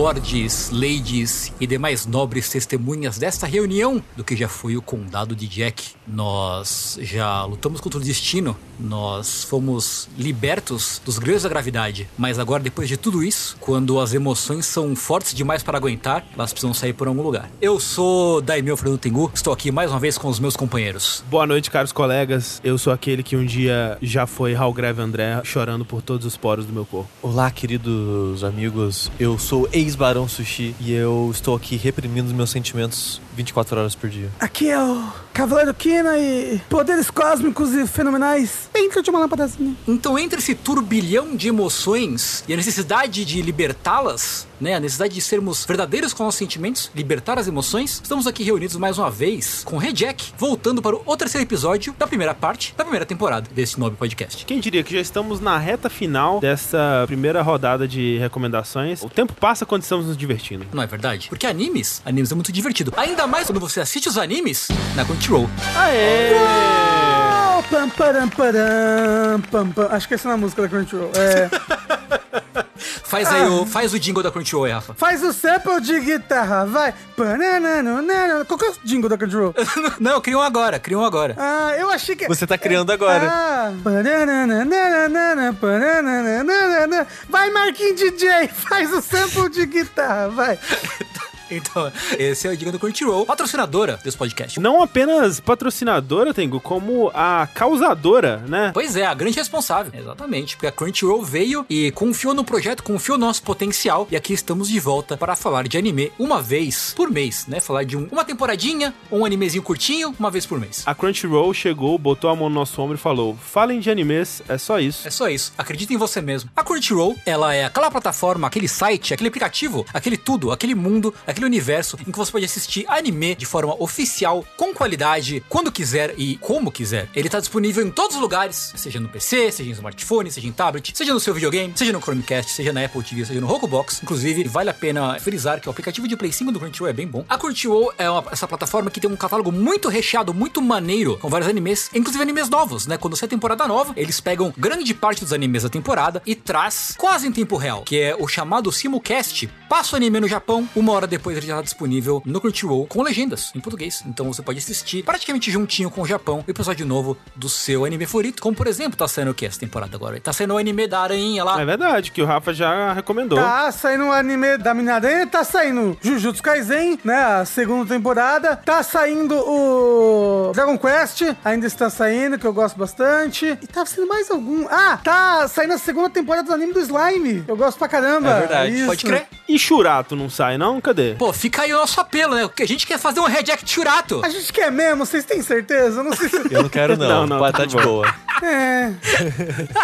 Olá, lords, ladies e demais nobres testemunhas desta reunião do que já foi o Condado de Jack. Nós já lutamos contra o destino, nós fomos libertos dos grilhos da gravidade, mas agora, depois de tudo isso, quando as emoções são fortes demais para aguentar, elas precisam sair por algum lugar. Eu sou Daimyo Fernando Tengu, estou aqui mais uma vez com os meus companheiros. Boa noite, caros colegas. Eu sou aquele que um dia já foi Greve André, chorando por todos os poros do meu corpo. Olá, queridos amigos. Eu sou ex-barão Sushi e eu estou aqui reprimindo os meus sentimentos 24 horas por dia. Aqui é o Cavaleiro Kina e poderes cósmicos e fenomenais dentro de uma lâmpadazinha. Então, entre esse turbilhão de emoções e a necessidade de libertá-las, né, a necessidade de sermos verdadeiros com nossos sentimentos, libertar as emoções, estamos aqui reunidos mais uma vez com Rejack, voltando para o terceiro episódio da primeira parte da primeira temporada desse nobre podcast. Quem diria que já estamos na reta final dessa primeira rodada de recomendações? O tempo passa quando estamos nos divertindo. Não é verdade? Porque animes, animes é muito divertido. Ainda mais quando você assiste os animes na Crunchyroll. Aê! Oh, pam, param, param, pam, pam. Acho que essa é a música da Crunchyroll. É. Faz aí o, faz o jingle da Crunchyroll aí, Rafa. Faz o sample de guitarra, vai. Qual que é o jingle da Crunchyroll? Não, eu crio um agora, crio um agora. Ah, eu achei que... Você tá criando agora. Ah. Vai, Marquinhos DJ, faz o sample de guitarra, vai. Então, esse é o jingle da Crunchyroll, patrocinadora desse podcast. Não apenas patrocinadora, Tengo, como a causadora, né? Pois é, a grande responsável. Exatamente, porque a Crunchyroll veio e confiou no projeto, confiou no nosso potencial. E aqui estamos de volta para falar de anime uma vez por mês, né? Falar de um- uma temporadinha, um animezinho curtinho, uma vez por mês. A Crunchyroll chegou, botou a mão no nosso ombro e falou: falem de animes, é só isso. É só isso. Acredita em você mesmo. A Crunchyroll, ela é aquela plataforma, aquele site, aquele aplicativo, aquele tudo, aquele mundo, aquele universo em que você pode assistir anime de forma oficial, com qualidade, quando quiser e como quiser. Ele tá disponível em todos os lugares, seja no PC, seja em smartphone, seja em tablet, seja no seu videogame, seja no Chromecast, seja na Apple TV, seja no Rokubox. Inclusive, vale a pena frisar que o aplicativo de Play 5 do Crunchyroll é bem bom. A Crunchyroll é uma- essa plataforma que tem um catálogo muito recheado, muito maneiro, com vários animes, inclusive animes novos, né? Quando sai temporada nova, eles pegam grande parte dos animes da temporada e traz quase em tempo real, que é o chamado simulcast. Passa o anime no Japão, uma hora depois ele já está disponível no Crunchyroll com legendas em português. Então você pode assistir praticamente juntinho com o Japão o episódio novo do seu anime favorito. Como por exemplo, tá saindo o que essa temporada agora? Tá saindo o anime da aranha lá. É verdade, que o Rafa já recomendou. Tá saindo o anime da Minaranha, tá saindo Jujutsu Kaisen, né, a segunda temporada. Tá saindo o Dragon Quest, ainda está saindo, que eu gosto bastante. E tá saindo mais algum. Ah, tá saindo a segunda temporada do anime do Slime. Eu gosto pra caramba. É verdade. Isso. Pode crer? E Churato não sai, não? Cadê? Pô, fica aí o nosso apelo, né? Porque a gente quer fazer um Reject Churato. A gente quer mesmo, vocês têm certeza? Eu Não sei se... Eu não quero, não. Não, não, Pode tá tá de bom. boa. É.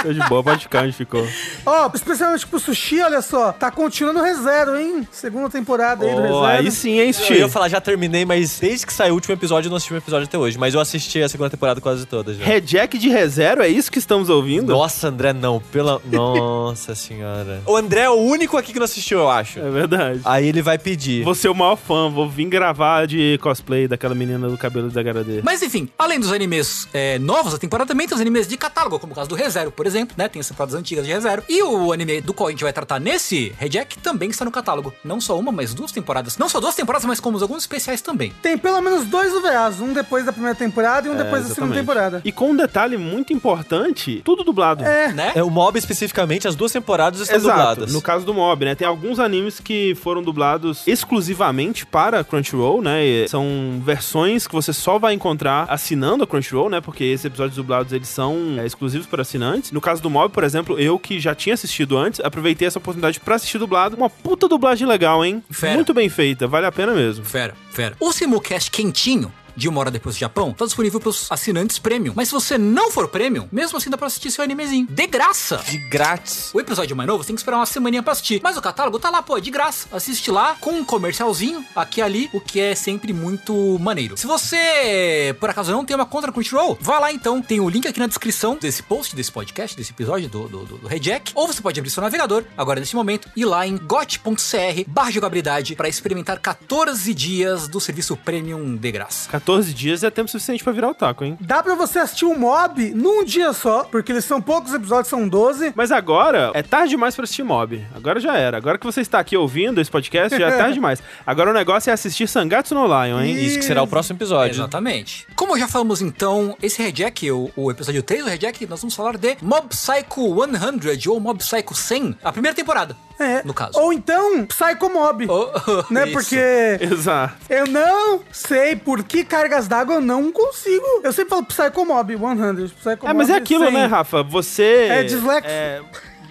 Tô de boa, pode ficar onde ficou. Ó, especialmente pro Sushi, olha só. Tá continuando o ReZero, hein? Segunda temporada aí do Oh, ReZero. aí sim, hein, Eu Sushi? ia falar, já terminei, mas desde que saiu o último episódio, eu não assisti um episódio até hoje. Mas eu assisti a segunda temporada quase toda já. Rejack de ReZero, é isso que estamos ouvindo? Nossa, André, não. Pela. Nossa senhora. O André é o único aqui que não assistiu, eu acho. É verdade. Aí ele vai pedir. Vou ser o maior fã, vou vir gravar de cosplay daquela menina do cabelo da HD. Mas enfim, além dos animes é, novos da temporada, também tem os animes de catálogo, como o caso do ReZero, por exemplo, né? Tem as temporadas antigas de ReZero. E o anime do qual a gente vai tratar nesse Reject também está no catálogo. Não só uma, mas duas temporadas. Não só duas temporadas, mas como alguns especiais também. Tem pelo menos dois UVAs, um depois da primeira temporada e um depois da segunda Exatamente. temporada. E com um detalhe muito importante, tudo dublado. É. Né? É, o Mob especificamente, as duas temporadas estão Exato, dubladas. no caso do Mob, né? Tem alguns animes que foram dublados exclusivamente para Crunchyroll, né? E são versões que você só vai encontrar assinando a Crunchyroll, né? Porque esses episódios dublados, eles são é, exclusivos para assinantes. No caso do Mob, por exemplo, eu que já tinha assistido antes, aproveitei essa oportunidade pra assistir dublado. Uma puta dublagem legal, hein? Fera. Muito bem feita, vale a pena mesmo. Fera, fera. O simulcast quentinho de uma hora depois do Japão, tá disponível pros assinantes premium. Mas se você não for premium, mesmo assim dá pra assistir seu animezinho. De graça! De grátis. O episódio mais novo você tem que esperar uma semaninha pra assistir. Mas o catálogo tá lá, pô, de graça. Assiste lá com um comercialzinho aqui e ali, o que é sempre muito maneiro. Se você, por acaso, não tem uma conta no Crunchyroll, vá lá então. Tem o link aqui na descrição desse post, desse podcast, desse episódio do, do, do, do Rejack. Ou você pode abrir seu navegador, agora nesse momento, e ir lá em got.cr barra jogabilidade pra experimentar 14 dias do serviço premium de graça. 14 dias é tempo suficiente pra virar otaku, hein? Dá pra você assistir o Mob num dia só, porque eles são poucos episódios, são 12. Mas agora é tarde demais pra assistir Mob. Agora já era. Agora que você está aqui ouvindo esse podcast, já é tarde demais. Agora o negócio é assistir Sangatsu no Lion, hein? Isso que será o próximo episódio. Exatamente. Como já falamos então, esse Rejack, o, o episódio 3 do Rejack, nós vamos falar de Mob Psycho 100 ou Mob Psycho 100, a primeira temporada. É. No caso. Ou então, Psycho Mob. Oh, né? isso. Porque Exato. eu não sei por que cargas d'água eu não consigo. Eu sempre falo Psycho Mob 100. Psycho É, mas é aquilo, 100. né, Rafa? Você. É dislexo. é,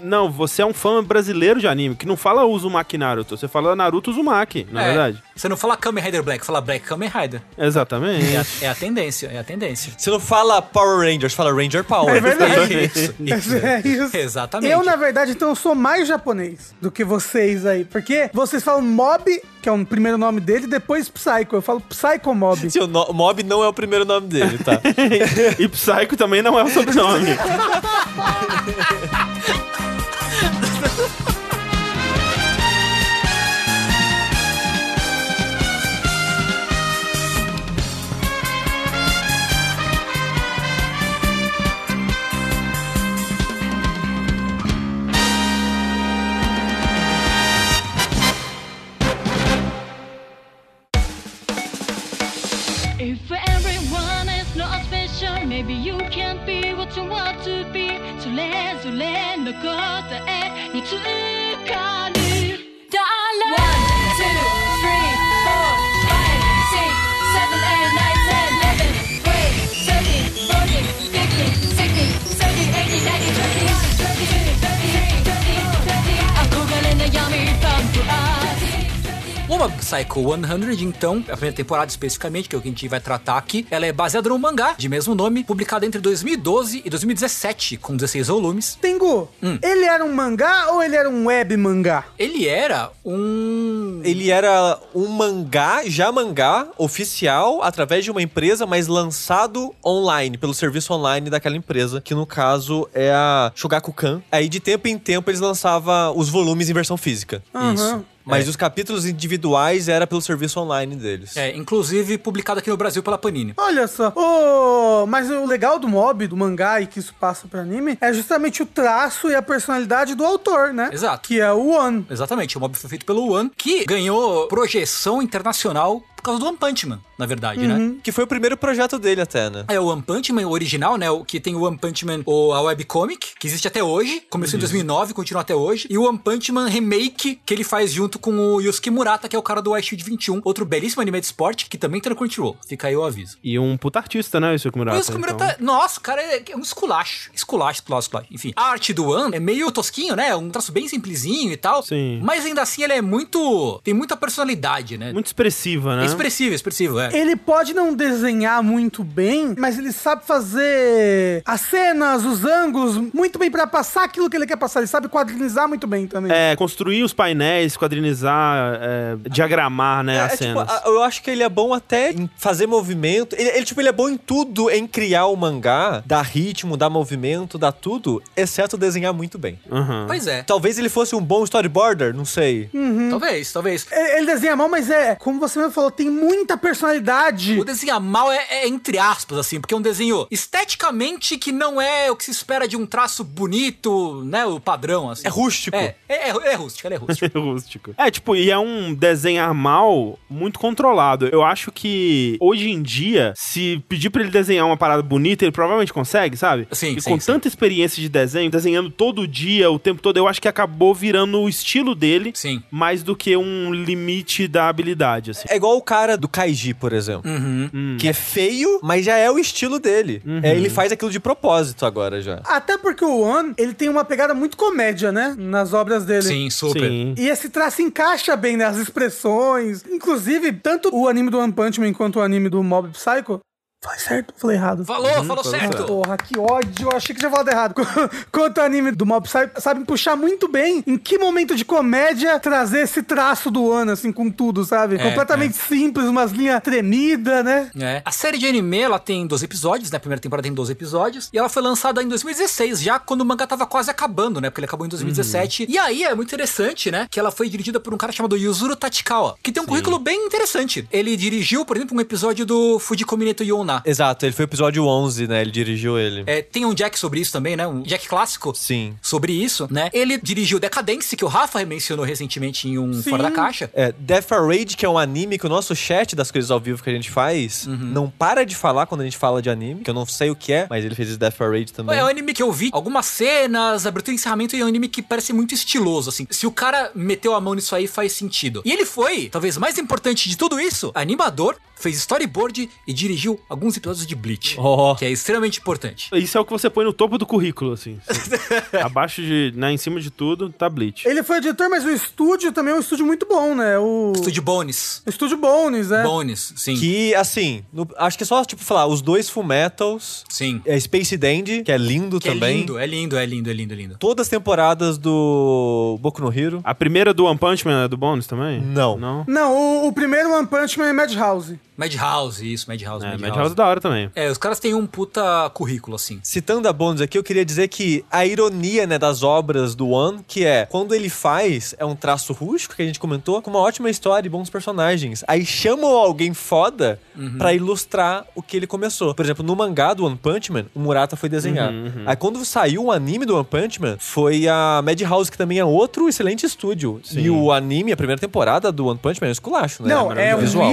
Não, você é um fã brasileiro de anime, que não fala Uzumaki Naruto, você fala Naruto Uzumaki, na É, verdade. Você não fala Kamen Rider Black, fala Black Kamen Rider. Exatamente. É a, é a tendência, é a tendência. Você não fala Power Rangers, fala Ranger Power. É verdade. É isso, isso. É isso. Exatamente. Eu, na verdade, então, eu sou mais japonês do que vocês aí. Porque vocês falam Mob, que é o primeiro nome dele, depois Psycho. Eu falo Psycho Mob. Seu no- Mob não é o primeiro nome dele, tá? e Psycho também não é o sobrenome. maybe you can't be what you want to be. それぞれの答えにつかる。Darling. Mob Psycho 100, então, a primeira temporada especificamente, que é o que a gente vai tratar aqui, ela é baseada num mangá de mesmo nome, publicado entre 2012 e 2017, com 16 volumes. Tengu, Hum. ele era um mangá ou ele era um web mangá? Ele era um. Ele era um mangá, já mangá, oficial, através de uma empresa, mas lançado online, pelo serviço online daquela empresa, que no caso é a Shogakukan. Aí de tempo em tempo eles lançavam os volumes em versão física. Isso. Mas É. os capítulos individuais era pelo serviço online deles. É, inclusive publicado aqui no Brasil pela Panini. Olha só. Ô, mas o legal do mob, do mangá e que isso passa pro anime, é justamente o traço e a personalidade do autor, né? Exato. Que é o One. Exatamente, o Mob foi feito pelo One, que ganhou projeção internacional causa do One Punch Man, na verdade, né? Que foi o primeiro projeto dele até, né? É o One Punch Man original, né? O que tem o One Punch Man, o, a webcomic, que existe até hoje. Começou em 2009, continua até hoje. E o One Punch Man remake, que ele faz junto com o Yusuke Murata, que é o cara do Ice Shield 21. Outro belíssimo anime de esporte, que também tá no Crunchyroll. Fica aí o aviso. E um puta artista, né, o Yusuke Murata. o Yusuke Murata, então. nossa, o cara é, é um esculacho. Esculacho, esculacho, esculacho. Enfim, a arte do One é meio tosquinho, né? Um traço bem simplesinho e tal. Sim. Mas ainda assim ele é muito... Tem muita personalidade, né? Muito expressiva, né? É expressivo, expressivo, é. Ele pode não desenhar muito bem, mas ele sabe fazer as cenas, os ângulos muito bem pra passar aquilo que ele quer passar. Ele sabe quadrinizar muito bem também. É, construir os painéis, quadrinizar, é, diagramar, né, as É, tipo, cenas. a- eu acho que ele é bom até em fazer movimento. Ele, ele, tipo, ele é bom em tudo, em criar o mangá, dar ritmo, dar movimento, dar tudo, exceto desenhar muito bem. Aham. Pois é. Talvez ele fosse um bom storyboarder, não sei. Talvez, talvez. Ele ele desenha mal, mas é, como você mesmo falou, tem muita personalidade. O desenhar mal é, é entre aspas, assim, porque é um desenho esteticamente que não é o que se espera de um traço bonito, né? O padrão, assim. É rústico. É, é, é, é rústico, ele é rústico. Rústico. É, tipo, e é um desenhar mal muito controlado. Eu acho que hoje em dia, se pedir pra ele desenhar uma parada bonita, ele provavelmente consegue, sabe? Sim, e sim, com sim. tanta experiência de desenho, desenhando todo dia, o tempo todo, eu acho que acabou virando o estilo dele Sim. mais do que um limite da habilidade, assim. É igual o cara do Kaiji, por exemplo. Uhum. Que é feio, mas já é o estilo dele. É, ele faz aquilo de propósito agora já. Até porque o One, ele tem uma pegada muito comédia, né? Nas obras dele. Sim, super. Sim. E esse traço encaixa bem nas expressões. Inclusive, tanto o anime do One Punch Man quanto o anime do Mob Psycho Falei certo? Falei errado. Falou, falou certo. Porra, que ódio. Eu achei que tinha falado errado. Quanto ao anime do Mob Psycho, sabem puxar muito bem em que momento de comédia trazer esse traço do ano, assim, com tudo, sabe? É, Completamente simples, umas linhas tremidas, né? É. A série de anime, ela tem 12 episódios, né? A primeira temporada tem 12 episódios. E ela foi lançada em 2016, já quando o mangá tava quase acabando, né? Porque ele acabou em 2017. E aí é muito interessante, né? Que ela foi dirigida por um cara chamado Yuzuru Tachikawa, que tem um currículo bem interessante. Ele dirigiu, por exemplo, um episódio do Fujikomi Neto Yona. Exato, ele foi o episódio 11, né? Ele dirigiu ele. É, tem um Jack sobre isso também, né? Um Jack clássico. Sim. Sobre isso, né? Ele dirigiu Decadence, que o Rafa mencionou recentemente em um Sim. Fora da Caixa. É, Death Parade, que é um anime que o nosso chat das coisas ao vivo que a gente faz, não para de falar quando a gente fala de anime, que eu não sei o que é, mas ele fez esse Death Parade também. É um anime que eu vi algumas cenas, abertura e encerramento, e é um anime que parece muito estiloso, assim. Se o cara meteu a mão nisso aí, faz sentido. E ele foi, talvez mais importante de tudo isso, animador, fez storyboard e dirigiu alguns episódios de Bleach. Oh. Que é extremamente importante. Isso é o que você põe no topo do currículo, assim. Abaixo de, né, em cima de tudo, tá Bleach. Ele foi editor, mas o estúdio também é um estúdio muito bom, né? O Estúdio Bones. o Estúdio Bones, né? Bones, sim. Que, assim, no- acho que é só, tipo, falar, os dois Fullmetals, Sim. é Space Dandy, que é lindo Que também. é lindo, é lindo, é lindo, é lindo, é lindo. Todas as temporadas do Boku no Hero. A primeira do One Punch Man é do Bones também? Não. Não? Não, o, o primeiro One Punch Man é Madhouse. Madhouse, isso, Madhouse, É, Madhouse. Madhouse é da hora também. É, os caras têm um puta currículo, assim. Citando a Bones aqui, eu queria dizer que a ironia, né, das obras do One, que é, quando ele faz, é um traço rústico, que a gente comentou, com uma ótima história e bons personagens. Aí chamam alguém foda pra ilustrar o que ele começou. Por exemplo, no mangá do One Punch Man, o Murata foi desenhar. Aí quando saiu o anime do One Punch Man, foi a Madhouse, que também é outro excelente estúdio. E o anime, a primeira temporada do One Punch Man é um esculacho, né? Não, é um Visual.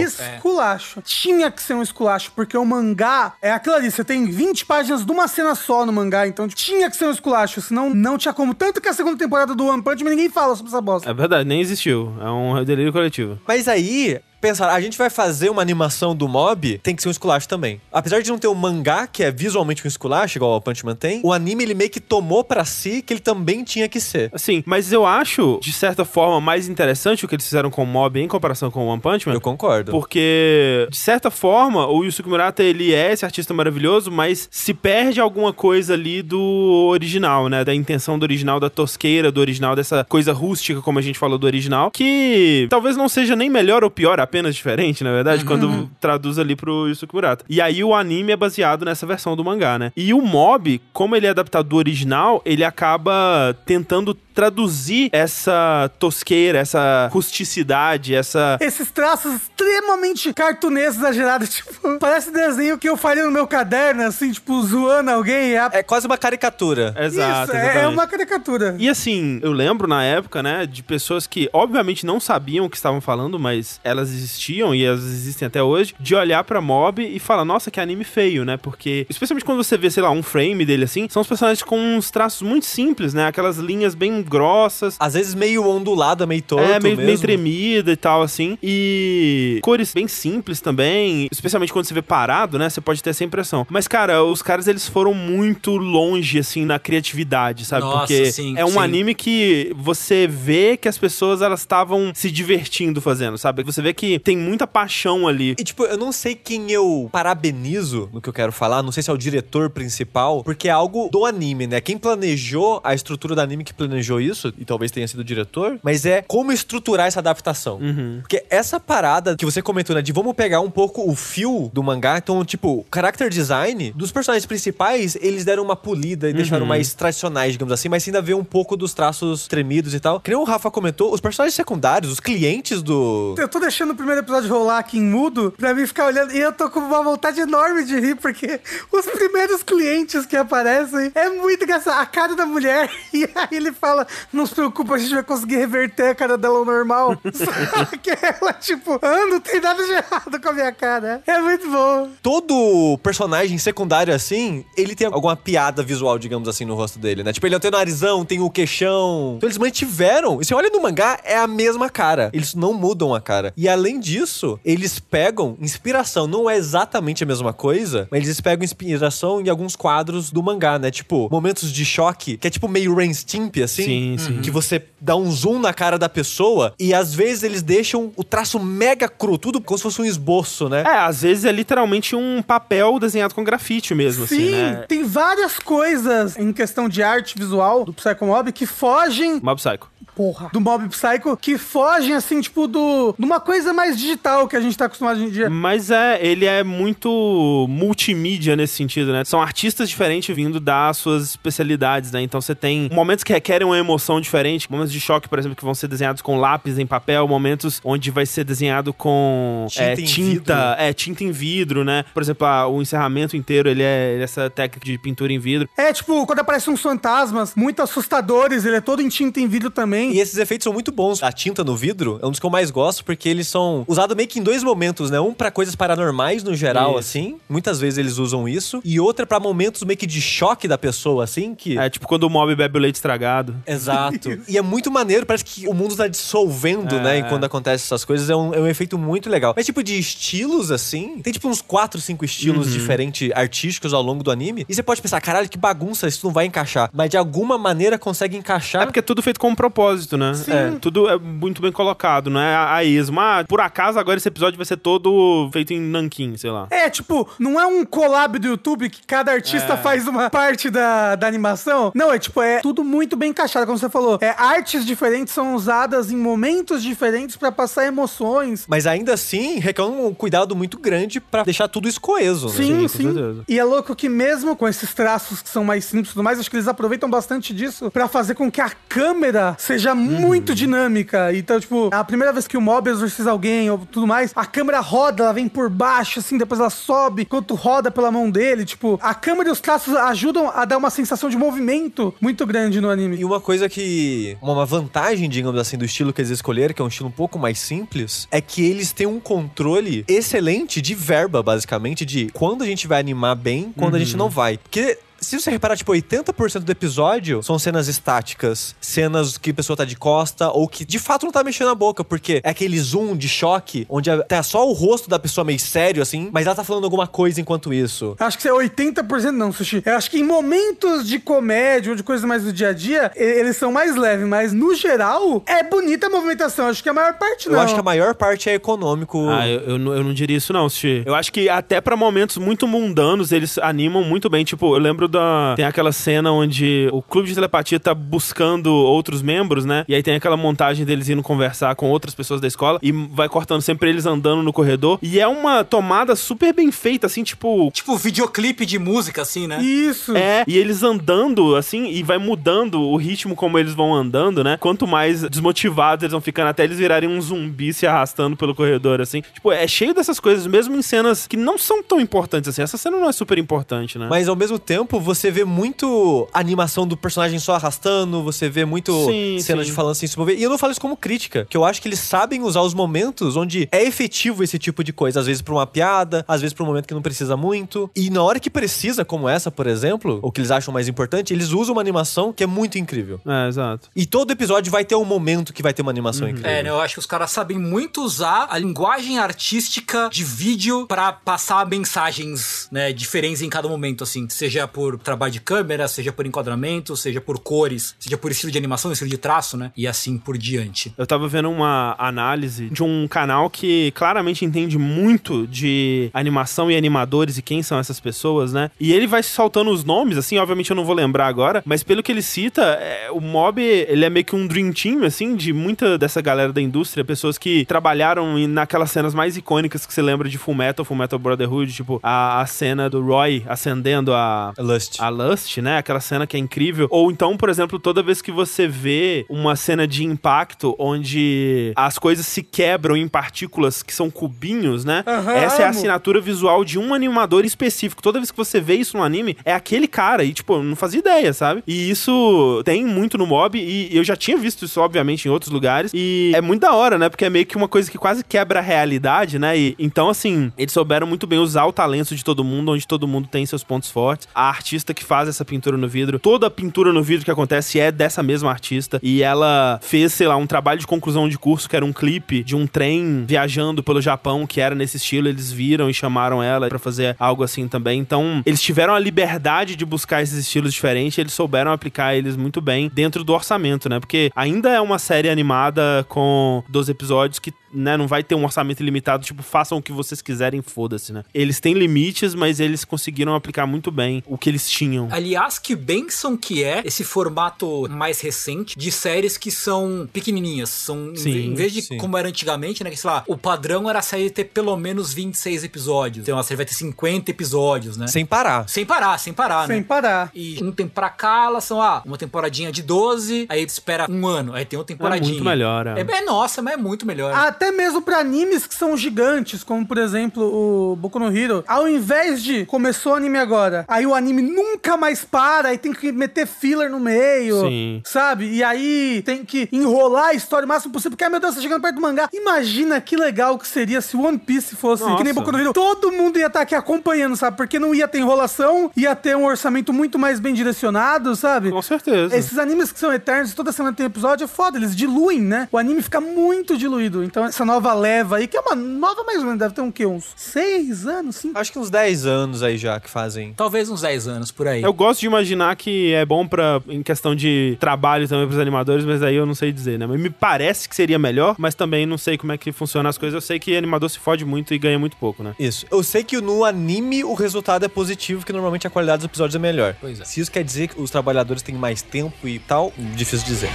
Esculacho. Tinha que ser um esculacho, porque o mangá é aquilo ali. Você tem 20 páginas de uma cena só no mangá, então tipo, tinha que ser um esculacho, senão não tinha como. Tanto que a segunda temporada do One Punch Man ninguém fala sobre essa bosta. É verdade, nem existiu. É um delírio coletivo. Mas aí, pensar, a gente vai fazer uma animação do mob, tem que ser um esculacho também. Apesar de não ter um mangá, que é visualmente um esculacho, igual o Punch Man tem, o anime ele meio que tomou pra si que ele também tinha que ser. Assim, mas eu acho, de certa forma, mais interessante o que eles fizeram com o Mob em comparação com o One Punch Man. Eu concordo. Porque, de certa forma, o Yusuke Murata, ele é esse artista maravilhoso, mas se perde alguma coisa ali do original, né? Da intenção do original, da tosqueira do original, dessa coisa rústica, como a gente falou do original, que talvez não seja nem melhor ou pior, apenas diferente, na verdade, quando traduz ali pro Yusuke Murata. E aí o anime é baseado nessa versão do mangá, né? E o Mob, como ele é adaptado do original, ele acaba tentando traduzir essa tosqueira, essa rusticidade, essa Esses traços extremamente cartunescos, exagerados, tipo, parece desenho que eu faria no meu caderno, assim, tipo, zoando alguém. É, É quase uma caricatura. Exato, Isso, é, é uma caricatura. E assim, eu lembro na época, né, de pessoas que obviamente não sabiam o que estavam falando, mas elas existiam e elas existem até hoje, de olhar pra Mob e falar, nossa, que anime feio, né? Porque, especialmente quando você vê, sei lá, um frame dele assim, são os personagens com uns traços muito simples, né? Aquelas linhas bem grossas. Às vezes meio ondulada, meio torto É, meio, meio tremida e tal, assim. E cores bem simples também. Especialmente quando você vê parado, né? Você pode ter essa impressão. Mas, cara, os caras, eles foram muito longe, assim, na criatividade, sabe? Nossa, Porque sim, é um sim. anime que você vê que as pessoas, elas estavam se divertindo fazendo, sabe? Você vê que tem muita paixão ali. E, tipo, eu não sei quem eu parabenizo no que eu quero falar, não sei se é o diretor principal, porque é algo do anime, né? Quem planejou a estrutura do anime que planejou isso, e talvez tenha sido o diretor, mas é como estruturar essa adaptação. Porque essa parada que você comentou, né, de vamos pegar um pouco o fio do mangá, então, tipo, o character design dos personagens principais, eles deram uma polida e deixaram mais tradicionais, digamos assim, mas ainda vê um pouco dos traços tremidos e tal. Que nem o Rafa comentou, os personagens secundários, os clientes do, Eu tô deixando o primeiro episódio rolar aqui em mudo pra mim ficar olhando. E eu tô com uma vontade enorme de rir, porque os primeiros clientes que aparecem é muito engraçado. A cara da mulher, e aí ele fala: Não se preocupa, a gente vai conseguir reverter a cara dela ao normal. Só que ela, tipo, ah, não tem nada de errado com a minha cara. É muito bom. todo personagem secundário assim, ele tem alguma piada visual, digamos assim, no rosto dele, né? Tipo, ele tem o narizão, tem o queixão. Então eles mantiveram. E você olha no mangá, é a mesma cara. Eles não mudam a cara. E a além disso, eles pegam inspiração. Não é exatamente a mesma coisa, mas eles pegam inspiração em alguns quadros do mangá, né? Tipo, momentos de choque, que é tipo meio Rain Stimp, assim. Sim, sim. Que você dá um zoom na cara da pessoa e às vezes eles deixam o traço mega cru, tudo como se fosse um esboço, né? É, às vezes é literalmente um papel desenhado com grafite mesmo, assim, Sim, né? tem várias coisas em questão de arte visual do Psycho Mob que fogem Mob Psycho. Porra, do Mob Psycho que fogem, assim, tipo, do. de uma coisa mais digital que a gente tá acostumado hoje em dia. Mas é, ele é muito multimídia nesse sentido, né? São artistas diferentes vindo dar suas especialidades, né? Então você tem momentos que requerem uma emoção diferente, momentos de choque, por exemplo, que vão ser desenhados com lápis em papel, momentos onde vai ser desenhado com Tinta é, em tinta, vidro. é, tinta em vidro, né? Por exemplo, a- o encerramento inteiro, ele é essa técnica de pintura em vidro. É, tipo, quando aparecem uns fantasmas muito assustadores, ele é todo em tinta em vidro também. E esses efeitos são muito bons. A tinta no vidro é um dos que eu mais gosto, porque eles são usados meio que em dois momentos, né? Um pra coisas paranormais no geral, Isso. assim. Muitas vezes eles usam isso. E outra pra momentos meio que de choque da pessoa, assim, que. É tipo quando o mob bebe o leite estragado. Exato. e é muito maneiro, parece que o mundo tá dissolvendo, né? E quando acontecem essas coisas, é um, é um efeito muito legal. Mas, tipo, de estilos, assim, tem tipo uns 4, 5 estilos Uhum. diferentes artísticos ao longo do anime. E você pode pensar, caralho, que bagunça, isso não vai encaixar. Mas de alguma maneira consegue encaixar. É porque é tudo feito com um propósito, né? É, tudo é muito bem colocado, não é a, a esmo. Ah, por acaso agora esse episódio vai ser todo feito em nanquim, sei lá. É, tipo, não é um collab do YouTube que cada artista faz uma parte da, da animação. Não, é tipo, é tudo muito bem encaixado, como você falou. É, artes diferentes são usadas em momentos diferentes pra passar emoções. Mas ainda assim, requer um cuidado muito grande pra deixar tudo isso coeso, né? Sim, sim. certeza. E é louco que mesmo com esses traços que são mais simples e tudo mais, acho que eles aproveitam bastante disso pra fazer com que a câmera seja muito dinâmica. Então, tipo, a primeira vez que o mob exorciza alguém ou tudo mais, a câmera roda, ela vem por baixo, assim, depois ela sobe, enquanto roda pela mão dele. Tipo, a câmera e os traços ajudam a dar uma sensação de movimento muito grande no anime. E uma coisa que. Uma vantagem, digamos assim, do estilo que eles escolheram, que é um estilo um pouco mais simples, é que eles têm um controle excelente de verba, basicamente, de quando a gente vai animar bem, quando a gente não vai. Porque. Se você reparar, tipo, 80% do episódio são cenas estáticas, cenas que a pessoa tá de costa ou que de fato não tá mexendo a boca, porque é aquele zoom de choque, onde a- tá só o rosto da pessoa meio sério, assim, mas ela tá falando alguma coisa enquanto isso. Acho que é 80% não, Sushi. Eu acho que em momentos de comédia ou de coisas mais do dia a dia, eles são mais leves, mas no geral, é bonita a movimentação. Acho que a maior parte não. Eu acho que a maior parte é econômico. Ah, eu, eu, não- eu não diria isso não, Sushi. Eu acho que até pra momentos muito mundanos, eles animam muito bem. Tipo, eu lembro da... Tem aquela cena onde o clube de telepatia tá buscando outros membros, né? E aí tem aquela montagem deles indo conversar com outras pessoas da escola e vai cortando sempre eles andando no corredor. E é uma tomada super bem feita, assim, tipo... Tipo, videoclipe de música, assim, né? Isso. É, e eles andando, assim, e vai mudando o ritmo como eles vão andando, né? Quanto mais desmotivados eles vão ficando, até eles virarem um zumbi se arrastando pelo corredor, assim. Tipo, é cheio dessas coisas, mesmo em cenas que não são tão importantes assim. Essa cena não é super importante, né? Mas ao mesmo tempo, você vê muito animação do personagem só arrastando, você vê muito Sim, cena sim. de falando sem se mover. E eu não falo isso como crítica, que eu acho que eles sabem usar os momentos onde é efetivo esse tipo de coisa. Às vezes pra uma piada, às vezes pra um momento que não precisa muito. E na hora que precisa, como essa, por exemplo, o que eles acham mais importante, eles usam uma animação que é muito incrível. É, exato. E todo episódio vai ter um momento que vai ter uma animação incrível. É, né, eu acho que os caras sabem muito usar a linguagem artística de vídeo pra passar mensagens, né, diferentes em cada momento, assim. Seja por trabalho de câmera, seja por enquadramento, seja por cores, seja por estilo de animação, estilo de traço, né? E assim por diante. Eu tava vendo uma análise de um canal que claramente entende muito de animação e animadores e quem são essas pessoas, né? E ele vai soltando os nomes, assim, obviamente eu não vou lembrar agora, mas pelo que ele cita, é, o Mob, ele é meio que um dream team, assim, de muita dessa galera da indústria, pessoas que trabalharam naquelas cenas mais icônicas que você lembra de Full Metal, Full Metal Brotherhood, tipo, a, a cena do Roy acendendo a, Lust. a Lust, né? Aquela cena que é incrível. Ou então, por exemplo, toda vez que você vê uma cena de impacto onde as coisas se quebram em partículas que são cubinhos, né? Aham, Essa é a amo. assinatura visual de um animador específico. Toda vez que você vê isso no anime, é aquele cara. E, tipo, eu não fazia ideia, sabe? E isso tem muito no mob. E eu já tinha visto isso, obviamente, em outros lugares. E é muito da hora, né? Porque é meio que uma coisa que quase quebra a realidade, né? E, então, assim, eles souberam muito bem usar o talento de todo mundo, onde todo mundo tem seus pontos fortes. A artista que faz essa pintura no vidro. Toda a pintura no vidro que acontece é dessa mesma artista. E ela fez, sei lá, um trabalho de conclusão de curso que era um clipe de um trem viajando pelo Japão, que era nesse estilo. Eles viram e chamaram ela pra fazer algo assim também. Então, eles tiveram a liberdade de buscar esses estilos diferentes. Eles souberam aplicar eles muito bem dentro do orçamento, né? Porque ainda é uma série animada com 12 episódios que né, não vai ter um orçamento ilimitado, tipo, façam o que vocês quiserem, foda-se, né? Eles têm limites, mas eles conseguiram aplicar muito bem o que eles tinham. Aliás, que benção que é esse formato mais recente de séries que são pequenininhas. São, em Sim, em vez de sim. como era antigamente, né? Que, sei lá, o padrão era a série ter pelo menos 26 episódios. Então a série vai ter 50 episódios, né? Sem parar. Sem parar, sem parar, Sem né? parar. E um tempo pra cá, elas são, ah, uma temporadinha de 12, aí espera um ano, aí tem outra temporadinha. muito melhor, é. é. é nossa, mas é muito melhor. Até mesmo pra animes que são gigantes, como por exemplo o Boku no Hero. Ao invés de começou o anime agora, aí o anime nunca mais para, aí tem que meter filler no meio. Sim. Sabe? E aí tem que enrolar a história o máximo possível, porque, ai meu Deus, tá chegando perto do mangá. Imagina que legal que seria se One Piece fosse que nem Nossa. Boku no Hero. Todo mundo ia estar aqui acompanhando, sabe? Porque não ia ter enrolação, ia ter um orçamento muito mais bem direcionado, sabe? Com certeza. Esses animes que são eternos, toda semana tem episódio, é foda, eles diluem, né? O anime fica muito diluído. Então, essa nova leva aí, que é uma nova mais ou menos, deve ter um quê? Uns seis anos, cinco? Acho que uns 10 anos aí já que fazem. Talvez uns 10 anos por aí. Eu gosto de imaginar que é bom para em questão de trabalho também pros animadores, mas aí eu não sei dizer, né? Mas me parece que seria melhor, mas também não sei como é que funciona as coisas. Eu sei que animador se fode muito e ganha muito pouco, né? Isso. Eu sei que no anime o resultado é positivo, que normalmente a qualidade dos episódios é melhor. Pois é. Se isso quer dizer que os trabalhadores têm mais tempo e tal, difícil dizer.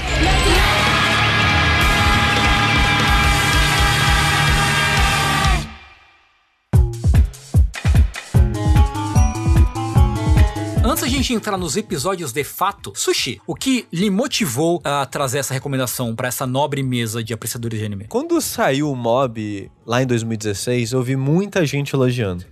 Da gente entrar nos episódios de fato, Sushi, o que lhe motivou a trazer essa recomendação pra essa nobre mesa de apreciadores de anime? Quando saiu o Mob lá em 2016, eu vi muita gente elogiando.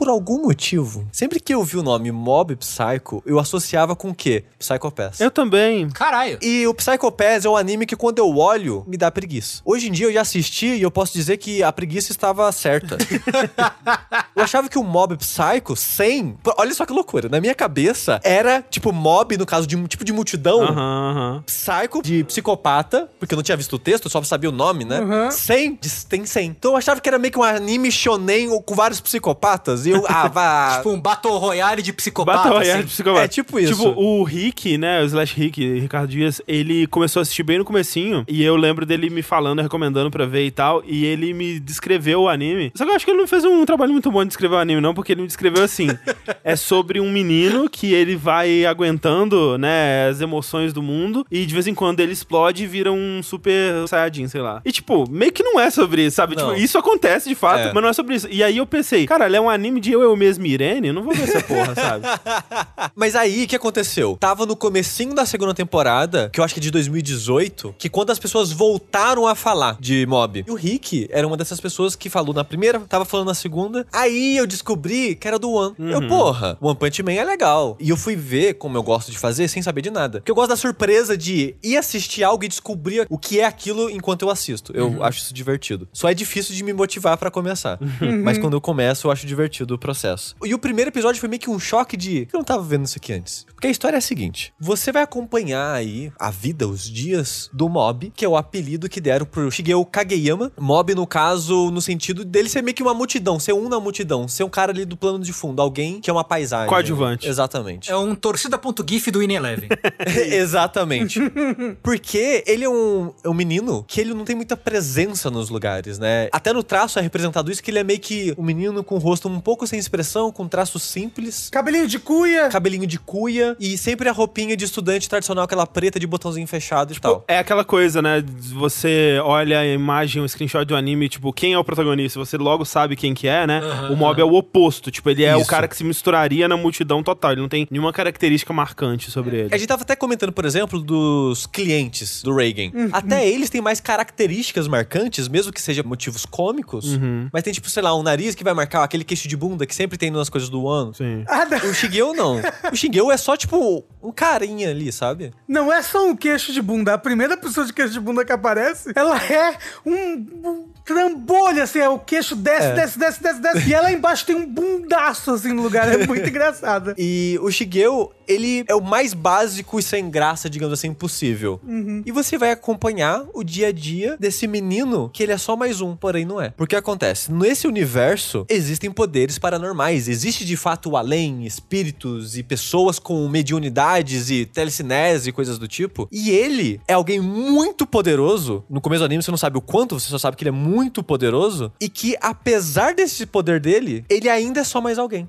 Por algum motivo, sempre que eu vi o nome Mob Psycho, eu associava com o quê? Psycho Pass. Eu também. Caralho. E o Psycho Pass é um anime que quando eu olho, me dá preguiça. Hoje em dia eu já assisti e eu posso dizer que a preguiça estava certa. eu achava que o Mob Psycho, sem... Olha só que loucura. Na minha cabeça, era tipo mob, no caso de um tipo de multidão. Aham, aham. Psycho de psicopata, porque eu não tinha visto o texto, eu só sabia o nome, né? Uhum. 100, de- tem 100. Então eu achava que era meio que um anime shonen com vários psicopatas. Eu, ah, vá. Tipo um Battle Royale de psicopata. Battle Royale assim. de psicopata. É tipo isso. Tipo, o Rick, né? O Slash Rick, Ricardo Dias, ele começou a assistir bem no comecinho. E eu lembro dele me falando, recomendando pra ver e tal. E ele me descreveu o anime. Só que eu acho que ele não fez um trabalho muito bom de descrever o anime, não, porque ele me descreveu assim. é sobre um menino que ele vai aguentando, né, as emoções do mundo. E de vez em quando ele explode e vira um super saiyajin, sei lá. E tipo, meio que não é sobre isso, sabe? Não. Tipo, isso acontece de fato, É. mas não é sobre isso. E aí eu pensei, cara, ele é um anime de eu, eu mesmo Irene? Eu não vou ver essa porra, sabe? Mas aí, o que aconteceu? Tava no comecinho da segunda temporada, que eu acho que é de 2018, que quando as pessoas voltaram a falar de Mob. E o Rick era uma dessas pessoas que falou na primeira, tava falando na segunda. Aí eu descobri que era do One. Eu, porra, One Punch Man é legal. E eu fui ver, como eu gosto de fazer, sem saber de nada. Porque eu gosto da surpresa de ir assistir algo e descobrir o que é aquilo enquanto eu assisto. Eu acho isso divertido. Só é difícil de me motivar pra começar. Mas quando eu começo, eu acho divertido o processo. E o primeiro episódio foi meio que um choque de. Eu não tava vendo isso aqui antes. Porque a história é a seguinte: você vai acompanhar aí a vida, os dias do Mob, que é o apelido que deram pro Shigeo Kageyama. Mob, no caso, no sentido dele ser meio que uma multidão, ser um na multidão, ser um cara ali do plano de fundo, alguém que é uma paisagem. Coadjuvante. Exatamente. É um torcida.gif do In Eleven. Exatamente. Porque ele é um, é um menino que ele não tem muita presença nos lugares, né? Até no traço é representado isso, que ele é meio que um menino com o rosto um pouco sem expressão, com traços simples. Cabelinho de cuia. Cabelinho de cuia e sempre a roupinha de estudante tradicional, aquela preta de botãozinho fechado e tal. É aquela coisa, né? Você olha a imagem, um screenshot do anime, tipo, quem é o protagonista? Você logo sabe quem que é, né? o Mob é o oposto. Tipo, ele é o Isso. cara que se misturaria na multidão total. Ele não tem nenhuma característica marcante sobre ele. A gente tava até comentando, por exemplo, dos clientes do Reagan. Até eles têm mais características marcantes, mesmo que sejam motivos cômicos. Mas tem, tipo, sei lá, um nariz que vai marcar aquele queixo de bunda que sempre tem nas coisas do ano. Sim. Ah, não. O Shigeo não. O Shigeo é só, tipo, um carinha ali, sabe? Não é só um queixo de bunda. A primeira pessoa de queixo de bunda que aparece, ela é um, um trambolho assim, é, o queixo desce, desce, desce, desce, desce. E ela embaixo tem um bundaço, assim, no lugar. É muito engraçado. E o Shigeo, ele é o mais básico e sem graça, digamos assim, possível. E você vai acompanhar o dia a dia desse menino, que ele é só mais um, porém não é. Porque acontece, nesse universo existem poderes paranormais, existe de fato o além, espíritos e pessoas com mediunidades e telecinese e coisas do tipo. E ele é alguém muito poderoso. No começo do anime você não sabe o quanto, você só sabe que ele é muito poderoso e que apesar desse poder dele, ele ainda é só mais alguém.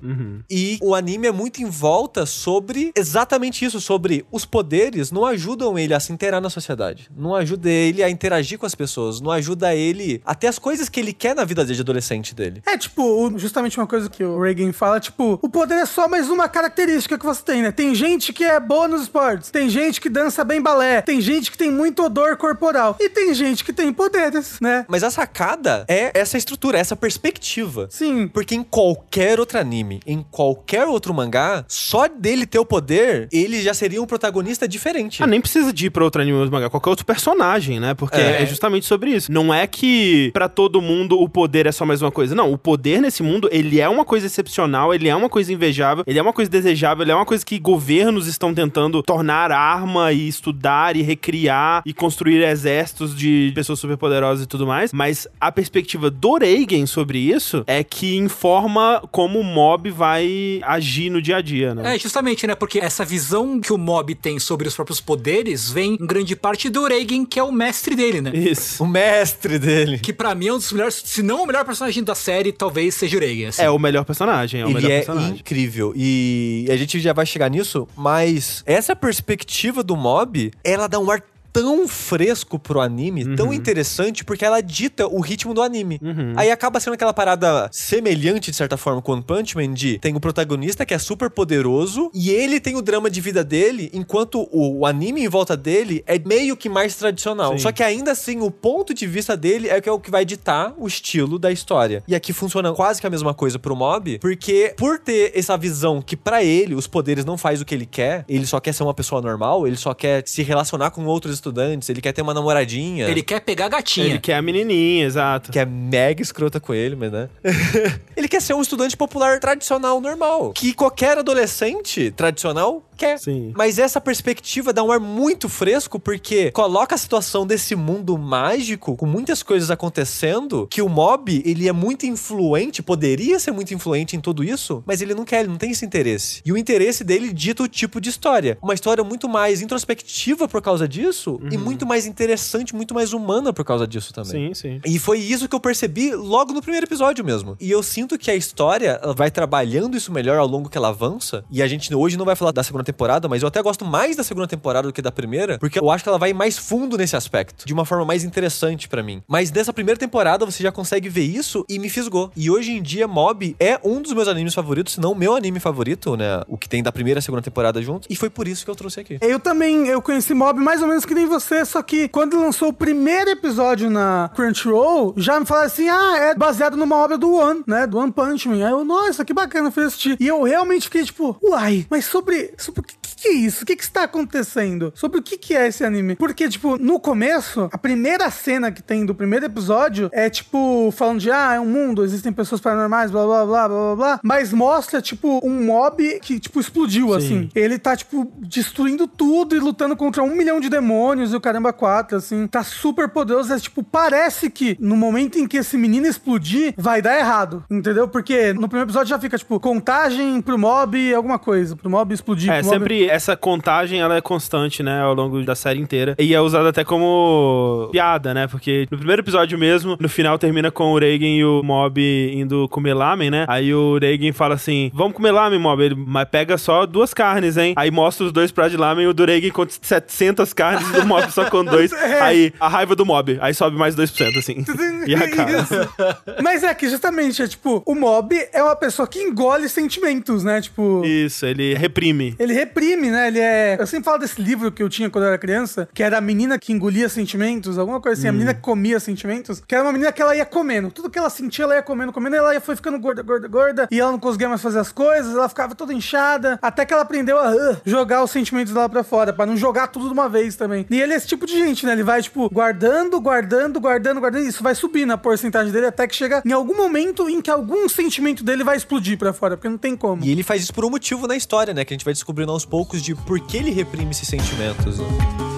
E o anime é muito em volta sobre exatamente isso, sobre os poderes não ajudam ele a se inteirar na sociedade, não ajuda ele a interagir com as pessoas, não ajuda ele a ter as coisas que ele quer na vida de adolescente dele. É, tipo, justamente uma coisa que o Reagan fala, tipo, o poder é só mais uma característica que você tem, né? Tem gente que é boa nos esportes, tem gente que dança bem balé, tem gente que tem muito odor corporal, e tem gente que tem poderes, né? Mas a sacada é essa estrutura, essa perspectiva. Sim. Porque em qualquer outro anime, em qualquer outro mangá, só dele ter o poder, ele já seria um protagonista diferente. Ah, nem precisa de ir pra outro anime ou mangá, qualquer outro personagem, né? Porque É. é. justamente sobre isso. Não é que pra todo mundo o poder é só mais uma coisa. Não, o poder nesse mundo, ele é uma coisa excepcional, ele é uma coisa invejável, ele é uma coisa desejável, ele é uma coisa que governos estão tentando tornar arma e estudar e recriar e construir exércitos de pessoas superpoderosas e tudo mais. Mas a perspectiva do Reigen sobre isso é que informa como o mob vai agir no dia a dia, né? É, justamente, né? Porque essa visão que o mob tem sobre os próprios poderes vem em grande parte do Reagan, que é o mestre dele, né? Isso. O mestre dele. Que pra mim é um dos melhores, se não o melhor personagem da série, talvez seja o Reagan. assim. É o melhor personagem, é o Ele melhor é personagem. incrível. E a gente já vai chegar nisso, mas essa perspectiva do mob, ela dá um ar tão fresco pro anime, Uhum. tão interessante, porque ela dita o ritmo do anime. Aí acaba sendo aquela parada semelhante, de certa forma, com One Punch Man, de tem o protagonista que é super poderoso, e ele tem o drama de vida dele, enquanto o, o anime em volta dele é meio que mais tradicional. Sim. Só que ainda assim, o ponto de vista dele é o que é o que vai ditar o estilo da história. E aqui funciona quase que a mesma coisa pro mob, porque por ter essa visão que pra ele os poderes não faz o que ele quer, ele só quer ser uma pessoa normal, ele só quer se relacionar com outros estudantes, ele quer ter uma namoradinha. Ele quer pegar a gatinha. Ele quer a menininha, exato. Que é mega escrota com ele, mas né? ele quer ser um estudante popular tradicional, normal. Que qualquer adolescente tradicional quer. Sim. Mas essa perspectiva dá um ar muito fresco, porque coloca a situação desse mundo mágico, com muitas coisas acontecendo, que o mob, ele é muito influente, poderia ser muito influente em tudo isso, mas ele não quer, ele não tem esse interesse. E o interesse dele dita o tipo de história. Uma história muito mais introspectiva por causa disso, e muito mais interessante, muito mais humana por causa disso também. Sim, sim. E foi isso que eu percebi logo no primeiro episódio mesmo. E eu sinto que a história ela vai trabalhando isso melhor ao longo que ela avança. E a gente hoje não vai falar da segunda temporada, mas eu até gosto mais da segunda temporada do que da primeira, porque eu acho que ela vai mais fundo nesse aspecto, de uma forma mais interessante pra mim. Mas nessa primeira temporada você já consegue ver isso e me fisgou. E hoje em dia Mob é um dos meus animes favoritos, se não o meu anime favorito, né? O que tem da primeira e segunda temporada junto. E foi por isso que eu trouxe aqui. Eu também, eu conheci Mob mais ou menos que nem você, só que quando lançou o primeiro episódio na Crunchyroll, já me falaram assim, ah, é baseado numa obra do One, né, do One Punch Man. Aí eu, nossa, que bacana, fui assistir. E eu realmente fiquei tipo, uai, mas sobre, sobre que, é isso? O que que está acontecendo? Sobre o que que é esse anime? Porque, tipo, no começo, a primeira cena que tem do primeiro episódio é, tipo, falando de, ah, é um mundo, existem pessoas paranormais, blá, blá, blá, blá, blá, blá, mas mostra, tipo, um mob que, tipo, explodiu, assim. Ele tá, tipo, destruindo tudo e lutando contra um milhão de demônios e o caramba quatro, assim. Tá super poderoso. É, tipo, parece que no momento em que esse menino explodir, vai dar errado, entendeu? Porque no primeiro episódio já fica, tipo, contagem pro mob alguma coisa, pro mob explodir. É, mob- sempre essa contagem ela é constante, né, ao longo da série inteira. E é usada até como piada, né? Porque no primeiro episódio mesmo, no final termina com o Reagan e o Mob indo comer lamen, né? Aí o Reagan fala assim: Vamos comer lamen, Mob. Ele, mas pega só duas carnes, hein? Aí mostra os dois pratos de lamen e o do Reagan com 700 carnes e o Mob só com dois. Aí a raiva do Mob. Aí sobe mais 2%, assim. e acaba. Mas é que justamente, é tipo, o mob é uma pessoa que engole sentimentos, né? Tipo, Isso, ele reprime. ele reprime reprime, né? Ele é. Eu sempre falo desse livro que eu tinha quando eu era criança, que era a menina que engolia sentimentos, alguma coisa assim, a menina que comia sentimentos, que era uma menina que ela ia comendo. Tudo que ela sentia, ela ia comendo, comendo, e ela ia foi ficando gorda, gorda, gorda, e ela não conseguia mais fazer as coisas, ela ficava toda inchada, até que ela aprendeu a uh, jogar os sentimentos dela pra fora, pra não jogar tudo de uma vez também. E ele é esse tipo de gente, né? Ele vai, tipo, guardando, guardando, guardando, guardando, e isso vai subir na porcentagem dele até que chega em algum momento em que algum sentimento dele vai explodir pra fora, porque não tem como. E ele faz isso por um motivo na história, né? Que a gente vai descobrindo aos poucos de por que ele reprime esses sentimentos. né?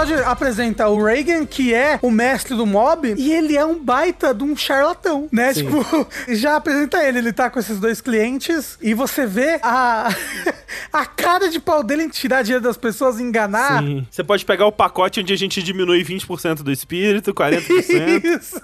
Episódio apresenta o Reagan, que é o mestre do mob, e ele é um baita de um charlatão, né? Tipo, já apresenta ele, ele tá com esses dois clientes, e você vê a, a cara de pau dele em tirar dinheiro das pessoas, enganar. Sim. Você pode pegar o pacote onde a gente diminui 20% do espírito, 40%. Isso.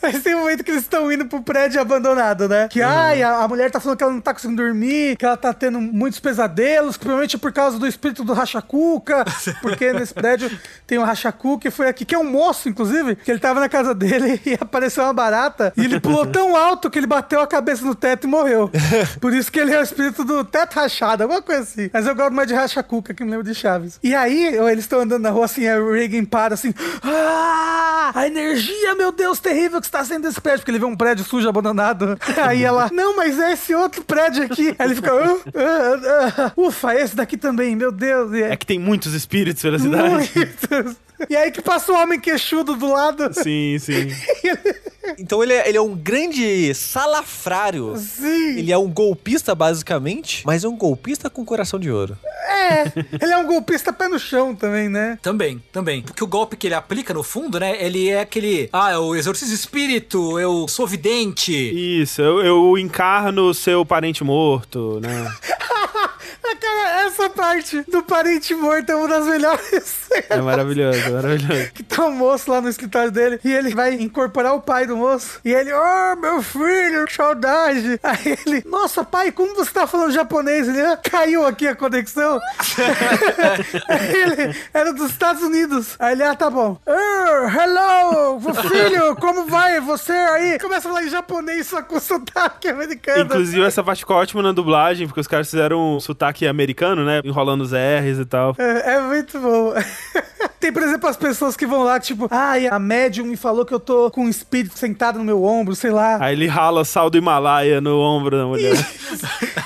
Mas tem um momento que eles estão indo pro prédio abandonado, né? Que, ai, a, a mulher tá falando que ela não tá conseguindo dormir, que ela tá tendo muitos pesadelos, provavelmente é por causa do espírito do Rachacuca, porque nesse prédio tem o Rachacuca, que foi aqui, que é um moço, inclusive, que ele tava na casa dele e apareceu uma barata, e ele pulou tão alto que ele bateu a cabeça no teto e morreu. Por isso que ele é o espírito do teto rachado, alguma coisa assim. Mas eu gosto mais de Rachacuca, que me lembra de Chaves. E aí, eles estão andando na rua assim, o Reagan para assim, ah, a energia, meu Deus, terrível que está sendo desse prédio, porque ele vê um prédio sujo, abandonado. Aí ela, não, mas é esse outro prédio aqui. Aí ele fica, "Ah, ah, ah, ufa, esse daqui também, meu Deus. E É que tem muitos espíritos pela cidade. Muitos. E aí que passa o homem queixudo do lado. Sim, sim. Então ele é, ele é um grande salafrário. Sim. Ele é um golpista, basicamente, mas é um golpista com coração de ouro. É, ele é um golpista pé no chão também, né? Também, também. Porque o golpe que ele aplica, no fundo, né? Ele é aquele. Ah, eu exorcizo espírito, eu sou vidente. Isso, eu, eu encarno o seu parente morto, né? Ah, Cara, essa parte do parente morto é uma das melhores. É maravilhoso, é maravilhoso. que tá um moço lá no escritório dele e ele vai incorporar o pai do moço. E ele, oh, meu filho, que saudade. Aí ele, nossa, pai, como você tá falando japonês? Ele, ah, caiu aqui a conexão. Aí ele, era dos Estados Unidos. Aí ele, ah, tá bom. Oh, hello, filho, como vai você aí? Começa a falar em japonês, só com sotaque americano. Inclusive, essa parte ficou ótima na dublagem, porque os caras fizeram um sotaque americano, né? Enrolando os R's e tal. É, é muito bom. Tem, por exemplo, as pessoas que vão lá, tipo, ai, a médium me falou que eu tô com um espírito sentado no meu ombro, sei lá. Aí ele rala sal do Himalaia no ombro da mulher.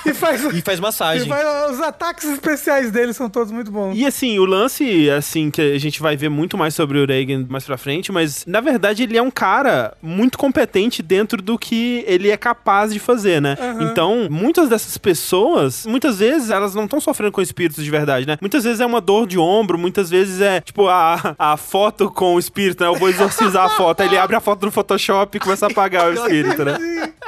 E faz, E faz e massagem. faz- os ataques especiais dele são todos muito bons. E assim, o lance, assim, que a gente vai ver muito mais sobre o Reagan mais pra frente, mas na verdade ele é um cara muito competente dentro do que ele é capaz de fazer, né? Então, muitas dessas pessoas, muitas vezes elas não estão sofrendo com espíritos de verdade, né? Muitas vezes é uma dor de ombro, muitas vezes é, tipo, a, a foto com o espírito, né? Eu vou exorcizar a foto. Aí ele abre a foto do Photoshop e começa a apagar o espírito, né?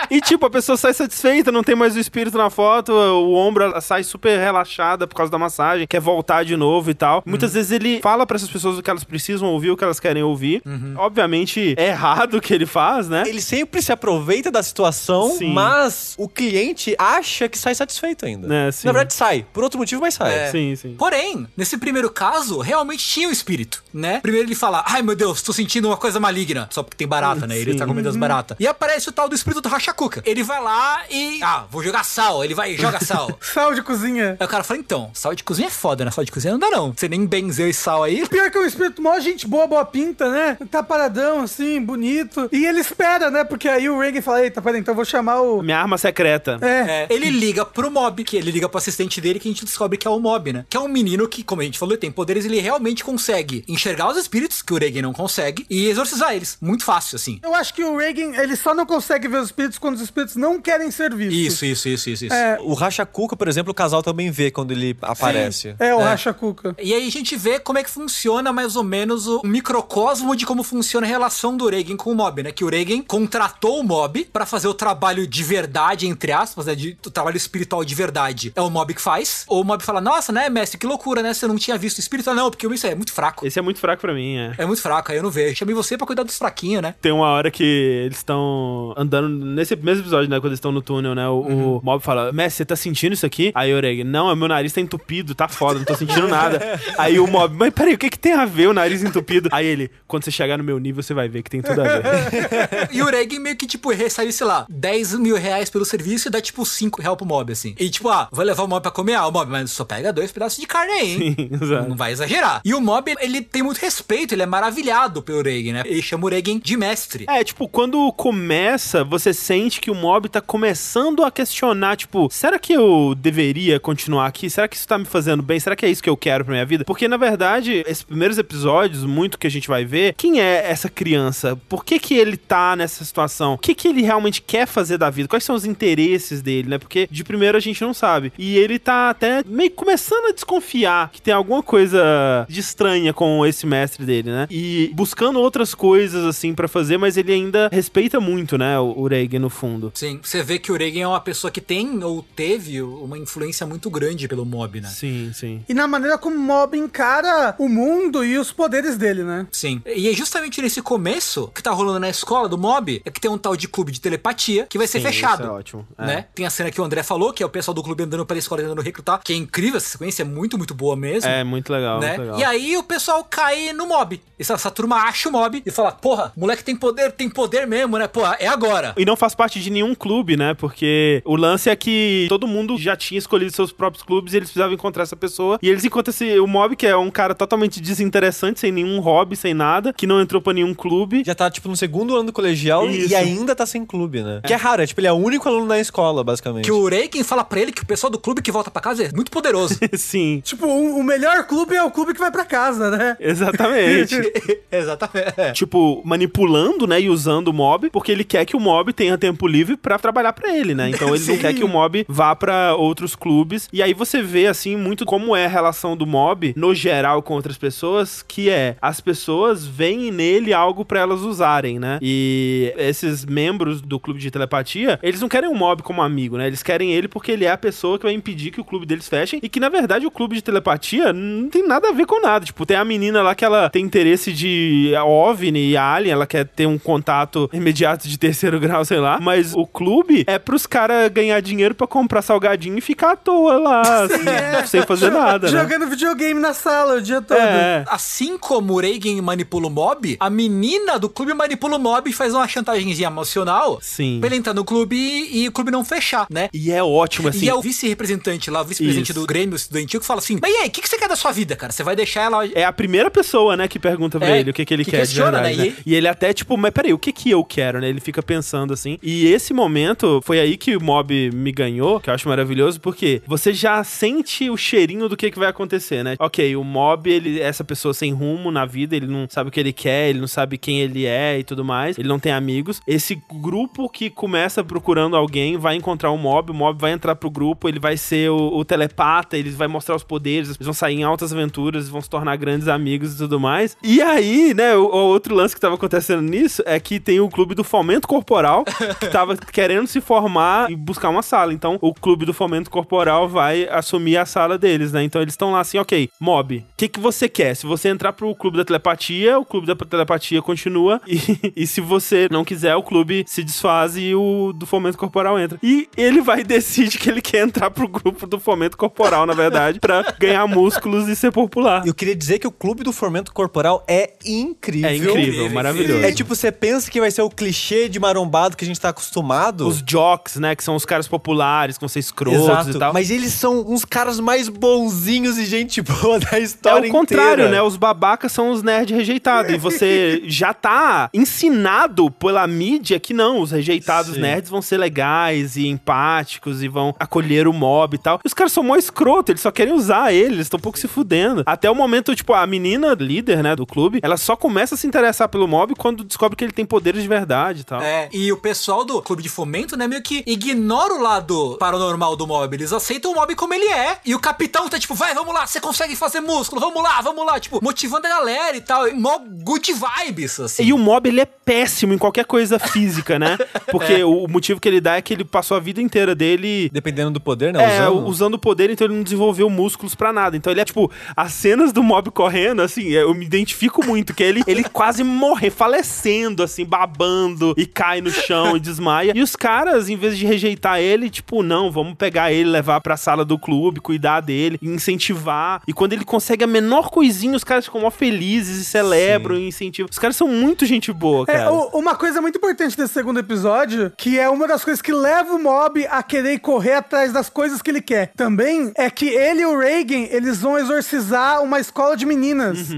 E tipo, a pessoa sai satisfeita, não tem mais o espírito na foto, o ombro sai super relaxada por causa da massagem, quer voltar de novo e tal. Muitas vezes ele fala pra essas pessoas o que elas precisam ouvir, o que elas querem ouvir. Obviamente é errado o que ele faz, né? Ele sempre se aproveita da situação, Sim. mas o cliente acha que sai satisfeito ainda. É. Na verdade, sai. Por outro motivo, mas sai. É. Sim, sim. Porém, nesse primeiro caso, realmente tinha o espírito, né? Primeiro ele fala, ai meu Deus, tô sentindo uma coisa maligna. Só porque tem barata, né? Ele Sim. tá comendo as baratas. E aparece o tal do espírito do Rachacuca. Ele vai lá e. Ah, vou jogar sal. Ele vai e joga sal. Sal de cozinha. Aí o cara fala, então, sal de cozinha é foda, né? Sal de cozinha não dá não. Você nem benzeu esse sal aí. Pior que é um espírito mó gente boa, boa pinta, né? Tá paradão, assim, bonito. E ele espera, né? Porque aí o Reagan fala, eita, peraí, então eu vou chamar o... Minha arma secreta. É, É, ele liga pro mob, que ele liga pro assistente dele, que a gente descobre que é o mob, né? Que é um menino que, como a gente falou, tem poderes, ele realmente consegue enxergar os espíritos, que o Reagan não consegue, e exorcizar eles. Muito fácil, assim. Eu acho que o Reagan, ele só não consegue ver os espíritos quando os espíritos não querem ser vistos. Isso, isso, isso, isso, isso. É, O Racha Cuca, por exemplo, o casal também vê quando ele aparece. é o Racha Cuca. E aí a gente vê como é que funciona mais ou menos o microcosmo de como funciona a relação do Reagan com o mob, né? Que o Reagan contratou o mob pra fazer o trabalho de verdade, entre aspas, né? De, o trabalho espiritual de verdade. É o mob que faz. Ou o mob fala, nossa, né, mestre, que loucura, né? Você não tinha visto o espírito? Ah, Não, porque isso é muito fraco. Esse é muito fraco pra mim, é. É muito fraco, aí eu não vejo. Chamei você pra cuidar dos fraquinhos, né? Tem uma hora que eles estão andando nesse mesmo episódio, né, quando eles estão no túnel, né, o, Uhum. o Mob fala, Messi, você tá sentindo isso aqui? Aí o Oreg, não, meu nariz tá entupido, tá foda, não tô sentindo nada. Aí o Mob, mas peraí, o que que tem a ver o nariz entupido? Aí ele, quando você chegar no meu nível, você vai ver que tem tudo a ver. E o Regen meio que, tipo, recebe, sei lá, 10 mil reais pelo serviço e dá, tipo, 5 reais pro mob, assim. E, tipo, ah, vai levar o mob pra comer? Ah, o mob, mas só pega dois pedaços de carne aí, hein? Sim, exato. Não vai exagerar. E o mob, ele tem muito respeito, ele é maravilhado pelo Regen, né? Ele chama o Regen de mestre. É, tipo, quando começa, você sente que o mob tá começando a questionar, tipo, será que eu deveria continuar aqui? Será que isso tá me fazendo bem? Será que é isso que eu quero pra minha vida? Porque, na verdade, esses primeiros episódios, muito que a gente vai ver, quem é essa criança? Por que que ele tá nessa situação? O que que ele realmente quer fazer da vida? Quais são os interesses dele, né? Porque de primeiro a gente não sabe. E ele tá até meio começando a desconfiar que tem alguma coisa de estranha com esse mestre dele, né? E buscando outras coisas, assim, pra fazer, mas ele ainda respeita muito, né, o, Reagan no fundo. Sim, você vê que o Regen é uma pessoa que tem ou teve uma influência muito grande pelo mob, né? Sim, sim. E na maneira como o Mob encara o mundo e os poderes dele, né? Sim. E é justamente nesse começo que tá rolando na escola do mob, é que tem um tal de clube de telepatia que vai ser Sim, fechado. isso é ótimo. É. Né? Tem a cena que o André falou, que é o pessoal do clube andando pela escola tentando recrutar, que é incrível, essa sequência é muito, muito boa mesmo. É, muito legal, Né? muito legal. E aí o pessoal cai no mob. Essa, essa turma acha o mob e fala: Porra, moleque tem poder, tem poder mesmo, né? Porra, é agora. E não faz parte de nenhum clube, né? Porque o lance é que todo mundo já tinha escolhido seus próprios clubes e eles precisavam encontrar essa pessoa. E eles encontram esse, o Mob, que é um cara totalmente desinteressante, sem nenhum hobby, sem nada, que não entrou pra nenhum clube. Já tá, tipo, no segundo ano do colegial Isso. e ainda tá sem clube, né? Que é raro, é tipo, ele é o único aluno na escola, basicamente. Que o Reiken fala pra ele que o pessoal do clube que volta pra casa é muito poderoso. Sim, Tipo, o, o melhor clube é o clube que vai pra casa, né? exatamente. Exatamente. É. tipo, manipulando, né, e usando o mob, porque ele quer que o mob tenha tempo livre pra trabalhar pra ele, né? Então ele não quer que o mob vá pra outros clubes. E aí você vê assim muito como é a relação do mob no geral com outras pessoas, que é as pessoas veem nele algo pra elas usarem, né? E esses membros do clube de telepatia, eles não querem o mob como amigo, né? Eles querem ele porque ele é a pessoa que vai impedir que o clube deles feche e que na verdade o clube de telepatia não tem nada a ver com nada. Tipo, tem a menina lá que ela tem interesse de OVNI e Alien, ela quer ter um contato imediato de terceiro grau, sei lá. Mas o clube é pros caras ganhar dinheiro pra comprar salgadinho e ficar à toa lá, assim, é. sem fazer nada, né? Jogando videogame na sala o dia todo. É, Assim como o Reigen manipula o mob, a menina do clube manipula o mob e faz uma chantagemzinha emocional sim. pra ele entrar no clube e, e o clube não fechar, né? E é ótimo, assim. E é o vice-representante lá, o vice-presidente do Grêmio Estudantil, que fala assim: Mas e aí, o que, que você quer da sua vida, cara? Você vai deixar ela. É a primeira pessoa, né, que pergunta pra É, ele o que, que ele que quer questiona, de verdade, né? né? E ele até, tipo, mas peraí, o que que eu quero, né? Ele fica pensando assim. E esse momento foi aí que o mob me ganhou, que eu acho maravilhoso, porque você já sente o cheirinho do que, que vai acontecer, né? Ok, o mob, ele é essa pessoa sem rumo na vida, ele não sabe o que ele quer, ele não sabe quem ele é e tudo mais, ele não tem amigos. Esse grupo que começa procurando alguém vai encontrar o mob, o mob vai entrar pro grupo, ele vai ser o, o telepata, ele vai mostrar os poderes, eles vão sair em altas aventuras, vão se tornar grandes amigos e tudo mais. E aí, né, o, o outro lance que tava acontecendo nisso é que tem o clube do fomento corporal que tava querendo se formar e buscar uma sala. Então, o clube do fomento corporal vai assumir a sala deles, né? Então, eles estão lá assim, ok, mob, o que, que você quer? Se você entrar pro clube da telepatia, o clube da telepatia continua. E, e se você não quiser, o clube se desfaz e o do fomento corporal entra. E ele vai e decide que ele quer entrar pro grupo do fomento corporal, na verdade, pra ganhar músculos e ser popular. Eu queria dizer que o clube do fomento corporal é incrível. É incrível, maravilhoso. É tipo, você pensa que vai ser o clichê de marombado que a gente tá acostumado. Os jocks, né? Que são os caras populares, que vão ser escrotos Exato. e tal. Mas eles são uns caras mais bonzinhos e gente boa da É história o contrário, inteira. né? Os babacas são os nerds rejeitados. E você já tá ensinado pela mídia que não, os rejeitados Sim. nerds vão ser legais e empáticos e vão acolher o mob e tal. E os caras são mó escroto, eles só querem usar ele, eles estão um pouco se fudendo. Até o momento, tipo, a menina líder, né, do clube, ela só começa a se interessar pelo mob quando descobre que ele tem poderes de verdade e tal. É, e o pessoal do clube de fomento, né, meio que ignora o lado paranormal do mob. Eles aceitam o mob como ele é. E o capitão tá tipo, vai, vamos lá, você consegue fazer músculo, vamos lá, vamos lá. Tipo, motivando a galera e tal. E mó good vibes, assim. E o mob, ele é péssimo em qualquer coisa física, né? Porque o motivo que ele dá é que ele passou a vida inteira dele Dependendo do poder, né? É, Usando. usando o poder, então ele não desenvolveu músculos pra nada. Então ele é tipo, as cenas do mob correndo, assim, eu me identifico muito, que ele, ele quase morre, falecendo, assim, babando, e cai no chão, desmaia. E os caras, em vez de rejeitar ele, tipo, não, vamos pegar ele, levar pra sala do clube, cuidar dele, incentivar. E quando ele consegue a menor coisinha, os caras ficam mó felizes e celebram e incentivam. Os caras são muito gente boa, É, cara. o- uma coisa muito importante desse segundo episódio, que é uma das coisas que leva o mob a querer correr atrás das coisas que ele quer. Também é que ele e o Reagan, eles vão exorcizar uma escola de meninas.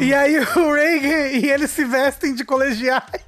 E aí o Reagan e eles se vestem de colegiais.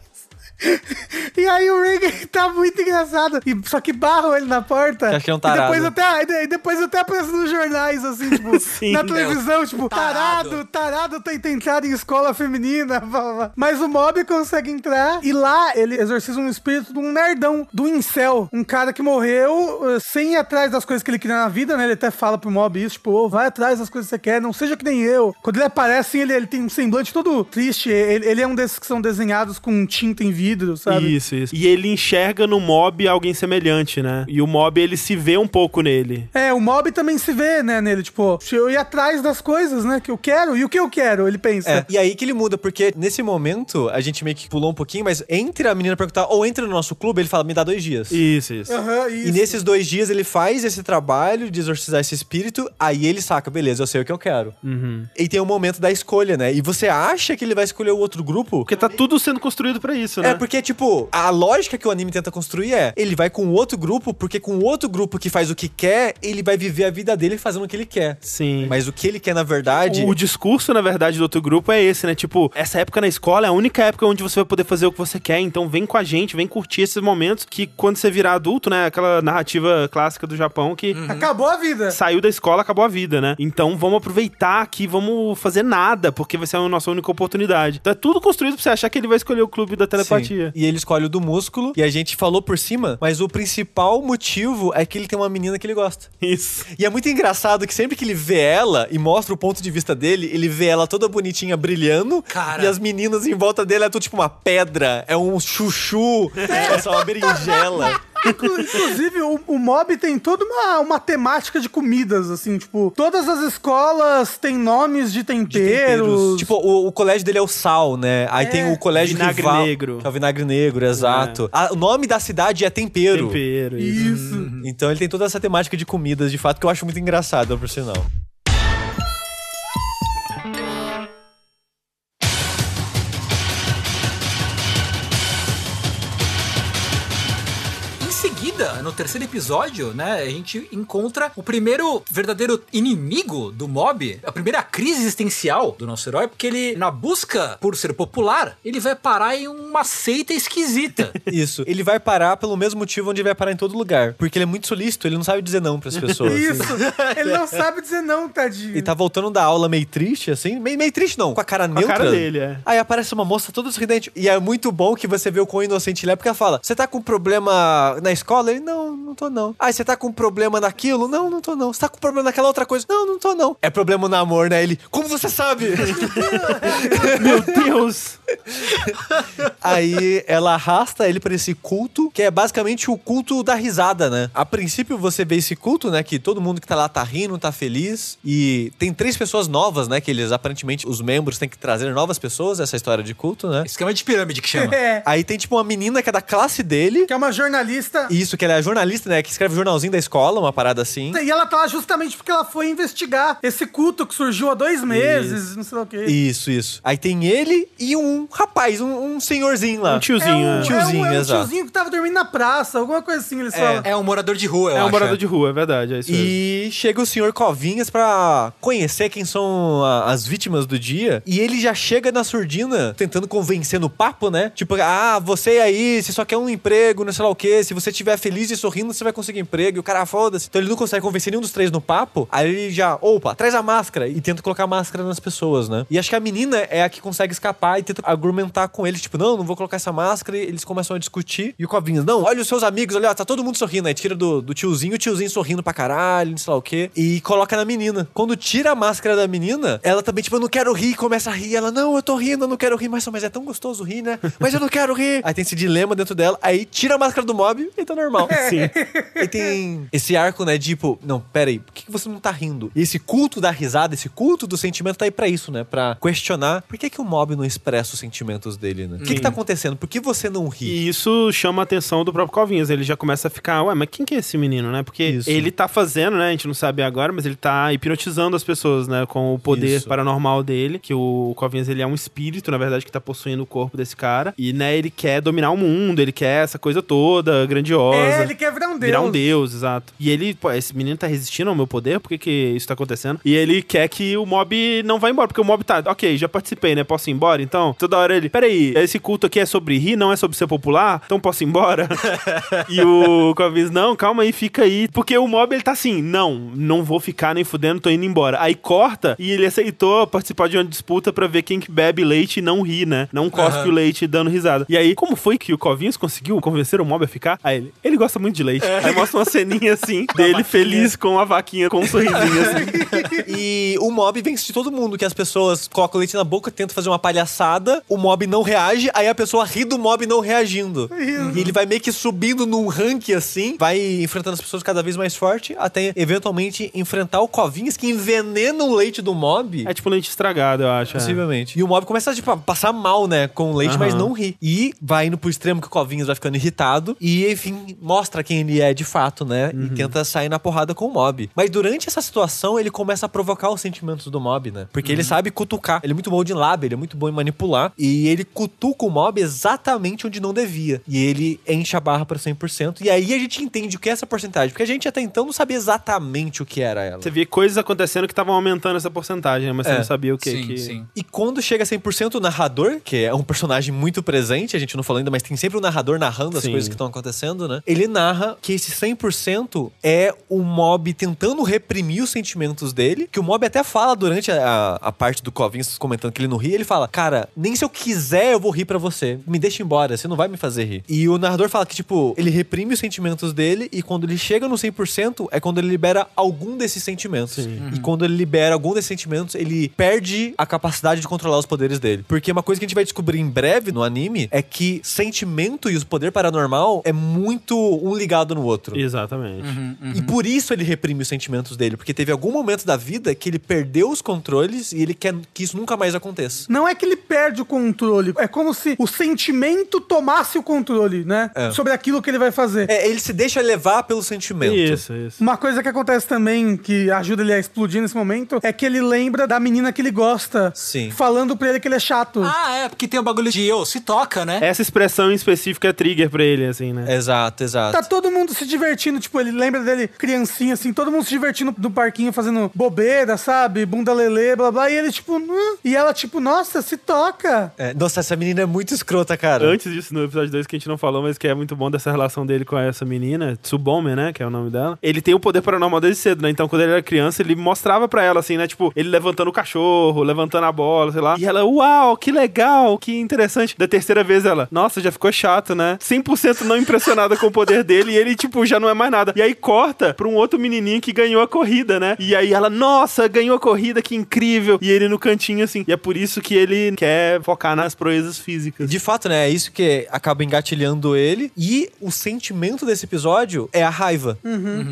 E aí o Reagan tá muito engraçado. E, só que barram ele na porta. Acho que é um E depois tarado. até, e depois até aparece nos jornais, assim, tipo, Sim. na televisão, tipo, Tarado. tarado, tarado tenta entrar em escola feminina. blá, blá. Mas o mob consegue entrar e lá ele exorciza um espírito de um nerdão, do incel. Um cara que morreu eh, sem ir atrás das coisas que ele queria na vida, né? Ele até fala pro mob isso, tipo, ô, vai atrás das coisas que você quer, não seja que nem eu. Quando ele aparece, ele, ele tem um semblante todo triste. Ele, ele é um desses que são desenhados com tinta em vidro, sabe? Isso, isso. E ele enxerga no mob alguém semelhante, né? E o mob, ele se vê um pouco nele. É, o mob também se vê, né, nele, tipo, eu ir atrás das coisas, né, que eu quero, e o que eu quero, ele pensa. É, e aí que ele muda, porque nesse momento, a gente meio que pulou um pouquinho, mas entre a menina perguntar, ou entre no nosso clube, ele fala, me dá dois dias. Isso, isso. Aham, E isso. nesses dois dias ele faz esse trabalho de exorcizar esse espírito, aí ele saca, beleza, eu sei o que eu quero. E tem o momento da escolha, né? E você acha que ele vai escolher o outro grupo? Porque tá tudo sendo construído pra isso, né? É, porque, tipo, a lógica que o anime tenta construir é: ele vai com o outro grupo, porque com o outro grupo que faz o que quer, ele vai viver a vida dele fazendo o que ele quer. Sim. Mas o que ele quer, na verdade. O discurso, na verdade, do outro grupo é esse, né? Tipo, essa época na escola é a única época onde você vai poder fazer o que você quer, então vem com a gente, vem curtir esses momentos que quando você virar adulto, né? Aquela narrativa clássica do Japão que Acabou a vida. saiu da escola, acabou a vida, né? Então vamos aproveitar aqui, vamos fazer nada, porque vai ser a nossa única oportunidade. Então é tudo construído pra você achar que ele vai escolher o clube da telepatia. Sim. E ele escolhe o do músculo, e a gente falou por cima, mas o principal motivo é que ele tem uma menina que ele gosta. Isso. E é muito engraçado que sempre que ele vê ela e mostra o ponto de vista dele, ele vê ela toda bonitinha brilhando. Cara. E as meninas em volta dele é tudo tipo uma pedra, é um chuchu, é só uma berinjela. Inclu- Inclusive, o, o mob tem toda uma, uma temática de comidas, assim, tipo, todas as escolas têm nomes de temperos. Tipo, o, o colégio dele é o Sal, né? Aí tem o colégio Vinagre rival, Negro. Que é o Vinagre Negro, exato. Ah, o nome da cidade é Tempero. Tempero, isso. isso. Então ele tem toda essa temática de comidas, de fato, que eu acho muito engraçado, por sinal. No terceiro episódio, né, a gente encontra o primeiro verdadeiro inimigo do mob, a primeira crise existencial do nosso herói, porque ele, na busca por ser popular, ele vai parar em uma seita esquisita. Isso. Ele vai parar pelo mesmo motivo onde ele vai parar em todo lugar. Porque ele é muito solícito, ele não sabe dizer não pras pessoas. Isso. Ele não sabe dizer não, tadinho. E tá voltando da aula meio triste, assim. Meio, meio triste, não. Com a cara Com a neutra. cara dele, é. Aí aparece uma moça toda sorridente. E é muito bom que você vê o quão inocente ele é, porque ela fala: Você tá com problema na escola? Ele, não, não tô não. Ah, você tá com problema naquilo? Não, não tô não. Você tá com problema naquela outra coisa? Não, não tô não. É problema no amor, né? Ele, como você sabe? Meu Deus! Aí ela arrasta ele pra esse culto, que é basicamente o culto da risada, né? A princípio você vê esse culto, né? Que todo mundo que tá lá tá rindo, tá feliz. E tem três pessoas novas, né? Que eles aparentemente, os membros têm que trazer novas pessoas, essa história de culto, né? Esquema de pirâmide que chama. É. Aí tem tipo uma menina que é da classe dele. Que é uma jornalista. Isso, que ela é jornalista, né? Que escreve jornalzinho da escola, uma parada assim. E ela tá lá justamente porque ela foi investigar esse culto que surgiu há dois meses, não sei o quê. Isso, isso. Aí tem ele e um rapaz, um, um senhorzinho lá. Um tiozinho, é um, é. Tiozinho, é um, é um exato. tiozinho que tava dormindo na praça, alguma coisa assim, eles falam. É um morador de rua, eu É um acho. morador de rua, é verdade, é isso mesmo. E chega o senhor Covinhas pra conhecer quem são a- as vítimas do dia. E ele já chega na surdina tentando convencer no papo, né? Tipo, ah, você aí, você só quer um emprego, não sei lá o quê. Se você estiver feliz sorrindo, você vai conseguir emprego. E o cara, foda-se. Então ele não consegue convencer nenhum dos três no papo. Aí ele já, opa, traz a máscara. E tenta colocar máscara nas pessoas, né? E acho que a menina é a que consegue escapar e tenta argumentar com ele. Tipo, não, não vou colocar essa máscara. E eles começam a discutir. E o Covinhas, não, olha os seus amigos, olha, ó, tá todo mundo sorrindo. Aí tira do, do tiozinho, o tiozinho sorrindo pra caralho, não sei lá o quê. E coloca na menina. Quando tira a máscara da menina, ela também, tipo, eu não quero rir, começa a rir. Ela, não, eu tô rindo, eu não quero rir, mas, mas é tão gostoso rir, né? Mas eu não quero rir. Aí tem esse dilema dentro dela. Aí tira a máscara do mob, ele tá normal. Sim. E tem esse arco, né, de, tipo, não, pera aí, por que você não tá rindo? E esse culto da risada, esse culto do sentimento tá aí pra isso, né? Pra questionar por que que o mob não expressa os sentimentos dele, né? O que que tá acontecendo? Por que você não ri? E isso chama a atenção do próprio Covinhas. Ele já começa a ficar, ué, mas quem que é esse menino, né? Porque Isso. ele tá fazendo, né? A gente não sabe agora, mas ele tá hipnotizando as pessoas, né? Com o poder Isso. paranormal dele. Que o Covinhas, ele é um espírito, na verdade, que tá possuindo o corpo desse cara. E, né, ele quer dominar o mundo, ele quer essa coisa toda, grandiosa. É, ele quer virar um deus. Virar um deus, exato. E ele, pô, esse menino tá resistindo ao meu poder? Por que que isso tá acontecendo? E ele quer que o mob não vá embora, porque o mob tá, ok, já participei, né? Posso ir embora? Então, toda hora ele, peraí, esse culto aqui é sobre rir, não é sobre ser popular? Então posso ir embora? e o Covis, não, calma aí, fica aí. Porque o mob, ele tá assim, não, não vou ficar nem fudendo, tô indo embora. Aí corta e ele aceitou participar de uma disputa pra ver quem que bebe leite e não ri, né? Não cospe Aham. o leite dando risada. E aí, como foi que o Covinhas conseguiu convencer o mob a ficar? Aí ele, ele gosta muito de leite. Aí mostra uma ceninha assim, dele feliz com a vaquinha com um sorrisinho assim. E o mob vence de todo mundo, que as pessoas colocam leite na boca, tentam fazer uma palhaçada, o mob não reage, aí a pessoa ri do mob não reagindo. E ele vai meio que subindo num ranking assim, vai enfrentando as pessoas cada vez mais forte, até eventualmente enfrentar o Covinhas, que envenena o leite do mob. É tipo leite estragado, eu acho. é. Possivelmente. E o mob começa tipo, a passar mal, né? Com o leite, Aham. mas não ri. E vai indo pro extremo que o Covinhas vai ficando irritado. E, enfim, mostra quem ele é de fato, né? Uhum. E tenta sair na porrada com o mob. Mas durante essa situação, ele começa a provocar os sentimentos do mob, né? Porque Uhum. ele sabe cutucar. Ele é muito bom de lábia, ele é muito bom em manipular. E ele cutuca o mob exatamente onde não devia. E ele enche a barra pra 100%. E aí a gente entende o que é essa porcentagem. Porque a gente até então não sabia exatamente o que era ela. Você via coisas acontecendo que estavam aumentando essa porcentagem, né? mas você É. não sabia o que. sim, que... sim. E quando chega a 100% o narrador, que é um personagem muito presente, a gente não falou ainda, mas tem sempre o narrador narrando as Sim. coisas que estão acontecendo, né? Ele narra que esse 100% é o mob tentando reprimir os sentimentos dele, que o mob até fala durante a, a parte do Covinhas comentando que ele não ri, ele fala, cara, nem se eu quiser eu vou rir pra você, me deixa embora, você não vai me fazer rir. E o narrador fala que, tipo, ele reprime os sentimentos dele e quando ele chega no 100% é quando ele libera algum desses sentimentos. E quando ele libera algum desses sentimentos, ele perde a capacidade de controlar os poderes dele. Porque uma coisa que a gente vai descobrir em breve no anime é que sentimento e o poder paranormal é muito um ligado no outro. Exatamente. E por isso ele reprime os sentimentos dele, porque teve algum momento da vida que ele perdeu os controles e ele quer que isso nunca mais aconteça. Não é que ele perde o controle, é como se o sentimento tomasse o controle, né? É. Sobre aquilo que ele vai fazer. É, ele se deixa levar pelo sentimento. Isso, isso. Uma coisa que acontece também, que ajuda ele a explodir nesse momento, é que ele lembra da menina que ele gosta. Sim. Falando pra ele que ele é chato. Ah, é, porque tem o bagulho de, ô, se toca, né? Essa expressão em específico é trigger pra ele, assim, né? Exato, exato. Tá todo mundo se divertindo, tipo, ele lembra dele criancinha, assim, todo mundo se divertindo no parquinho, fazendo bobeira, sabe? Bunda lelê, blá blá. E ele, tipo, "Hum." e ela, tipo, nossa, se toca. É, nossa, essa menina é muito escrota, cara. Antes disso, no episódio 2 que a gente não falou, mas que é muito bom dessa relação dele com essa menina, Tsubome, né? Que é o nome dela. Ele tem o poder paranormal desde cedo, né? Então, quando ele era criança, ele mostrava pra ela, assim, né? Tipo, ele levantando o cachorro, levantando a bola, sei lá. E ela, uau, que legal, que interessante. Da terceira vez, ela, nossa, já ficou chato, né? 100% não impressionada com o poder dele e ele, tipo, já não é mais nada. E aí corta pra um outro menininho que ganhou a corrida, né? E aí ela, nossa, ganhou a corrida, que incrível. E ele no cantinho, assim. E é por isso que ele quer focar nas proezas físicas. De fato, né? É isso que acaba engatilhando ele. E o sentimento desse episódio é a raiva.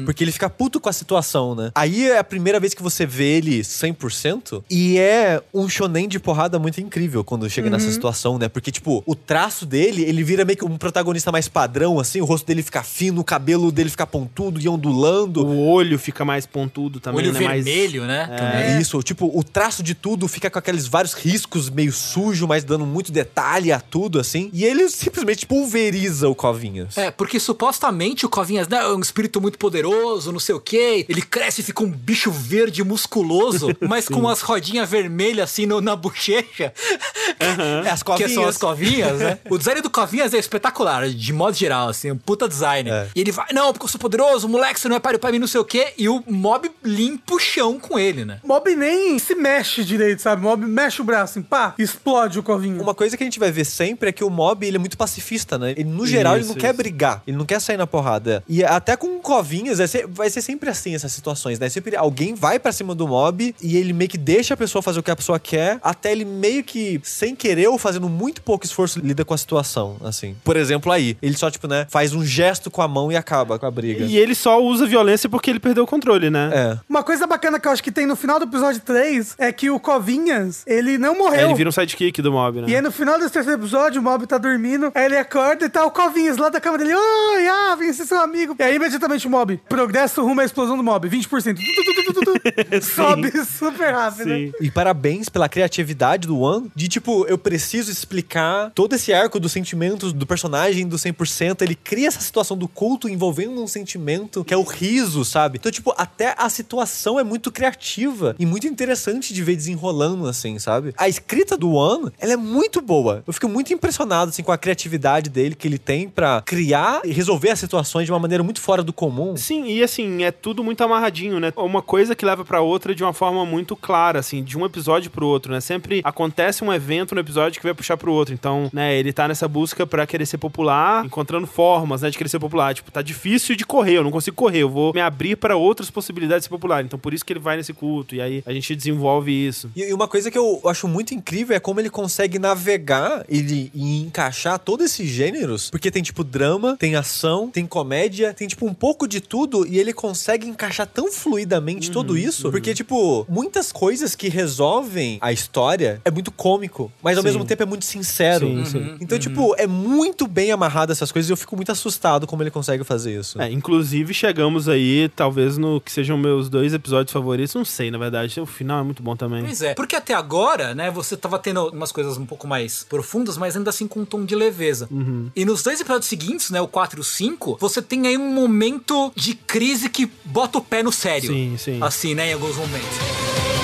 Porque ele fica puto com a situação, né? Aí é a primeira vez que você vê ele 100%. E é um shonen de porrada muito incrível quando chega nessa situação, né? Porque, tipo, o traço dele, ele vira meio que um protagonista mais padrão, assim. O rosto dele fica fino, o cabelo dele fica pontudo e ondulando. O olho fica mais pontudo também, Olho né? Mais- vermelho, né? É isso, tipo, o traço de tudo fica com aqueles vários riscos meio sujo, mas dando muito detalhe a tudo, assim. E ele simplesmente pulveriza o Covinhas. É, porque supostamente o Covinhas né, é um espírito muito poderoso, não sei o quê. Ele cresce e fica um bicho verde musculoso, mas com umas rodinhas vermelhas assim no- na bochecha. É, as Que covinhas. são as covinhas, né? O design do Covinhas é espetacular, de modo geral, assim, um puta design. É. E ele vai, não, porque eu sou poderoso, moleque, você não é páreo pra mim, não sei o quê. E o mob limpa o chão com ele, né? Mob nem se mexe direito, sabe? Mob mexe o braço, assim, pá, explode o covinho. Uma coisa que a gente vai ver sempre é que o mob ele é muito pacifista, né? Ele, no geral, ele Isso, não quer isso. brigar, ele não quer sair na porrada. E até com covinhas, vai ser, vai ser sempre assim essas situações, né? Sempre alguém vai pra cima do mob e ele meio que deixa a pessoa fazer o que a pessoa quer, até ele meio que, sem querer ou fazendo muito pouco esforço, lida com a situação, assim. Por exemplo, aí, ele só, tipo, né, faz um gesto com a mão e acaba com a briga. E ele só usa violência porque ele perdeu o controle, né? É. Uma coisa bacana que eu acho que tem no final do episódio 3 é que o Covinhas, ele não morreu. ele vira um sidekick do mob, né? E aí no final desse terceiro episódio, o Mob tá dormindo, aí ele acorda e tá o Covinhas lá da cama dele. Oi, ah, vem ser seu amigo. E aí imediatamente o Mob, progresso rumo à explosão do Mob, 20%. Tu, tu, tu, tu, tu, tu. Sobe super rápido. Sim. E parabéns pela criatividade do One. De tipo, eu preciso explicar todo esse arco dos sentimentos do personagem do 100%. Ele cria essa situação do culto envolvendo um sentimento que é o riso, sabe? Então, tipo, até a situação é muito criativa e muito interessante de ver desenrolando, assim, sabe? A escrita do One, ela é muito boa. Eu fico muito impressionado, assim, com a criatividade dele que ele tem pra criar e resolver as situações de uma maneira muito fora do comum. Sim, e assim, é tudo muito amarradinho, né? Uma coisa que leva pra outra de uma forma muito clara, assim, de um episódio pro outro, né? Sempre acontece um evento no episódio que vai puxar pro outro. Então, né, ele tá nessa busca pra querer ser popular, encontrando formas, né, de querer ser popular. Tipo, tá difícil de correr, eu não consigo correr, eu vou me abrir pra outras possibilidades de ser popular. Então, por isso que ele vai nesse culto, e aí a gente desenvolve isso. E e uma coisa que eu acho muito incrível é como ele consegue navegar e, e encaixar todos esses gêneros. Porque tem, tipo, drama, tem ação, tem comédia, tem, tipo, um pouco de tudo. E ele consegue encaixar tão fluidamente tudo isso. Porque, tipo, muitas coisas que resolvem a história é muito cômico, mas ao Sim. mesmo tempo é muito sincero. Sim, sim. Então, tipo, é muito bem amarrado essas coisas e eu fico muito assustado como ele consegue fazer isso. É, inclusive chegamos aí, talvez no que sejam meus dois episódios favoritos, não sei, na verdade. O final é muito bom também. Pois é, porque até agora, né, você tava tendo umas coisas um pouco mais profundas, mas ainda assim com um tom de leveza. E nos dois episódios seguintes, né, o 4 e o 5, você tem aí um momento de crise que bota o pé no sério. Sim, sim. Assim, né, em alguns momentos.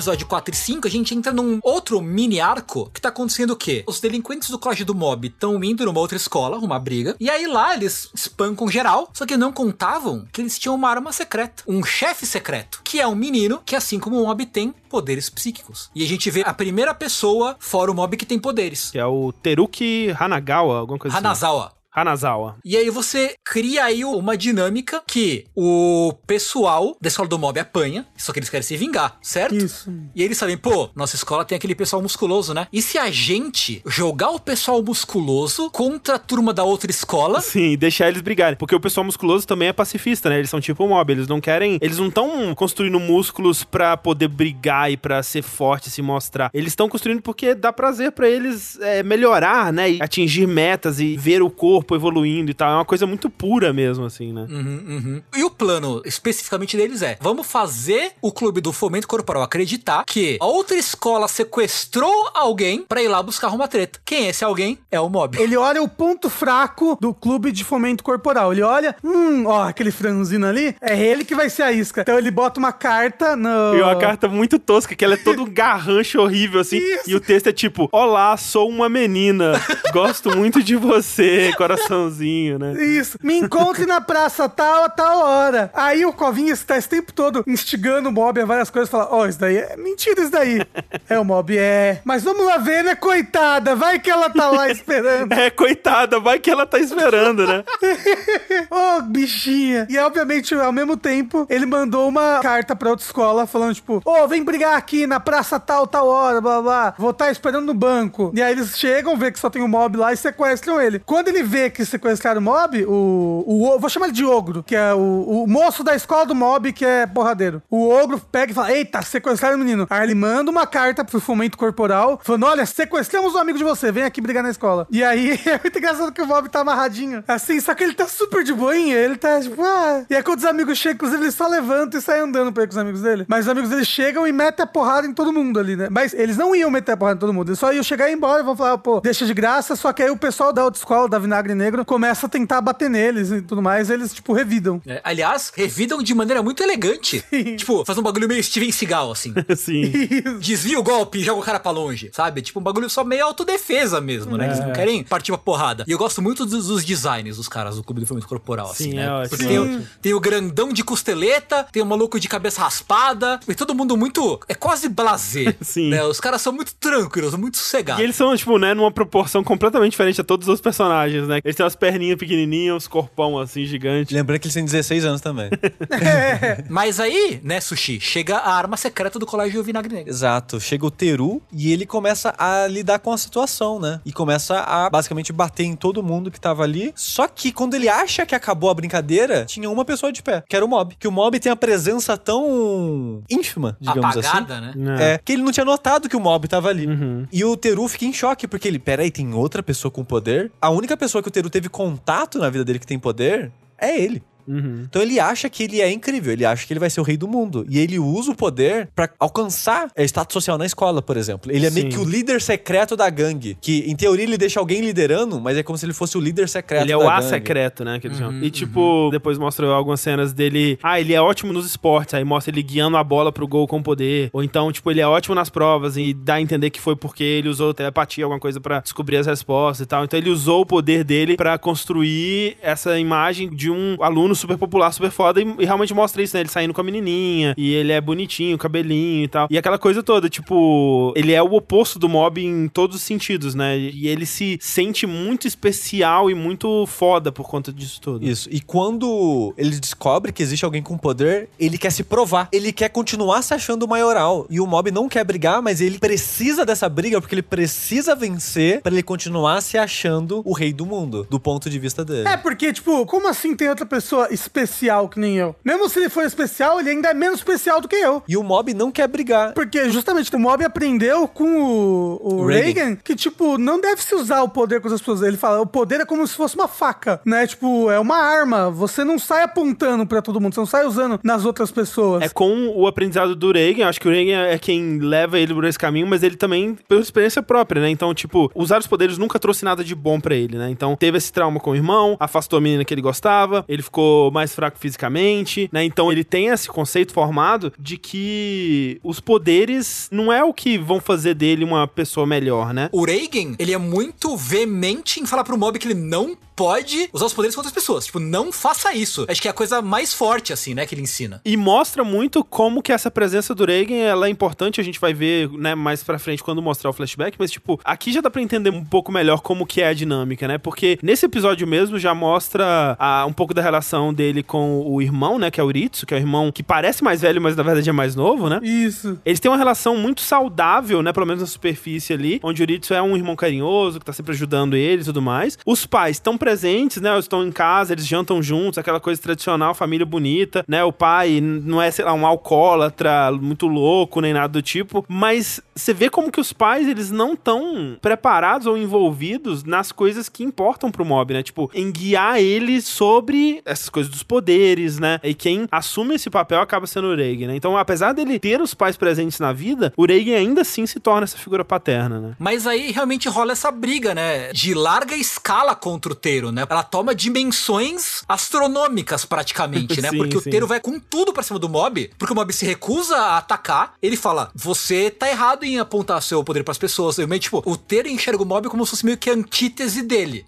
Episódio 4 e 5, a gente entra num outro mini arco que tá acontecendo o quê? Os delinquentes do colégio do mob estão indo numa outra escola, uma briga, e aí lá eles espancam geral, só que não contavam que eles tinham uma arma secreta, um chefe secreto, que é um menino que, assim como o mob, tem poderes psíquicos. E a gente vê a primeira pessoa fora o mob que tem poderes. Que é o Teruki Hanagawa, alguma coisa assim. Hanazawa. Hanazawa. E aí você cria aí uma dinâmica que o pessoal da escola do mob apanha, só que eles querem se vingar, certo? Isso. E eles sabem, pô, nossa escola tem aquele pessoal musculoso, né? E se a gente jogar o pessoal musculoso contra a turma da outra escola, Sim, deixar eles brigarem. Porque o pessoal musculoso também é pacifista, né? Eles são tipo mob, eles não querem. Eles não estão construindo músculos pra poder brigar e pra ser forte, se mostrar. Eles estão construindo porque dá prazer pra eles é, melhorar, né? E atingir metas e ver o corpo evoluindo e tal. É uma coisa muito pura mesmo, assim, né? Uhum, uhum. E o plano especificamente deles é: vamos fazer o clube do fomento corporal acreditar que a outra escola sequestrou alguém pra ir lá buscar uma treta. Quem é esse alguém? É o mob. Ele olha o ponto fraco do clube de fomento corporal. Ele olha, hum, ó, aquele franzino ali, é ele que vai ser a isca. Então ele bota uma carta no. E uma carta muito tosca, que ela é todo um garrancho horrível, assim. Isso. E o texto é tipo: Olá, sou uma menina. Gosto muito de você. Coraçãozinho, né? Isso. Me encontre na praça tal a tal hora. Aí o Covinhas tá esse tempo todo instigando o mob a várias coisas. Fala, ó, isso daí é mentira, isso daí. é, o mob é. Mas vamos lá ver, né, coitada? Vai que ela tá lá esperando. É, coitada, vai que ela tá esperando, né? Ô, bichinha. E obviamente, ao mesmo tempo, ele mandou uma carta pra outra escola falando, tipo, ô, vem brigar aqui na praça tal, tal hora, blá, blá. Vou estar esperando no banco. E aí eles chegam, vê que só tem um mob lá e sequestram ele. Quando ele vê que sequestraram o mob, o, o, vou chamar ele de ogro, que é o, o moço da escola do mob, que é porradeiro. O ogro pega e fala, eita, sequestraram o menino. Aí ele manda uma carta pro fomento corporal, falando, olha, sequestramos um amigo de você, vem aqui brigar na escola. E aí é muito engraçado que o mob tá amarradinho. Assim, só que ele tá super de boinha, ele tá tipo, ah. E aí quando os amigos chegam, inclusive, ele só levanta e sai andando pra ir com os amigos dele. Mas os amigos dele chegam e metem a porrada em todo mundo ali, né? Mas eles não iam meter a porrada em todo mundo, eles só iam chegar e ir embora vão falar, pô, deixa de graça. Só que aí o pessoal da outra escola, da Vinagre negro, começa a tentar bater neles e tudo mais, eles, tipo, revidam. É, aliás, revidam de maneira muito elegante. tipo, faz um bagulho meio Steven Seagal, assim. Sim. Desvia o golpe e joga o cara pra longe, sabe? Tipo, um bagulho só meio autodefesa mesmo, né? Eles não querem partir pra porrada. E eu gosto muito dos, dos designs dos caras do Clube do Filme Corporal, assim, Sim, né? é ótimo. Porque Sim. tem o, tem o grandão de costeleta, tem o maluco de cabeça raspada, e todo mundo muito. É quase blazer. Sim. Né? Os caras são muito tranquilos, muito sossegados. E eles são, tipo, né, numa proporção completamente diferente a todos os personagens, né? Eles têm umas perninhas pequenininhas, uns corpão assim, gigante. Lembrando que eles têm 16 anos também. Mas aí, né, Sushi, chega a arma secreta do Colégio Vinagre Negro. Exato. Chega o Teru e ele começa a lidar com a situação, né? E começa a basicamente bater em todo mundo que tava ali. Só que quando ele acha que acabou a brincadeira, tinha uma pessoa de pé, que era o Mob. Que o Mob tem a presença tão ínfima, digamos Apagada, assim. né? É, que ele não tinha notado que o Mob tava ali. Uhum. E o Teru fica em choque, porque ele, peraí, tem outra pessoa com poder? A única pessoa que o Teru teve contato na vida dele que tem poder é ele. Uhum. Então ele acha que ele é incrível, ele acha que ele vai ser o rei do mundo. E ele usa o poder pra alcançar é, status social na escola, por exemplo. Ele é meio Sim. que o líder secreto da gangue. Que, em teoria, ele deixa alguém liderando, mas é como se ele fosse o líder secreto Ele é o A gangue. secreto, né? Que eles chamam. E tipo, depois mostra algumas cenas dele. Ah, ele é ótimo nos esportes. Aí mostra ele guiando a bola pro gol com poder. Ou então, tipo, ele é ótimo nas provas e dá a entender que foi porque ele usou telepatia, alguma coisa pra descobrir as respostas e tal. Então ele usou o poder dele pra construir essa imagem de um aluno super popular, super foda. E, e realmente mostra isso, né? Ele saindo com a menininha. E ele é bonitinho, cabelinho e tal. E aquela coisa toda, tipo, ele é o oposto do mob em todos os sentidos, né? E ele se sente muito especial e muito foda por conta disso tudo. Isso. E quando ele descobre que existe alguém com poder, ele quer se provar. Ele quer continuar se achando o maioral. E o mob não quer brigar, mas ele precisa dessa briga porque ele precisa vencer pra ele continuar se achando o rei do mundo, do ponto de vista dele. É, porque, tipo, como assim tem outra pessoa especial que nem eu? Mesmo se ele for especial, ele ainda é menos especial do que eu. E o mob não quer brigar. Porque justamente o Mob aprendeu com o, o Reagan. Reagan. que, tipo, não deve se usar o poder com as pessoas. Ele fala, o poder é como se fosse uma faca, né? Tipo, é uma arma. Você não sai apontando pra todo mundo, você não sai usando nas outras pessoas. É com o aprendizado do Reagan, acho que o Reagan é quem leva ele por esse caminho, mas ele também, pela experiência própria, né? Então, tipo, usar os poderes nunca trouxe nada de bom pra ele, né? Então, teve esse trauma com o irmão, afastou a menina que ele gostava, ele ficou mais fraco fisicamente, né? Então, ele tem esse conceito formado de que os poderes não é o que vão fazer dele uma pessoa melhor, né? O Reagan, ele é muito veemente em falar pro mob que ele não pode usar os poderes contra as pessoas. Tipo, não faça isso. Acho que é a coisa mais forte, assim, né, que ele ensina. E mostra muito como que essa presença do Reagan ela é importante, a gente vai ver, né, mais pra frente quando mostrar o flashback, mas tipo, aqui já dá pra entender um pouco melhor como que é a dinâmica, né? Porque nesse episódio mesmo já mostra ah, um pouco da relação dele com o irmão, né, que é o Ritsu, que é o irmão que parece mais velho, mas na verdade é mais novo, né? Isso. Eles têm uma relação muito saudável, né? Pelo menos na superfície ali, onde o Ritsu é um irmão carinhoso, que tá sempre ajudando ele e tudo mais. Os pais estão presentes, né? Eles estão em casa, eles jantam juntos, aquela coisa tradicional, família bonita, né? O pai não é, sei lá, um alcoólatra muito louco, nem nada do tipo, mas você vê como que os pais, eles não estão preparados ou envolvidos nas coisas que importam pro mob, né? Tipo, em guiar ele sobre essas coisas dos poderes, né? E quem assume esse papel acaba sendo o Reagan, né? Então, apesar dele ter os pais presentes na vida, o Reagan ainda assim se torna essa figura paterna, né? Mas aí realmente rola essa briga, né? De larga escala contra o Teiro, né? Ela toma dimensões astronômicas praticamente, né? Sim, Porque sim. o Teiro vai com tudo pra cima do mob, porque o mob se recusa a atacar. Ele fala: Você tá errado em apontar seu poder pras pessoas. Eu meio, tipo, o Teiro enxerga o mob como se fosse meio que a antítese dele.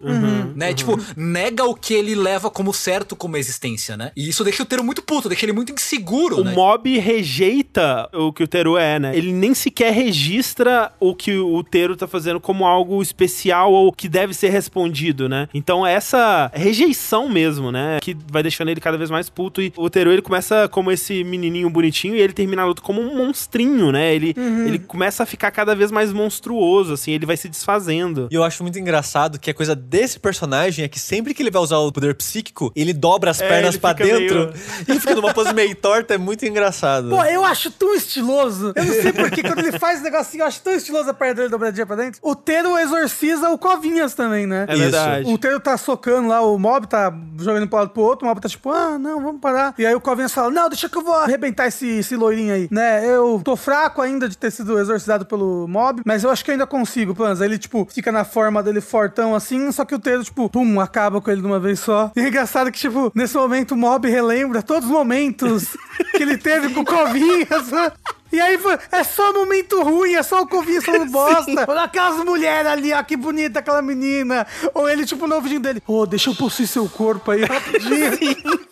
né? Tipo, nega o que ele leva como certo como existência, né? E isso deixa o Teiro muito puto, deixa ele muito inseguro, O né? mob rejeita o que o Teru é, né? Ele nem sequer registra o que o Teru tá fazendo como algo especial ou que deve ser respondido, né? Então essa rejeição mesmo, né? Que vai deixando ele cada vez mais puto e o Teru ele começa como esse menininho bonitinho e ele termina a luta como um monstrinho, né? Ele, ele começa a ficar cada vez mais monstruoso, assim, ele vai se desfazendo. E eu acho muito engraçado que a coisa desse personagem é que sempre que ele vai usar o poder psíquico, ele dobra dobra as É, pernas fica dentro meio- e fica numa pose meio torta, é muito engraçado. Pô, eu acho tão estiloso. Eu não sei porque quando ele faz esse negocinho, eu acho tão estiloso a perna dele dobradinha pra dentro. O Tero exorciza o Covinhas também, né? É Isso. verdade. O Tero tá socando lá, o Mob tá jogando pro lado pro outro, o Mob tá tipo, ah, não, vamos parar. E aí o Covinhas fala, não, deixa que eu vou arrebentar esse, esse loirinho aí, né? Eu tô fraco ainda de ter sido exorcizado pelo Mob, mas eu acho que ainda consigo. Aí ele, tipo, fica na forma dele fortão assim, só que o Tero, tipo, pum, acaba com ele de uma vez só. E é engraçado que, tipo, nesse momento o Mob relembra todos os momentos que ele teve com o Covinhas? E aí, foi- é só momento ruim, é só o Covinhas falando bosta. Olha aquelas mulheres ali, ó, que bonita aquela menina. Ou ele, tipo, no ouvidinho dele, ô, deixa eu possuir seu corpo aí rapidinho.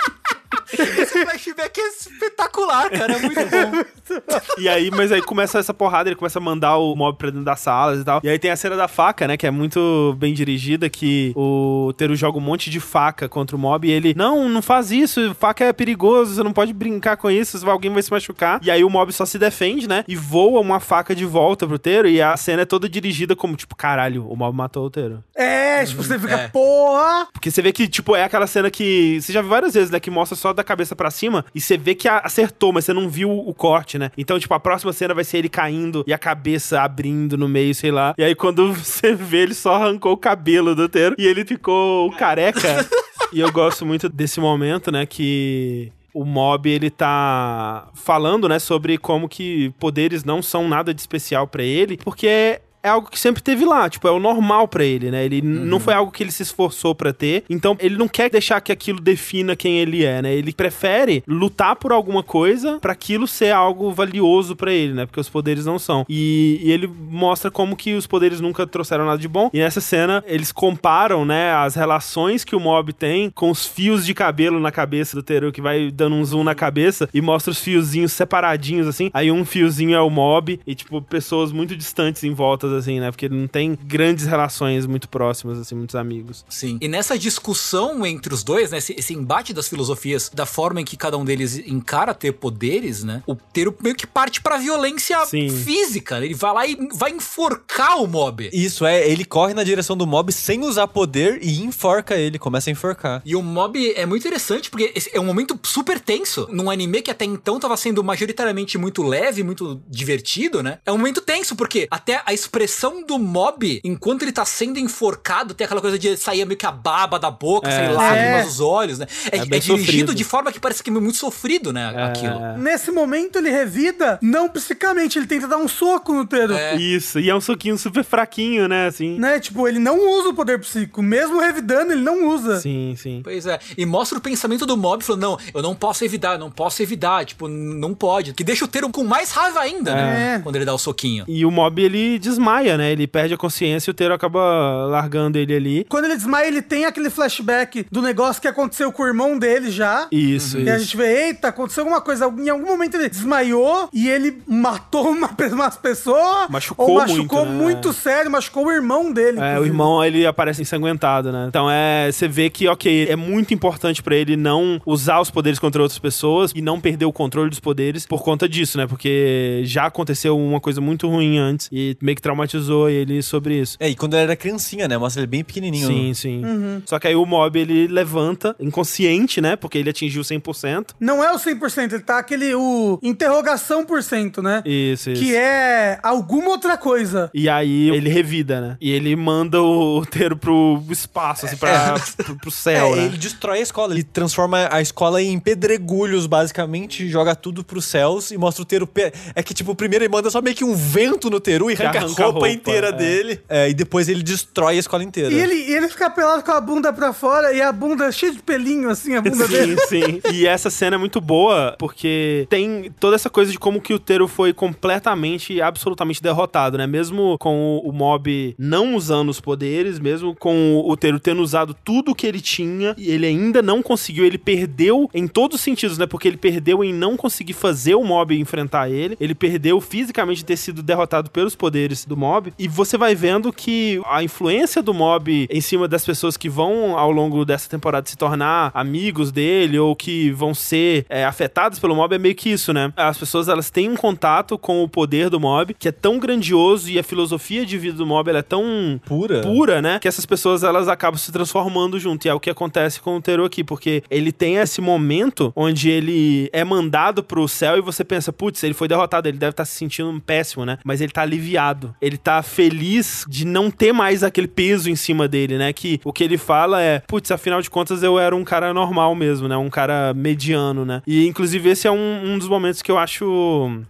Esse flashback é espetacular, cara. É muito bom. E aí, mas aí começa essa porrada, ele começa a mandar o mob pra dentro das salas e tal. E aí tem a cena da faca, né, que é muito bem dirigida, que o Teru joga um monte de faca contra o mob e ele, não, não faz isso, faca é perigoso, você não pode brincar com isso, alguém vai se machucar. E aí o mob só se defende, né, e voa uma faca de volta pro Teru e a cena é toda dirigida como, tipo, caralho, o mob matou o Teru. É, tipo, você fica, É. porra. Porque você vê que, tipo, é aquela cena que. Você já viu várias vezes, né? Que mostra só da cabeça pra cima e você vê que acertou, mas você não viu o corte, né? Então, tipo, a próxima cena vai ser ele caindo e a cabeça abrindo no meio, sei lá. E aí, quando você vê, ele só arrancou o cabelo do Teiro e ele ficou careca. e eu gosto muito desse momento, né? Que. O mob, ele tá falando, né, sobre como que poderes não são nada de especial pra ele, porque é, algo que sempre teve lá, tipo, é o normal pra ele, né? Ele n- não foi algo que ele se esforçou pra ter. Então, ele não quer deixar que aquilo defina quem ele é, né? Ele prefere lutar por alguma coisa pra aquilo ser algo valioso pra ele, né? Porque os poderes não são. E, e ele mostra como que os poderes nunca trouxeram nada de bom. E nessa cena, eles comparam, né, as relações que o mob tem com os fios de cabelo na cabeça do Teru, que vai dando um zoom na cabeça e mostra os fiozinhos separadinhos, assim. Aí um fiozinho é o mob e, tipo, pessoas muito distantes em assim, né? Porque ele não tem grandes relações muito próximas, assim, muitos amigos. Sim. E nessa discussão entre os dois, né? Esse, esse embate das filosofias, da forma em que cada um deles encara ter poderes, né? O Teiro meio que parte pra violência Sim. física. né? Ele vai lá e vai enforcar o mob. Isso é, ele corre na direção do mob sem usar poder e enforca ele, começa a enforcar. E o mob é muito interessante porque esse é um momento super tenso. Num anime que até então tava sendo majoritariamente muito leve, muito divertido, né? É um momento tenso porque até a expressão do mob, enquanto ele tá sendo enforcado, tem aquela coisa de sair meio que a baba da boca, É. sair lágrimas É. dos olhos, né? É, É é dirigido sofrido. de forma que parece que é muito sofrido, né? Aquilo. Nesse momento ele revida, não psicamente, ele tenta dar um soco no Tero. É. Isso, e é um soquinho super fraquinho, né? Assim. Né? Tipo, ele não usa o poder psíquico. Mesmo revidando, ele não usa. Sim, sim. Pois é. E mostra o pensamento do mob falando: não, eu não posso evitar, eu não posso evitar. Tipo, não pode. Que deixa o Teiro com mais raiva ainda, né? É. Quando ele dá o soquinho. E o mob, ele desmaia, né? Ele perde a consciência e o Teiro acaba largando ele ali. Quando ele desmaia, ele tem aquele flashback do negócio que aconteceu com o irmão dele já. Isso, E a isso. gente vê, eita, aconteceu alguma coisa. Em algum momento ele desmaiou e ele matou uma, umas pessoas. Machucou ou machucou muito, né? muito sério, machucou o irmão dele. É, o inclusive. irmão, ele aparece ensanguentado, né? Então, é, você vê que, ok, é muito importante pra ele não usar os poderes contra outras pessoas e não perder o controle dos poderes por conta disso, né? Porque já aconteceu uma coisa muito ruim antes e meio que traumatizou ele sobre isso. É, e quando ele era criancinha, né? Mostra ele bem pequenininho. Sim, sim. Uhum. Só que aí o mob, ele levanta, inconsciente, né? Porque ele atingiu 100%. Não é o 100%, ele tá aquele, o interrogação por cento, né? Isso, isso. Que é alguma outra coisa. E aí ele revida, né? E ele manda o Teiro pro espaço, assim, pra, pro, pro céu, É, né? ele destrói a escola. Ele transforma a escola em pedregulhos, basicamente, joga tudo pros céus e mostra o Teru. pe- É que, tipo, primeiro ele manda só meio que um vento no Teru e arranca, arranca a roupa, roupa, inteira é. dele. É, e depois ele destrói a escola inteira. E ele, e ele fica pelado com a bunda pra fora e a bunda cheia de pelinho, assim, a bunda dele. Sim, sim. E essa cena é muito boa, porque tem toda essa coisa de como que o Teru foi completamente e absolutamente derrotado, né? Mesmo com o, o mob não usando os poderes, mesmo com o, o Teru tendo usado tudo que ele tinha, e ele ainda não conseguiu, ele perdeu em todos os sentidos, né? Porque ele perdeu em não conseguir fazer o mob enfrentar ele, ele perdeu fisicamente ter sido derrotado pelos poderes do mob, e você vai vendo que a influência do mob em cima das pessoas que vão, ao longo dessa temporada, se tornar amigos dele ou que vão ser é, afetadas pelo mob é meio que isso, né? As pessoas elas têm um contato com o poder do mob que é tão grandioso e a filosofia de vida do mob ela é tão Pura. pura, né? Que essas pessoas elas acabam se transformando junto. E é o que acontece com o Teru aqui, porque ele tem esse momento onde ele é mandado pro céu e você pensa, putz, ele foi derrotado, ele deve estar se sentindo péssimo, né? Mas ele tá aliviado. Ele tá feliz de não ter mais aquele peso em cima dele, né? Que o que ele fala é, putz, afinal de contas eu era um cara normal mesmo, né? Um cara mediano, né? E inclusive esse é um, um dos momentos que eu acho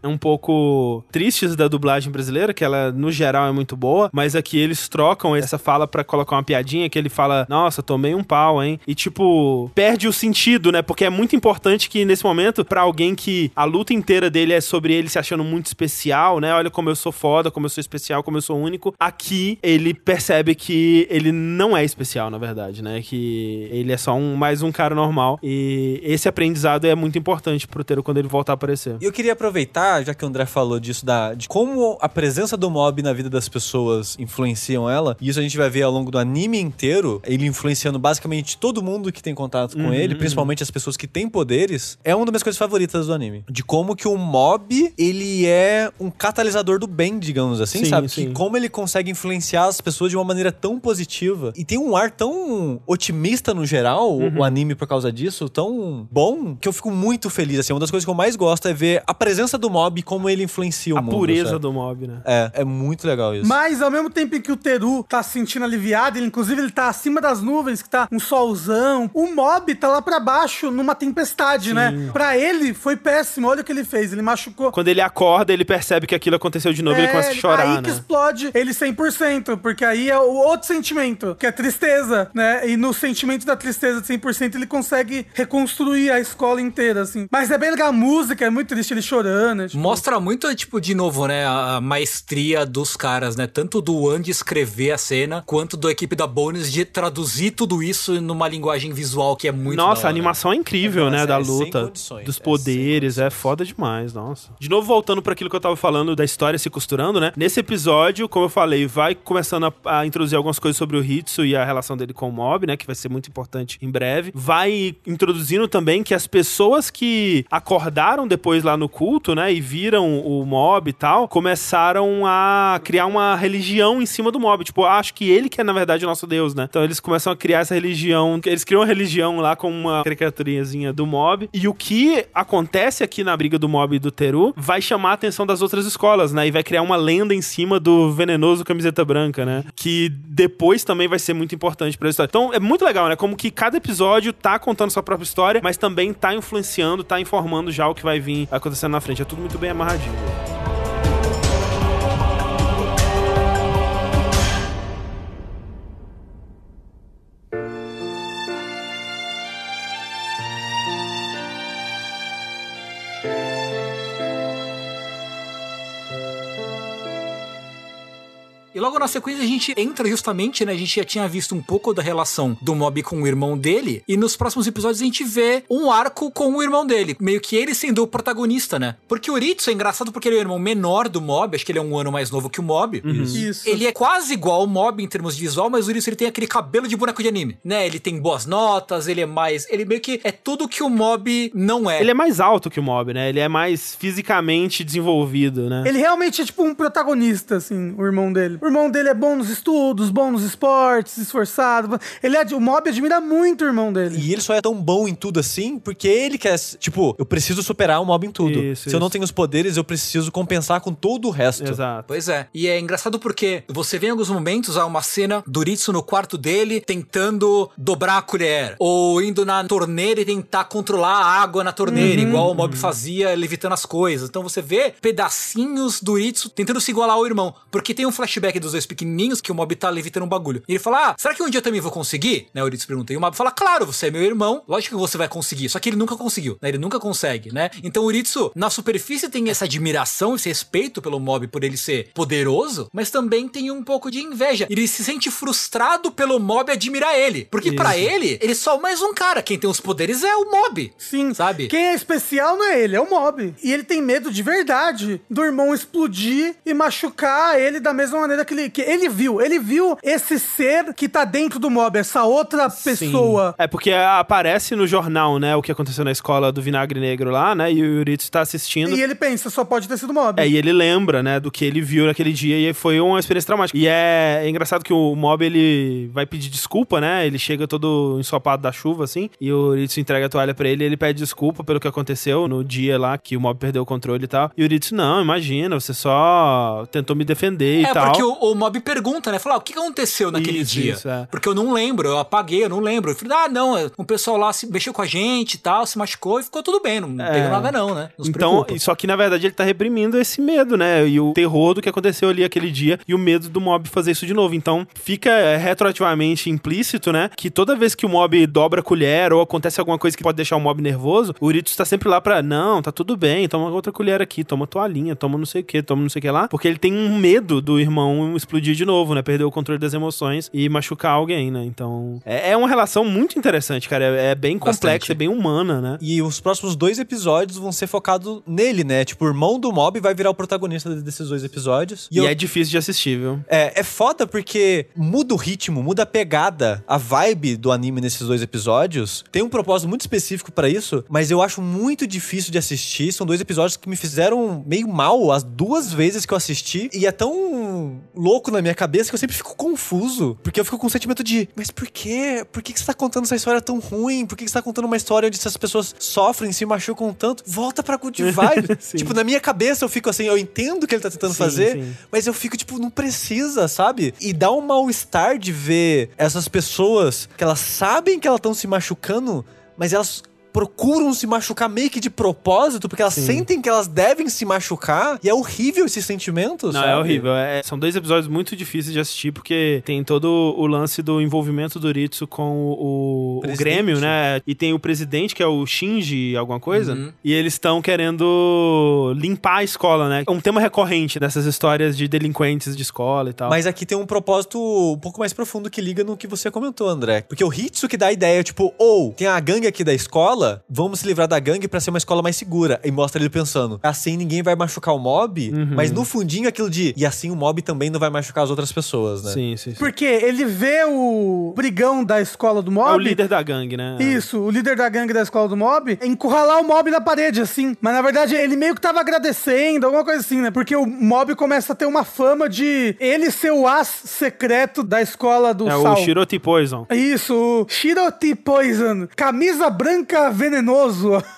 um pouco tristes da dublagem brasileira, que ela no geral é muito boa, mas aqui eles trocam essa fala pra colocar uma piadinha que ele fala, nossa, tomei um pau, hein? E tipo, perde o sentido, né? Porque é muito importante que nesse momento, pra alguém que a luta inteira dele é sobre ele se achando muito especial, né? Olha como eu sou foda, como eu sou especial, como eu sou único. Aqui ele percebe que ele não é especial, na verdade, né? Que ele é só um mais um cara normal. E esse aprendizado é muito importante pro Teru quando ele voltar a aparecer. E eu queria aproveitar, já que o André falou disso, da, de como a presença do mob na vida das pessoas influenciam ela, e isso a gente vai ver ao longo do anime inteiro, ele influenciando basicamente todo mundo que tem contato com Uhum, ele, principalmente as pessoas que têm poderes, é uma das minhas coisas favoritas do anime. De como que o mob, ele é um catalisador do bem, digamos assim, Sim, sabe? sim. Que como ele consegue influenciar as pessoas de uma maneira tão positiva e tem um ar tão otimista no geral, Uhum. o anime por causa disso, tão bom, que eu fico muito feliz, assim. Uma das coisas que eu mais gosto é ver a presença do mob e como ele influencia o A mundo. pureza sabe? do mob, né? É, é muito legal isso. Mas ao mesmo tempo em que o Teru tá se sentindo aliviado, ele, inclusive ele tá acima das nuvens, que tá um solzão, o Mob tá lá pra baixo numa tempestade, né? Pra ele foi péssimo, olha o que ele fez, ele machucou. Quando ele acorda, ele percebe que aquilo aconteceu de novo e ele começa a chorar, É, aí né? Que explode ele 100%, porque aí é o outro sentimento, que é tristeza, né? E no sentimento da tristeza de 100%, ele consegue reconstruir a escola inteira, assim. Mas é bem legal, a música é muito triste, ele chorando. é, tipo- Mostra muito, tipo, de novo, né, a maestria dos caras, né? Tanto do Andy escrever a cena, quanto da equipe da Bones de traduzir tudo isso numa linguagem visual que é muito Nossa, da a hora. animação é incrível, né? Da é sem luta, dos é poderes, é, foda demais, nossa. De novo, voltando para aquilo que eu tava falando da história se costurando, né? Nesse episódio, como eu falei, vai começando a, a introduzir algumas coisas sobre o Hitsu e a relação dele com o Mob, né? Que vai ser muito importante em breve. Vai introduzindo também que as pessoas que acordaram depois lá no culto, né? E viram o Mob e tal, começaram a criar uma religião em cima do Mob. Tipo, acho que ele que é, na verdade, o nosso Deus, né? Então eles começam a criar essa religião. Eles criam uma religião lá com uma caricaturinhazinha do Mob. E o que acontece aqui na briga do Mob e do Teru vai chamar a atenção das outras escolas, né? E vai criar uma lenda em cima do venenoso camiseta branca, né? Que depois também vai ser muito importante pra história. Então é muito legal, né? Como que cada episódio tá contando sua própria história, mas também tá influenciando, tá informando já o que vai vir acontecendo na frente. É tudo muito bem amarradinho. E logo na sequência a gente entra justamente, né? A gente já tinha visto um pouco da relação do Mob com o irmão dele. E nos próximos episódios a gente vê um arco com o irmão dele. Meio que ele sendo o protagonista, né? Porque o Ritsu é engraçado porque ele é o irmão menor do Mob. Acho que ele é um ano mais novo que o Mob. Isso. Ele é quase igual ao Mob em termos de visual, mas o Ritsu ele tem aquele cabelo de boneco de anime, né? Ele tem boas notas, ele é mais... Ele meio que é tudo que o Mob não é. Ele é mais alto que o Mob, né? Ele é mais fisicamente desenvolvido, né? Ele realmente é tipo um protagonista, assim, o irmão dele. O irmão dele é bom nos estudos, bom nos esportes, esforçado. Ele é, o Mob admira muito o irmão dele. E ele só é tão bom em tudo assim, porque ele quer. Tipo, eu preciso superar o mob em tudo. Isso, Se eu não isso. tenho os poderes, eu preciso compensar com todo o resto. Exato. Pois é. E é engraçado porque você vê em alguns momentos há uma cena do Ritsu no quarto dele tentando dobrar a colher. Ou indo na torneira e tentar controlar a água na torneira, igual o Mob fazia levitando as coisas. Então você vê pedacinhos do Ritsu tentando se igualar ao irmão. Porque tem um flashback dos dois pequenininhos que o Mob tá levitando um bagulho. E ele fala: Ah, será que um dia eu também vou conseguir? Né, o Eurydice pergunta. E o Mob fala: Claro, você é meu irmão, lógico que você vai conseguir. Só que ele nunca conseguiu, né? Ele nunca consegue, né? Então o Eurydice, na superfície, tem essa admiração, esse respeito pelo Mob por ele ser poderoso, mas também tem um pouco de inveja. Ele se sente frustrado pelo Mob admirar ele. Porque pra ele, ele é só mais um cara. Quem tem os poderes é o Mob. Sim. Sabe? Quem é especial não é ele, é o mob. E ele tem medo de verdade do irmão explodir e machucar ele da mesma maneira que ele, que ele viu. Ele viu esse ser que tá dentro do mob, essa outra pessoa. É porque aparece no jornal, né, o que aconteceu na escola do Vinagre Negro lá, né, e o Yuritsu tá assistindo. E ele pensa, só pode ter sido mob. É, e ele lembra, né, do que ele viu naquele dia e foi uma experiência traumática. E é, é engraçado que o Mob, ele vai pedir desculpa, né, ele chega todo ensopado da chuva, assim, e o Yuritsu entrega a toalha pra ele e ele pede desculpa pelo que aconteceu no dia lá, que o Mob perdeu o controle e tal. E o Yuritsu, não, imagina, você só tentou me defender e É, tal. porque o, o Mob pergunta, né? Fala, ah, o que aconteceu naquele Isso, dia? isso, é. Porque eu não lembro, eu apaguei, eu não lembro. Eu falei, ah, não, o pessoal lá se mexeu com a gente e tal, se machucou e ficou tudo bem, não É. pegou nada não, né? Não Então, só que na verdade ele tá reprimindo esse medo, né? E o terror do que aconteceu ali aquele dia e o medo do mob fazer isso de novo. Então, fica é, retroativamente implícito, né? Que toda vez que o mob dobra a colher ou acontece alguma coisa que pode deixar o mob nervoso, o Uritus tá sempre lá pra, não, tá tudo bem, toma outra colher aqui, toma toalhinha, toma não sei o que, toma não sei o que lá, porque ele tem um medo do irmão explodir de novo, né? Perder o controle das emoções e machucar alguém, né? Então, é, é uma relação muito interessante, cara. É, é bem complexa, é bem humana, né? E os próximos dois episódios vão ser focados nele, né? Tipo, o irmão do Mob vai virar o protagonista desses dois episódios. E, eu- é difícil de assistir, viu? É, é foda porque muda o ritmo, muda a pegada, a vibe do anime nesses dois episódios. Tem um propósito muito específico pra isso, mas eu acho muito difícil de assistir. São dois episódios que me fizeram meio mal as duas vezes que eu assisti. E é tão louco na minha cabeça que eu sempre fico confuso. Porque eu fico com o sentimento de, mas por quê? Por que, que você tá contando essa história tão ruim? Por que, que você tá contando uma história onde essas pessoas sofrem, se machucam tanto? Volta pra good tipo, na minha cabeça eu fico assim, eu entendo o que ele tá tentando Sim, fazer, sim. mas eu fico, tipo, não precisa, sabe? E dá um mal-estar de ver essas pessoas que elas sabem que elas estão se machucando, mas elas procuram se machucar meio que de propósito, porque elas Sim. sentem que elas devem se machucar, e é horrível esse sentimento, Não, sabe? é horrível. É- são dois episódios muito difíceis de assistir, porque tem todo o lance do envolvimento do Ritsu com o, o Presidente. Grêmio, né? E tem o presidente, que é o Shinji, alguma coisa. Uhum. E eles estão querendo limpar a escola, né? É um tema recorrente dessas histórias de delinquentes de escola e tal. Mas aqui tem um propósito um pouco mais profundo que liga no que você comentou, André. Porque o Hitsu que dá a ideia, tipo, ou tem a gangue aqui da escola, vamos se livrar da gangue pra ser uma escola mais segura. E mostra ele pensando, assim ninguém vai machucar o mob, Uhum. mas no fundinho aquilo de, e assim o mob também não vai machucar as outras pessoas, né? Sim, sim, sim. Porque ele vê o brigão da escola do mob. É o líder da gangue, né? Isso, o líder da gangue da escola do mob, encurralar o mob na parede, assim. Mas na verdade ele meio que tava agradecendo, alguma coisa assim, né? Porque o mob começa a ter uma fama de ele ser o as secreto da escola do É Sal. o Shiroti Poison. Isso, o Shiroti Poison. Camisa branca venenoso.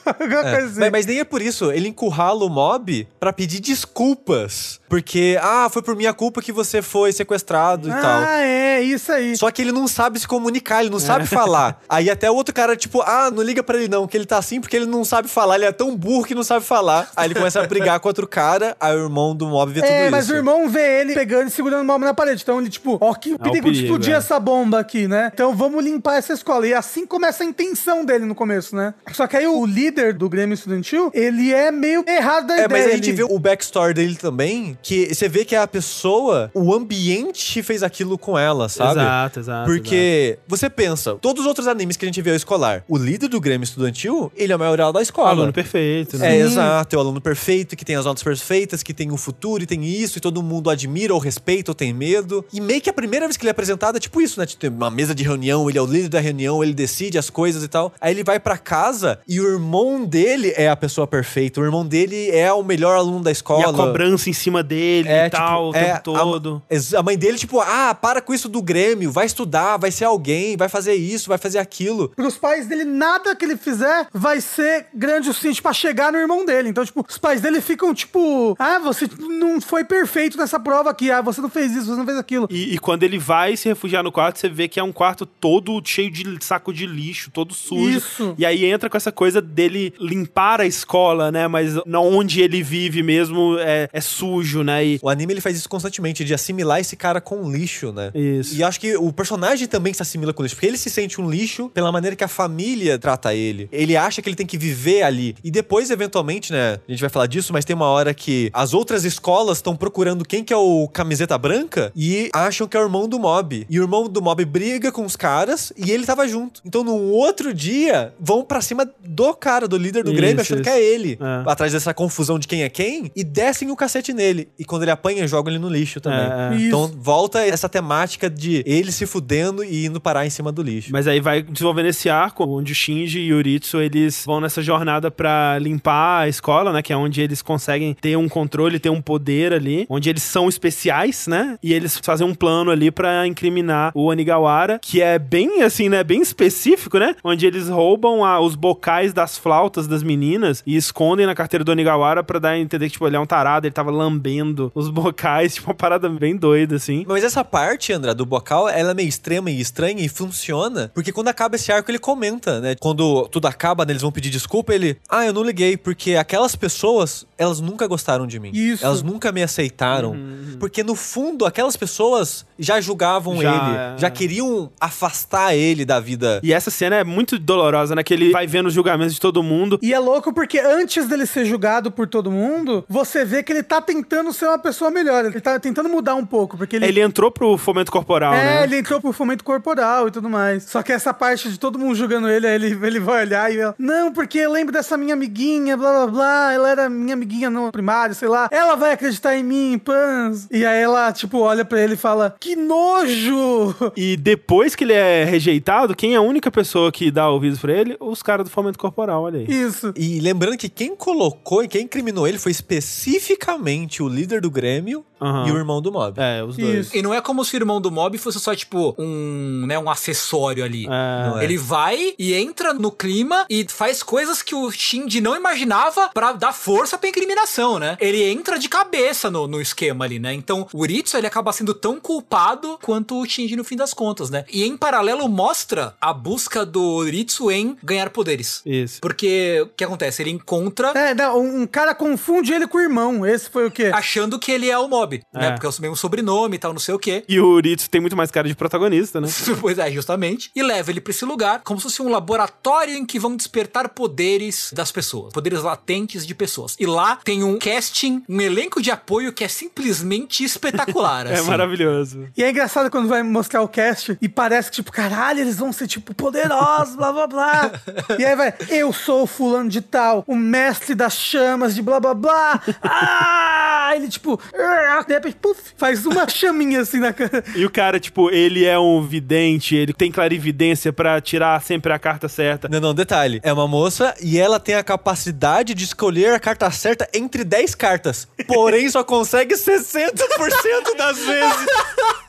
É. assim. Mas, mas nem é por isso. Ele encurrala o mob pra pedir desculpas. Porque, ah, foi por minha culpa que você foi sequestrado e tal. Ah, é, isso aí. Só que ele não sabe se comunicar, ele não sabe falar. Aí até o outro cara, tipo, ah, não liga pra ele não, que ele tá assim porque ele não sabe falar, ele é tão burro que não sabe falar. Aí ele começa a brigar com outro cara, aí o irmão do mob vê tudo É, isso. mas o irmão vê ele pegando e segurando o mob na parede. Então ele, tipo, ó, que perigo, de explodir é. essa bomba aqui, né? Então vamos limpar essa escola. E assim começa a intenção dele no começo, né? Só que aí o líder do Grêmio Estudantil, ele é meio errado da É, ideia. mas a gente ali. vê o backstory dele também, que você vê que a pessoa, o ambiente fez aquilo com ela, sabe? Exato, exato. Porque você pensa, todos os outros animes que a gente vê ao escolar, o líder do Grêmio Estudantil, ele é o maior da exato. escola. Aluno perfeito, né? É, exato, é o aluno perfeito, que tem as notas perfeitas, que tem o futuro e tem isso, e todo mundo admira ou respeita ou tem medo. E meio que a primeira vez que ele é apresentado é tipo isso, né? Tipo, Tem uma mesa de reunião, ele é o líder da reunião, ele decide as coisas e tal. Aí ele vai pra casa e o irmão dele é a pessoa perfeita, o irmão dele é o melhor aluno da escola. E a cobrança em cima dele É, e tal, tipo, o é, tempo a- todo. Ex- A mãe dele, tipo, ah, para com isso do Grêmio, vai estudar, vai ser alguém, vai fazer isso, vai fazer aquilo. Pros pais dele, nada que ele fizer vai ser grande o suficiente pra chegar no irmão dele. Então, tipo, os pais dele ficam, tipo, ah, você não foi perfeito nessa prova aqui, ah, você não fez isso, você não fez aquilo. E, e quando ele vai se refugiar no quarto, você vê que é um quarto todo cheio de saco de lixo, todo sujo. Isso. E aí aí entra com essa coisa dele limpar a escola, né? Mas onde ele vive mesmo é, é sujo, né? E O anime ele faz isso constantemente, de assimilar esse cara com lixo, né? Isso. E acho que o personagem também se assimila com lixo, porque ele se sente um lixo pela maneira que a família trata ele. Ele acha que ele tem que viver ali. E depois, eventualmente, né? A gente vai falar disso, mas tem uma hora que as outras escolas estão procurando quem que é o camiseta branca e acham que é o irmão do Mob. E o irmão do Mob briga com os caras e ele tava junto. Então, no outro dia, vão pra cima do cara, do líder do Isso, Grêmio, achando isso. que é ele. É. Atrás dessa confusão de quem é quem, e descem o cacete nele. E quando ele apanha, jogam ele no lixo também. É, é. Então volta essa temática de ele se fudendo e indo parar em cima do lixo. Mas aí vai desenvolvendo esse arco, onde o Shinji e o Yuritsu, eles vão nessa jornada pra limpar a escola, né? Que é onde eles conseguem ter um controle, ter um poder ali, onde eles são especiais, né? E eles fazem um plano ali pra incriminar o Onigawara, que é bem, assim, né? Bem específico, né? Onde eles roubam a- os bocais das flautas das meninas e escondem na carteira do Onigawara pra dar a entender que, tipo, ele é um tarado, ele tava lambendo os bocais, tipo, uma parada bem doida, assim. Mas essa parte, André, do bocal, ela é meio extrema e estranha e funciona, porque quando acaba esse arco ele comenta, né? Quando tudo acaba, né, eles vão pedir desculpa, ele, ah, eu não liguei, porque aquelas pessoas, elas nunca gostaram de mim. Isso. Elas nunca me aceitaram. Porque no fundo, aquelas pessoas já julgavam Já, ele, é. já queriam afastar ele da vida. E essa cena é muito dolorosa, né? Que ele vai vendo os julgamentos de todo mundo. E é louco porque antes dele ser julgado por todo mundo, você vê que ele tá tentando ser uma pessoa melhor. Ele tá tentando mudar um pouco, porque ele. Ele entrou pro fomento corporal, é, né? ele entrou pro fomento corporal e tudo mais. Só que essa parte de todo mundo julgando ele, aí ele, ele vai olhar e ela, não, porque eu lembro dessa minha amiguinha, blá blá blá, ela era minha amiguinha no primário, sei lá. Ela vai acreditar em mim, pans. E aí ela, tipo, olha pra ele e fala, que nojo! E depois que ele é rejeitado, quem é a única pessoa que dá ouvidos pra ele? Os caras do fomento corporal, olha aí. Isso. E lembrando que quem colocou e quem incriminou ele foi especificamente o líder do Grêmio Aham. e o irmão do Mob. É, os dois. Isso. E não é como se o irmão do Mob fosse só, tipo, um, né, um acessório ali. É. É. Ele vai e entra no clima e faz coisas que o Shinji não imaginava pra dar força pra incriminação, né? Ele entra de cabeça no, no esquema ali, né? Então, o Uritsu, ele acaba sendo tão culpado quanto o Shinji no fim das contas, né? E em paralelo mostra a busca do Uritsu em ganhar poderes. Isso. Porque o que acontece? Ele encontra É, não, um cara confunde ele com o irmão. Esse foi o quê? achando que ele é o Mob, né? É. Porque é o mesmo sobrenome e tal, não sei o quê. E o Uritsu tem muito mais cara de protagonista, né? pois é, justamente. E leva ele pra esse lugar como se fosse um laboratório em que vão despertar poderes das pessoas. Poderes latentes de pessoas. E lá tem um casting, um elenco de apoio que é simplesmente espetacular. É assim. maravilhoso. E é engraçado quando vai mostrar o cast e parece que, tipo, caralho, eles vão ser, tipo, poderosos, blá blá blá. e aí vai, eu sou o fulano de tal, o mestre das chamas de blá blá blá. Ah! Ele, tipo, ah, de repente, puf, faz uma chaminha assim na cara. E o cara, tipo, ele é um vidente, ele tem clarividência pra tirar sempre a carta certa. Não, não, detalhe. É uma moça e ela tem a capacidade de escolher a carta certa entre 10 cartas. Porém, só consegue 60% das vezes.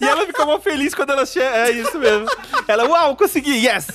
E ela fica mó feliz quando ela chega. É isso mesmo. Ela, uau, consegui, yes!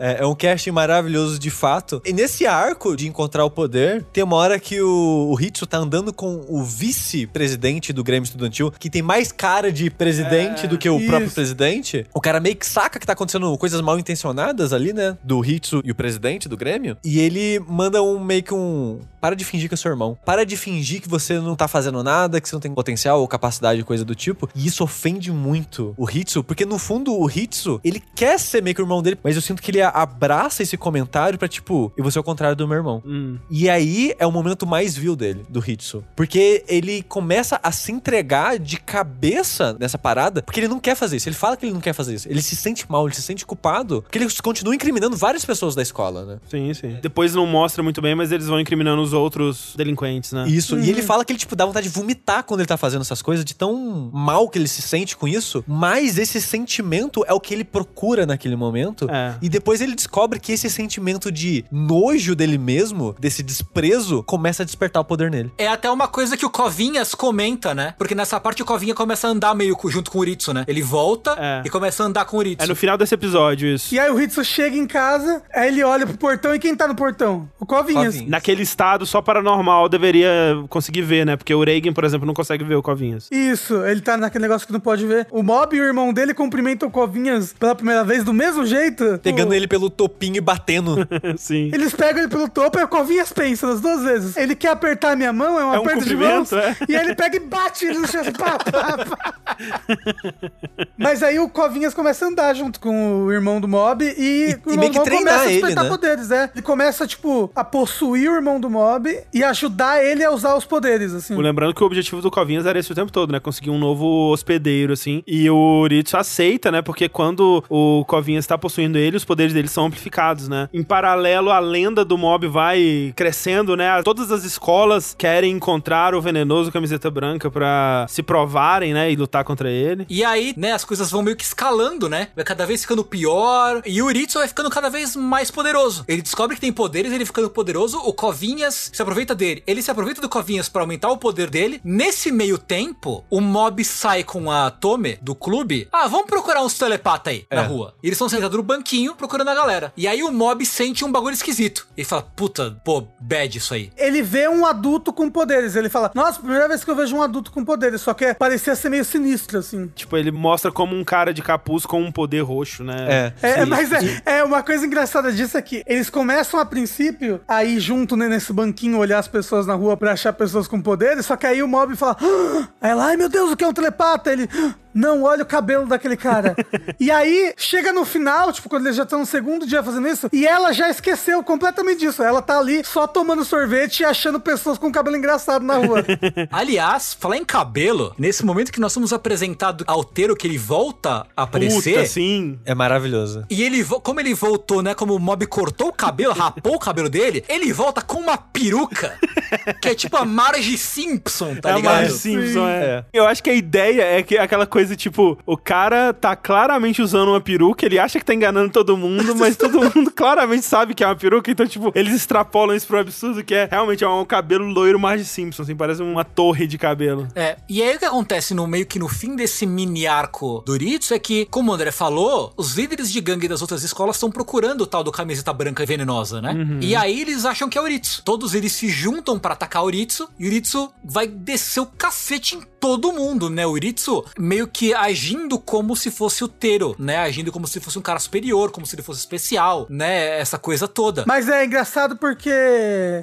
É, é um casting maravilhoso de fato. E nesse arco de encontrar o poder, tem uma hora que o, o Hitsu tá andando com o vice-presidente do Grêmio Estudantil, que tem mais cara de presidente do que o isso. próprio presidente. O cara meio que saca que tá acontecendo coisas mal intencionadas ali, né? Do Hitsu e o presidente do Grêmio. E ele manda um meio que um. Para de fingir que é seu irmão. Para de fingir que você não tá fazendo nada, que você não tem potencial ou capacidade, coisa do tipo. E isso ofende muito o Hitsu, porque no fundo o Hitsu, ele quer ser meio que o irmão dele, mas eu sinto que ele abraça esse comentário pra tipo, eu vou ser o contrário do meu irmão. Hum. E aí é o momento mais vil dele, do Hitsu. Porque ele começa a se entregar de cabeça nessa parada, porque ele não quer fazer isso. Ele fala que ele não quer fazer isso. Ele se sente mal, ele se sente culpado, porque ele continua incriminando várias pessoas da escola, né? Sim, sim. Depois não mostra muito bem, mas eles vão incriminando os outros delinquentes, né? Isso. E ele fala que ele, tipo, dá vontade de vomitar quando ele tá fazendo essas coisas, de tão mal que ele se sente com isso. Mas esse sentimento é o que ele procura naquele momento. É. E depois ele descobre que esse sentimento de nojo dele mesmo, desse desprezo, começa a despertar o poder nele. É até uma coisa que o Covinhas comenta, né? Porque nessa parte o Covinha começa a andar meio junto com o Uritsu, né? Ele volta É. e começa a andar com o Uritsu. É no final desse episódio isso. E aí o Hitsu chega em casa, aí ele olha pro portão e quem tá no portão? O Covinhas. Covinhas. Naquele estado, só paranormal deveria conseguir ver, né? Porque o Reagan, por exemplo, não consegue ver o Covinhas. Isso, ele tá naquele negócio que não pode ver. O Mob e o irmão dele cumprimentam o Covinhas pela primeira vez do mesmo jeito. Pegando O- ele pelo topinho e batendo. Sim. Eles pegam ele pelo topo e o Covinhas pensa das duas vezes. Ele quer apertar minha mão, é um É um aperto de mãos. cumprimento, é. E aí ele pega e bate ele no chão. assim, pá, pá, pá. Mas aí o Covinhas começa a andar junto com o irmão do Mob e, o irmão meio do que Mob treinar começa a ele, despertar né? poderes, é. Ele começa, tipo, a possuir o irmão do Mob e ajudar ele a usar os poderes, assim. Lembrando que o objetivo do Covinhas era esse o tempo todo, né? Conseguir um novo hospedeiro, assim. E o Uritsu aceita, né? Porque quando o Covinhas está possuindo ele, os poderes dele são amplificados, né? Em paralelo, a lenda do mob vai crescendo, né? Todas as escolas querem encontrar o venenoso camiseta branca pra se provarem, né? E lutar contra ele. E aí, né, as coisas vão meio que escalando, né? Vai cada vez ficando pior. E o Uritsu vai ficando cada vez mais poderoso. Ele descobre que tem poderes, ele ficando poderoso. O Covinhas se aproveita dele. Ele se aproveita do Covinhas pra aumentar o poder dele. Nesse meio tempo, o mob sai com a Tome do clube. Ah, vamos procurar uns telepata aí na É. rua. E eles estão sentados no banquinho procurando a galera. E aí o mob sente um bagulho esquisito. Ele fala: Puta, pô, bad isso aí. ele vê um adulto com poderes. Ele fala, nossa, primeira vez que eu vejo um adulto com poderes. Só que parecia ser meio sinistro, assim. Tipo, ele mostra como um cara de capuz com um poder roxo, né? É. É, mas é, é uma coisa engraçada disso é que eles começam a princípio a ir junto né, nesse banquinho, olhar as pessoas na rua pra achar pessoas com poderes, só que aí o mob fala, "Ah!" aí ela, ai meu Deus, o que é um telepata? Ele, "Ah, não, olha o cabelo daquele cara. e aí, chega no final, tipo, quando eles já estão no segundo dia fazendo isso, e ela já esqueceu completamente disso. Ela tá ali só tomando sorvete e achando pessoas com cabelo engraçado na rua. Aliás, falar em cabelo, nesse momento que nós somos apresentados ao Teiro que ele volta a aparecer. Puta, sim. É maravilhoso. E ele, como ele voltou, né? Como o mob cortou o cabelo, rapou o cabelo dele, ele volta com uma peruca. que é tipo a Marge Simpson, tá é a ligado? Marge Simpson, é. Eu acho que a ideia é que aquela coisa, tipo, o cara tá claramente usando uma peruca, ele acha que tá enganando todo mundo, mas todo mundo claramente sabe que é uma peruca, então, tipo, eles extrapolam isso pro absurdo, que é realmente é um cabelo loiro Marge Simpson, assim, parece uma torre de cabelo. É, e aí o que acontece no meio que no fim desse mini arco do Ritsu é que, como o André falou, os líderes de gangue das outras escolas estão procurando o tal do camiseta branca venenosa, né? E aí eles acham que é o Ritsu. Todos eles se juntam pra atacar o Ritsu e o Ritsu vai descer o cacete em todo mundo, né? O Ritsu meio que agindo como se fosse o Tero, né? Agindo como se fosse um cara superior, como se ele fosse especial, né? Essa coisa toda. Mas é engraçado porque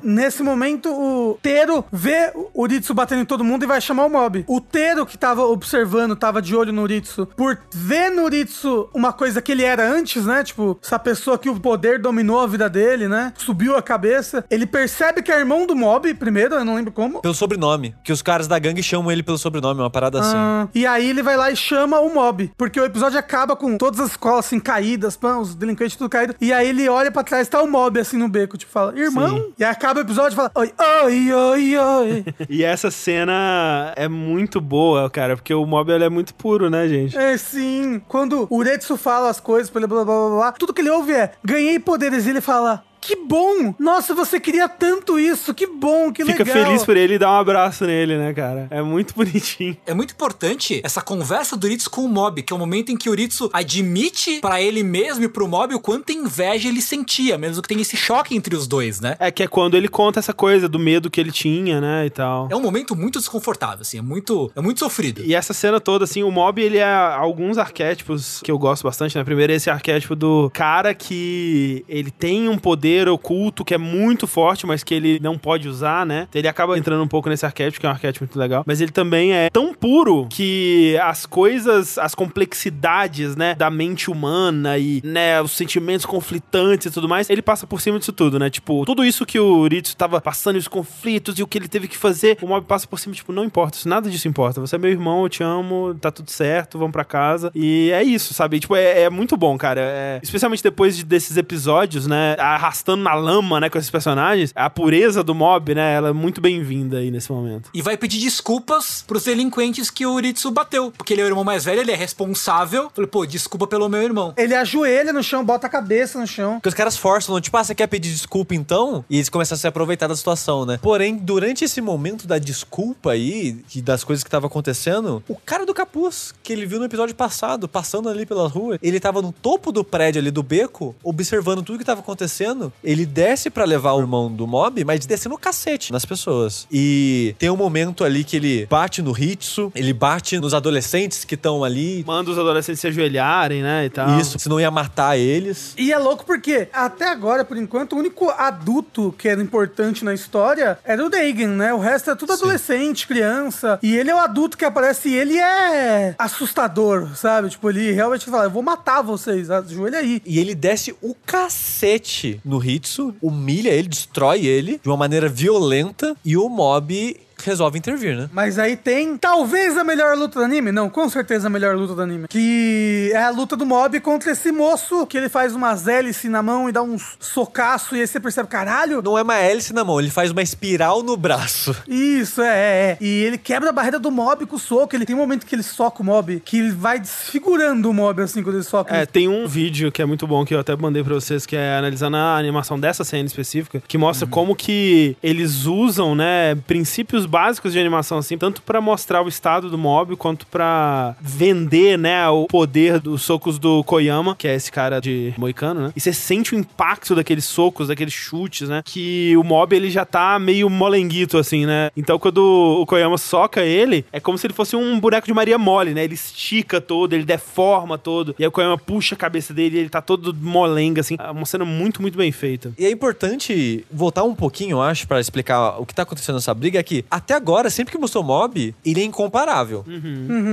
nesse momento o Tero vê o Uritsu batendo em todo mundo e vai chamar o mob. O Tero que tava observando, tava de olho no Uritsu, por ver no Uritsu uma coisa que ele era antes, né? Tipo, essa pessoa que o poder dominou a vida dele, né? Subiu a cabeça. Ele percebe que é irmão do mob, primeiro, eu não lembro como. Pelo sobrenome. Que os caras da gangue chamam ele pelo sobrenome, uma parada assim. Ah, e aí ele vai lá e chama o mob. Porque o episódio acaba com todas as escolas assim caídas, pã, os delinquentes tudo caído. E aí ele olha pra trás, tá o mob assim no beco, tipo, fala, irmão. Sim. E aí acaba o episódio e fala, oi, oi, oi, oi. E essa cena é muito boa, cara, porque o Mob ele é muito puro, né, gente? é sim. Quando o Uretsu fala as coisas pra ele, blá blá blá blá, tudo que ele ouve é, ganhei poderes. E ele fala. Que bom! Nossa, você queria tanto isso! Que bom, que Fica legal! feliz por ele e dá um abraço nele, né, cara? É muito bonitinho. É muito importante essa conversa do Uritsu com o Mob, que é o momento em que o Uritsu admite pra ele mesmo e pro Mob o quanto inveja ele sentia, mesmo que tenha esse choque entre os dois, né? É que é quando ele conta essa coisa do medo que ele tinha, né, e tal. É um momento muito desconfortável, assim, é muito, é muito sofrido. E essa cena toda, assim, o Mob, ele é alguns arquétipos que eu gosto bastante, né? Primeiro, esse arquétipo do cara que ele tem um poder oculto que é muito forte, mas que ele não pode usar, né? Ele acaba entrando um pouco nesse arquétipo, que é um arquétipo muito legal. Mas ele também é tão puro que as coisas, as complexidades, né, da mente humana e, né, os sentimentos conflitantes e tudo mais, ele passa por cima disso tudo, né? Tipo, tudo isso que o Ritsu tava passando, os conflitos e o que ele teve que fazer, o Mob passa por cima, tipo, não importa, isso, nada disso importa. Você é meu irmão, eu te amo, tá tudo certo, vamos pra casa. E é isso, sabe? Tipo, é, é muito bom, cara. É- especialmente depois de- desses episódios, né, arrastando arrastando na lama, né, com esses personagens, a pureza do mob, né, ela é muito bem-vinda aí nesse momento. E vai pedir desculpas pros delinquentes que o Uritsu bateu. Porque ele é o irmão mais velho, ele é responsável. Falei, pô, desculpa pelo meu irmão. Ele ajoelha no chão, bota a cabeça no chão. Porque os caras forçam, tipo, ah, você quer pedir desculpa então? E eles começam a se aproveitar da situação, né? Porém, durante esse momento da desculpa aí, e das coisas que estavam acontecendo, o cara do capuz, que ele viu no episódio passado, passando ali pela rua, ele tava no topo do prédio ali do beco, observando tudo que tava acontecendo. Ele desce pra levar o irmão do mob, mas descendo o cacete nas pessoas. E tem um momento ali que ele bate no Hitsu, ele bate nos adolescentes que estão ali. Manda os adolescentes se ajoelharem, né, e tal. Isso, se não ia matar eles. E é louco porque, até agora, por enquanto, o único adulto que era importante na história era o Dagan, né? O resto é tudo adolescente, criança. E ele é o adulto que aparece e ele é assustador, sabe? Tipo, ele realmente fala: Eu vou matar vocês, ajoelha aí. E ele desce o cacete no Hitsu, humilha ele, destrói ele de uma maneira violenta e o mob resolve intervir, né? Mas aí tem talvez a melhor luta do anime. Não, com certeza a melhor luta do anime. Que é a luta do mob contra esse moço que ele faz umas hélice na mão e dá uns socaço e aí você percebe, caralho. Não é uma hélice na mão, ele faz uma espiral no braço. Isso, é, é, é. E ele quebra a barreira do mob com o soco. Ele tem um momento que ele soca o mob, que ele vai desfigurando o mob assim quando ele soca. É, tem um vídeo que é muito bom que eu até mandei pra vocês, que é analisando a animação dessa cena específica, que mostra como que eles usam, né, princípios básicos de animação assim, tanto pra mostrar o estado do mob quanto pra vender, né, o poder dos socos do Koyama, que é esse cara de moicano, né? E você sente o impacto daqueles socos, daqueles chutes, né? Que o mob ele já tá meio molenguito assim, né? Então quando o Koyama soca ele, é como se ele fosse um boneco de Maria mole, né? Ele estica todo, ele deforma todo. E aí o Koyama puxa a cabeça dele ele tá todo molenga assim. É uma cena muito, muito bem feita. E é importante voltar um pouquinho, eu acho, pra explicar o que tá acontecendo nessa briga, é que até agora, sempre que mostrou mob, ele é incomparável.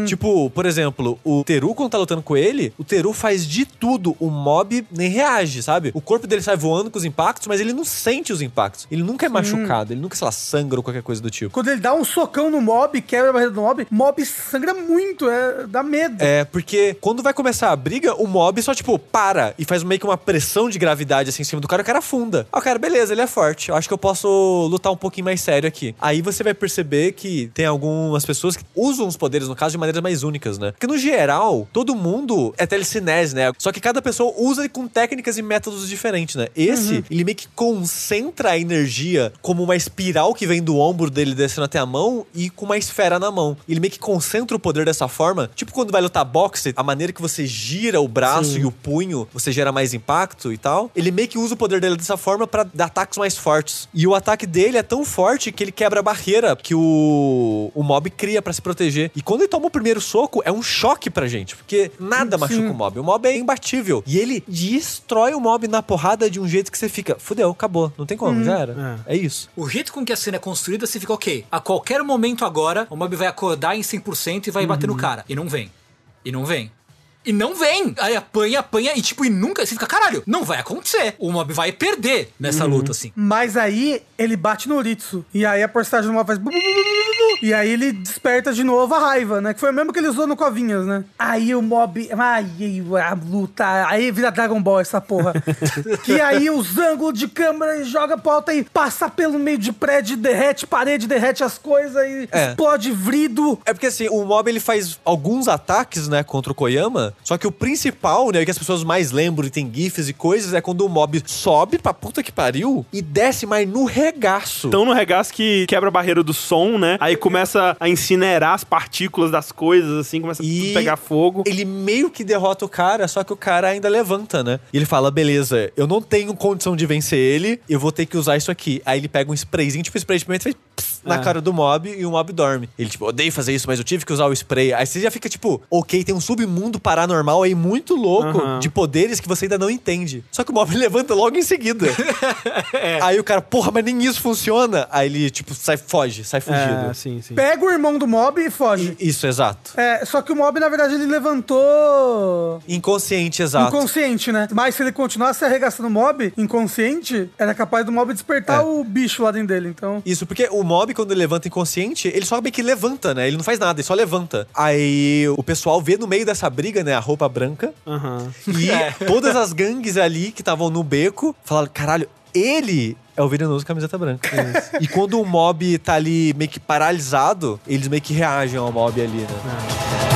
Tipo, por exemplo, o Teru, quando tá lutando com ele, o Teru faz de tudo, o mob nem reage, sabe? O corpo dele sai voando com os impactos, mas ele não sente os impactos. Ele nunca é machucado, ele nunca, sei lá, sangra ou qualquer coisa do tipo. Quando ele dá um socão no mob, quebra a barreira do mob, mob sangra muito, é, dá medo. É, porque quando vai começar a briga, o mob só, tipo, para e faz meio que uma pressão de gravidade assim em cima do cara, o cara afunda. Ah, o cara, beleza, ele é forte. Eu acho que eu posso lutar um pouquinho mais sério aqui. Aí você vai perceber que tem algumas pessoas que usam os poderes, no caso, de maneiras mais únicas, né? Porque no geral, todo mundo é telecinese, né? Só que cada pessoa usa com técnicas e métodos diferentes, né? Esse, ele meio que concentra a energia como uma espiral que vem do ombro dele descendo até a mão e com uma esfera na mão. Ele meio que concentra o poder dessa forma. Tipo quando vai lutar boxe, a maneira que você gira o braço e o punho, você gera mais impacto e tal. Ele meio que usa o poder dele dessa forma pra dar ataques mais fortes. E o ataque dele é tão forte que ele quebra a barreira que o, o mob cria pra se proteger. E quando ele toma o primeiro soco, é um choque pra gente, porque nada machuca o mob. O mob é imbatível. E ele destrói o mob na porrada de um jeito que você fica, fudeu, acabou. Não tem como, já era. É. isso. O jeito com que a cena é construída, você fica ok. A qualquer momento agora, o mob vai acordar em 100% e vai bater no cara. E não vem. E não vem. E não vem. Aí apanha, apanha e tipo, e nunca. Você fica, caralho, não vai acontecer. O mob vai perder nessa luta, assim. Mas aí ele bate no Uritsu. E aí a porcentagem do mob faz. E aí ele desperta de novo a raiva, né? Que foi o mesmo que ele usou no Covinhas, né? Aí o mob. Ai, a luta. Aí vira Dragon Ball essa porra. que aí os ângulos de câmera e joga pra alta e passa pelo meio de prédio, derrete parede, derrete as coisas e É. explode vrido. É porque assim, o mob ele faz alguns ataques, né, contra o Koyama, só que o principal, né, que as pessoas mais lembram e tem gifs e coisas, é quando o mob sobe pra puta que pariu e desce, mas no regaço. Tão no regaço que quebra a barreira do som, né? Aí começa a incinerar as partículas das coisas, assim, começa a E- tudo pegar fogo. Ele meio que derrota o cara, só que o cara ainda levanta, né? E ele fala: beleza, eu não tenho condição de vencer ele, eu vou ter que usar isso aqui. Aí ele pega um sprayzinho, tipo spray de pimenta, e faz pss na É. cara do mob e o mob dorme. Ele, tipo, odeio fazer isso, mas eu tive que usar o spray. Aí você já fica, tipo, ok, tem um submundo paranormal aí muito louco Aham. de poderes que você ainda não entende. Só que o mob levanta logo em seguida. Aí o cara, porra, mas nem isso funciona. Aí ele, tipo, sai, foge, sai fugido. É, sim, sim. Pega o irmão do mob e foge. Isso, exato. É, só que o mob, na verdade, ele levantou Inconsciente, exato. inconsciente, né? Mas se ele continuasse arregaçando o mob inconsciente, era capaz do mob despertar É. o bicho lá dentro dele. Então. Isso, porque o mob, quando ele levanta inconsciente, ele só meio que levanta, né? Ele não faz nada, ele só levanta. Aí o pessoal vê no meio dessa briga, né, a roupa branca. Aham. E todas as gangues ali que estavam no beco falaram: caralho. ele é o venenoso camiseta branca. e quando o mob tá ali meio que paralisado, eles meio que reagem ao mob ali, né?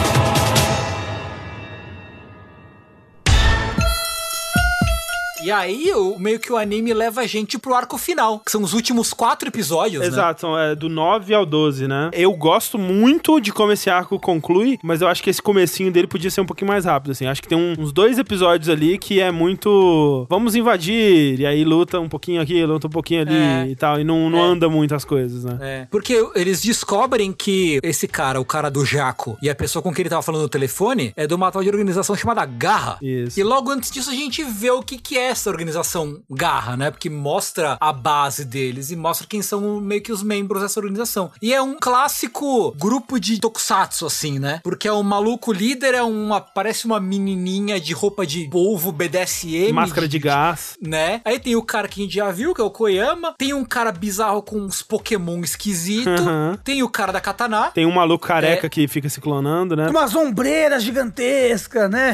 E aí, o, meio que o anime leva a gente pro arco final, que são os últimos quatro episódios, né? Exato, são é, do 9 ao 12, né? Eu gosto muito de como esse arco conclui, mas eu acho que esse comecinho dele podia ser um pouquinho mais rápido, assim. Acho que tem um- uns dois episódios ali que é muito... Vamos invadir, e aí luta um pouquinho aqui, luta um pouquinho ali É. e tal, e não, não É. anda muito as coisas, né? É, porque eles descobrem que esse cara, o cara do Jaco, e a pessoa com quem ele tava falando no telefone, é de uma tal de organização chamada Garra. Isso. E logo antes disso a gente vê o que, que é essa organização Garra, né? Porque mostra a base deles e mostra quem são meio que os membros dessa organização. E é um clássico grupo de tokusatsu, assim, né? Porque é o maluco líder, é uma. parece uma menininha de roupa de polvo BDSM. Máscara de gás. né? Aí tem o cara que a gente já viu, que é o Koyama. Tem um cara bizarro com uns Pokémon esquisitos. Uhum. Tem o cara da Katana. Tem um maluco careca É. que fica se clonando, né? Umas ombreiras gigantescas, né?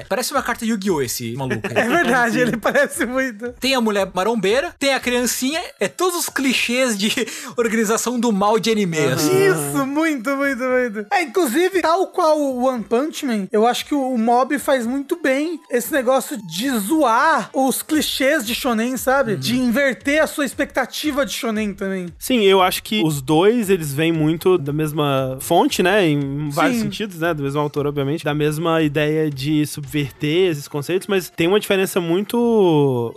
É, parece uma carta Yu-Gi-Oh! esse maluco aí. É verdade, ele parece muito. Tem a mulher marombeira, tem a criancinha, é todos os clichês de organização do mal de anime. Isso, muito, muito, muito. É, inclusive, tal qual o One Punch Man, eu acho que o Mob faz muito bem esse negócio de zoar os clichês de shonen, sabe? De inverter a sua expectativa de shonen também. Sim, eu acho que os dois, eles vêm muito da mesma fonte, né? Em vários Sim. sentidos, né? Do mesmo autor, obviamente. Da mesma ideia de subverter esses conceitos, mas tem uma diferença muito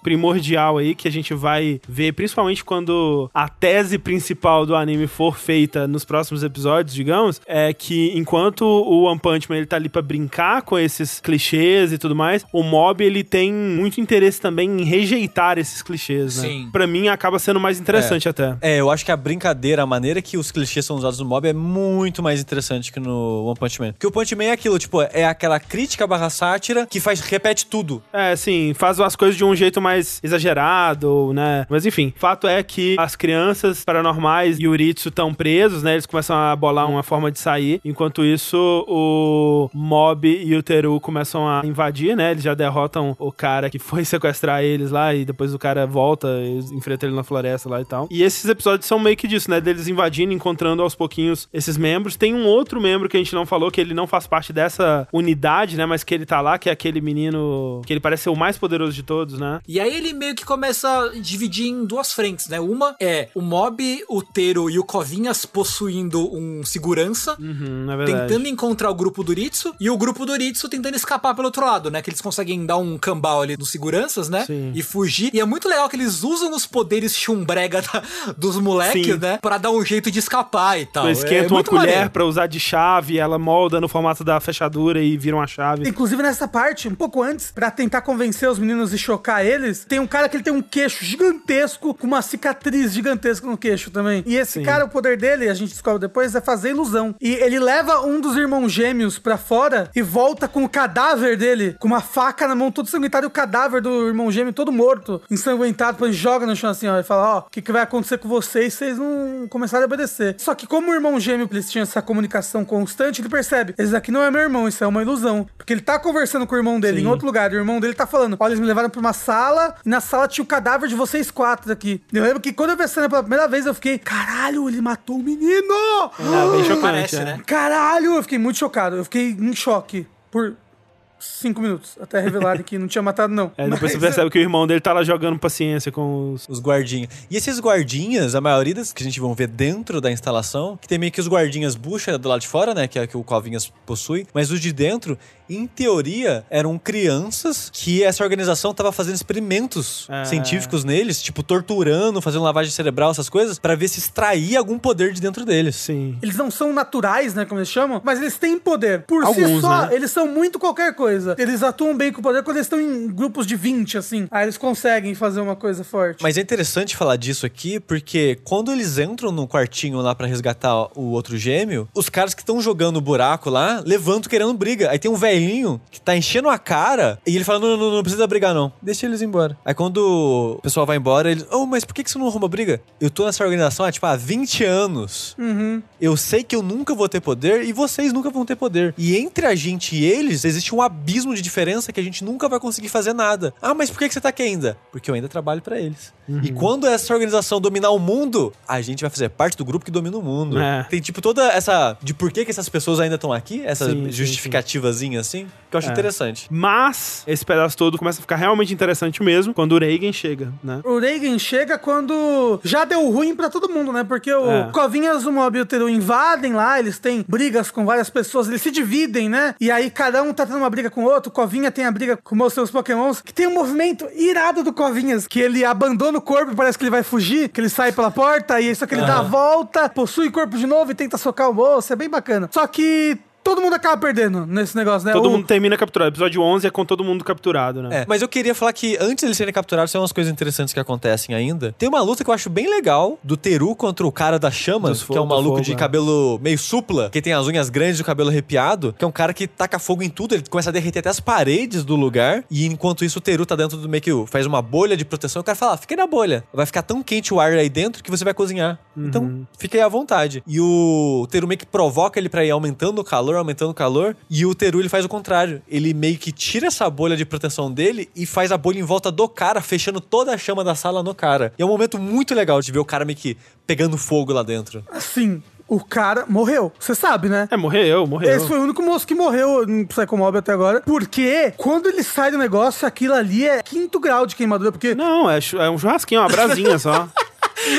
primordial aí que a gente vai ver, principalmente quando a tese principal do anime for feita nos próximos episódios, digamos, é que enquanto o One Punch Man ele tá ali pra brincar com esses clichês e tudo mais, o Mob ele tem muito interesse também em rejeitar esses clichês, né? Sim. Pra mim acaba sendo mais interessante até. É, eu acho que a brincadeira, a maneira que os clichês são usados no mob é muito mais interessante que no One Punch Man. Porque o Punch Man é aquilo, tipo, é aquela crítica barra sátira que faz, repete tudo. É, sim, faz as coisas de um jeito mais exagerado, né? Mas enfim, fato é que as crianças paranormais e Uritsu estão presos, né? Eles começam a bolar uma forma de sair. Enquanto isso, o Mob e o Teru começam a invadir, né? Eles já derrotam o cara que foi sequestrar eles lá e depois o cara volta, eles enfrentam ele na floresta lá e tal. E esses episódios são meio que disso, né? Deles invadindo, encontrando aos pouquinhos esses membros. Tem um outro membro que a gente não falou, que ele não faz parte dessa unidade, né? Mas que ele tá lá, que é aquele menino que ele parece ser o mais poderoso de todos, né? E aí ele meio que começa a dividir em duas frentes, né? Uma é o Mob, o Tero e o Covinhas possuindo um segurança. Uhum, na verdade. Tentando encontrar o grupo do Ritsu e o grupo do Ritsu tentando escapar pelo outro lado, né? Que eles conseguem dar um cambal ali dos seguranças, né? Sim. E fugir. E é muito legal que eles usam os poderes chumbrega da- dos moleques, Sim. né? Pra dar um jeito de escapar e tal. Eles É esquentam uma muito colher maneiro. pra usar de chave, ela molda no formato da fechadura e vira uma chave. Inclusive nessa parte, um pouco antes, pra tentar convencer os meninos e chocar eles, tem um cara que ele tem um queixo gigantesco com uma cicatriz gigantesca no queixo também. E esse Sim. cara, o poder dele, a gente descobre depois, é fazer ilusão. E ele leva um dos irmãos gêmeos pra fora e volta com o cadáver dele, com uma faca na mão, todo sanguentado, e o cadáver do irmão gêmeo todo morto, ensanguentado, depois joga no chão assim, ó, e fala, ó, o que, que vai acontecer com vocês vocês não começarem a obedecer. Só que como o irmão gêmeo, eles tinham essa comunicação constante, ele percebe, esse aqui não é meu irmão, isso é uma ilusão. Porque ele tá conversando com o irmão dele Sim. em outro lugar, e o irmão dele tá falando, olha, eles me levaram pra uma sala, e na sala tinha o cadáver de vocês quatro aqui. Eu lembro que quando eu vi a cena pela primeira vez, eu fiquei, caralho, ele matou o menino! É bem chocante, Parece, é. né? Caralho, eu fiquei muito chocado. Eu fiquei em choque por cinco minutos, até revelarem que não tinha matado, não. É, depois Mas, você percebe que o irmão dele tá lá jogando paciência com os. Os guardinhas. E esses guardinhas, a maioria das que a gente vão ver dentro da instalação, que tem meio que os guardinhas bucha do lado de fora, né? Que é que o Covinhas possui. Mas os de dentro, em teoria, eram crianças que essa organização tava fazendo experimentos É. científicos neles, tipo torturando, fazendo lavagem cerebral, essas coisas, pra ver se extraía algum poder de dentro deles. Sim. Eles não são naturais, né, como eles chamam, mas eles têm poder. Por si Alguns, só, né? eles são muito qualquer coisa. Eles atuam bem com o poder quando eles estão em grupos de 20, assim. Aí eles conseguem fazer uma coisa forte. Mas é interessante falar disso aqui, porque quando eles entram no quartinho lá pra resgatar o outro gêmeo, os caras que estão jogando o buraco lá levantam querendo briga. Aí tem um velhinho que tá enchendo a cara e ele fala: não, não, não, não precisa brigar, não. Deixa eles embora. Aí quando o pessoal vai embora, eles. Oh, mas por que que você não arruma briga? Eu tô nessa organização há, tipo, há 20 anos. Eu sei que eu nunca vou ter poder e vocês nunca vão ter poder. E entre a gente e eles existe um abismo de diferença que a gente nunca vai conseguir fazer nada. Ah, mas por que que você tá aqui ainda? Porque eu ainda trabalho pra eles. E quando essa organização dominar o mundo, a gente vai fazer parte do grupo que domina o mundo. É. Tem tipo toda essa de por que que essas pessoas ainda estão aqui, essa Sim, sim, justificativazinha assim, que eu acho É. interessante. Mas esse pedaço todo começa a ficar realmente interessante mesmo quando o Reagan chega, né? O Reagan chega quando já deu ruim pra todo mundo, né? Porque o É. Covinhas, o Mob e o Teru invadem lá, eles têm brigas com várias pessoas, eles se dividem, né? E aí cada um tá tendo uma briga com o outro. Covinha tem a briga com os seus pokémons, que tem um movimento irado do Covinhas, que ele abandona o corpo e parece que ele vai fugir, que ele sai pela porta, e só que ele dá a volta, possui corpo de novo e tenta socar o moço, é bem bacana. Só que todo mundo acaba perdendo nesse negócio, né? Todo O- mundo termina capturado. Episódio 11 é com todo mundo capturado, né? É, mas eu queria falar que antes de eles serem capturados, tem umas coisas interessantes que acontecem ainda. Tem uma luta que eu acho bem legal do Teru contra o cara das chamas, Dos que é um fogo- maluco fogo, de é. cabelo meio supla, que tem as unhas grandes e o cabelo arrepiado, que é um cara que taca fogo em tudo, ele começa a derreter até as paredes do lugar, e enquanto isso o Teru tá dentro do meio que faz uma bolha de proteção, o cara fala, ah, fica aí na bolha, vai ficar tão quente o ar aí dentro que você vai cozinhar. Uhum. Então, fica aí à vontade. E o Teru meio que provoca ele pra ir aumentando o calor, aumentando o calor, e o Teru ele faz o contrário. Ele meio que tira essa bolha de proteção dele e faz a bolha em volta do cara, fechando toda a chama da sala no cara. E é um momento muito legal de ver o cara meio que pegando fogo lá dentro. Assim, o cara morreu. Você sabe, né? É, morreu, morreu. Esse foi o único moço que morreu em Psycho Mob até agora. Porque quando ele sai do negócio, aquilo ali é quinto grau de queimadura. Porque, Não, é, é um churrasquinho, uma brasinha só.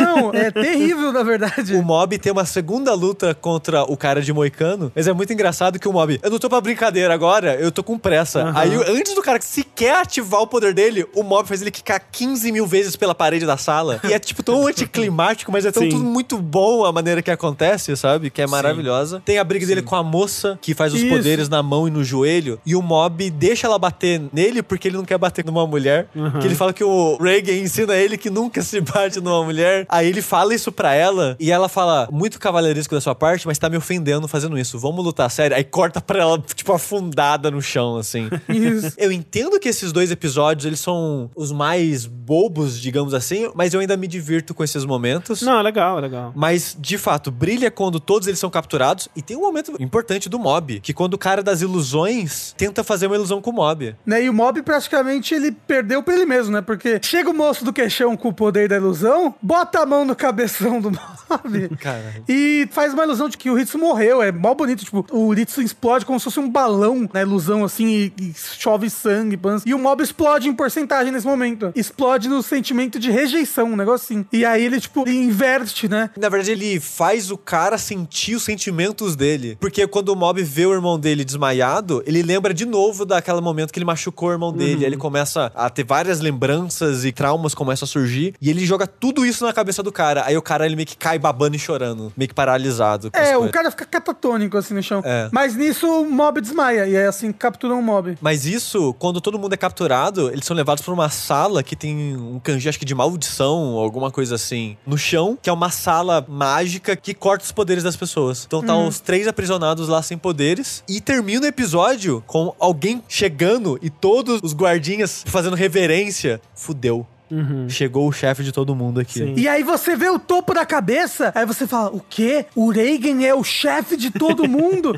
não, é terrível, na verdade. O Mob tem uma segunda luta contra o cara de Moicano, mas é muito engraçado que o Mob, eu não tô pra brincadeira agora, eu tô com pressa. Aham. Aí, antes do cara sequer ativar o poder dele, o Mob faz ele quicar 15 mil vezes pela parede da sala. E é, tipo, tão anticlimático, mas é tão Sim. tudo muito bom a maneira que acontece, sabe? Que é maravilhosa. Tem a briga dele com a moça, que faz os Isso. poderes na mão e no joelho, e o Mob deixa ela bater nele porque ele não quer bater numa mulher. Uhum. Que ele fala que o Reagan ensina ele que nunca se bate numa mulher. Aí ele fala isso pra ela e ela fala: muito cavaleiresco da sua parte, mas tá me ofendendo fazendo isso. Vamos lutar sério. Aí corta pra ela, tipo, afundada no chão, assim. Isso. Eu entendo que esses dois episódios, eles são os mais bobos, digamos assim, mas eu ainda me divirto com esses momentos. Não, é legal, é legal. Mas, de fato, brilha quando todos eles são capturados. E tem um momento importante do mob, que quando o cara das ilusões tenta fazer uma ilusão com o mob. Né? E o mob praticamente ele perdeu pra ele mesmo, né? Porque chega o moço do queixão com o poder da ilusão, bota a mão no cabeção do mob Cara. e faz uma ilusão de que o Ritsu morreu. É mó bonito, tipo, o Ritsu explode como se fosse um balão na ilusão, assim, e, e chove sangue, pans. E o mob explode em porcentagem nesse momento. Explode no sentimento de rejeição, um negócio assim. E aí ele, tipo, ele inverte, né? Na verdade, ele faz o cara sentir os sentimentos dele. Porque quando o mob vê o irmão dele desmaiado, ele lembra de novo daquele momento que ele machucou o irmão dele. Aí ele começa a ter várias lembranças e traumas começam a surgir. E ele joga tudo isso na cabeça do cara. Aí o cara ele meio que cai babando e chorando, meio que paralisado. É, o cara fica catatônico assim no chão. É. Mas nisso o mob desmaia. E é assim que capturam o mob. Mas isso, quando todo mundo é capturado, eles são levados pra uma sala que tem um kanji, acho que de maldição, ou alguma coisa assim, no chão, que é uma sala mágica que corta os poderes das pessoas. Então tá os três aprisionados lá sem poderes. E termina o episódio com alguém chegando e todos os guardinhas fazendo reverência. Fudeu. Chegou o chefe de todo mundo aqui. Sim. E aí você vê o topo da cabeça, aí você fala, o quê? O Reagan é o chefe de todo mundo?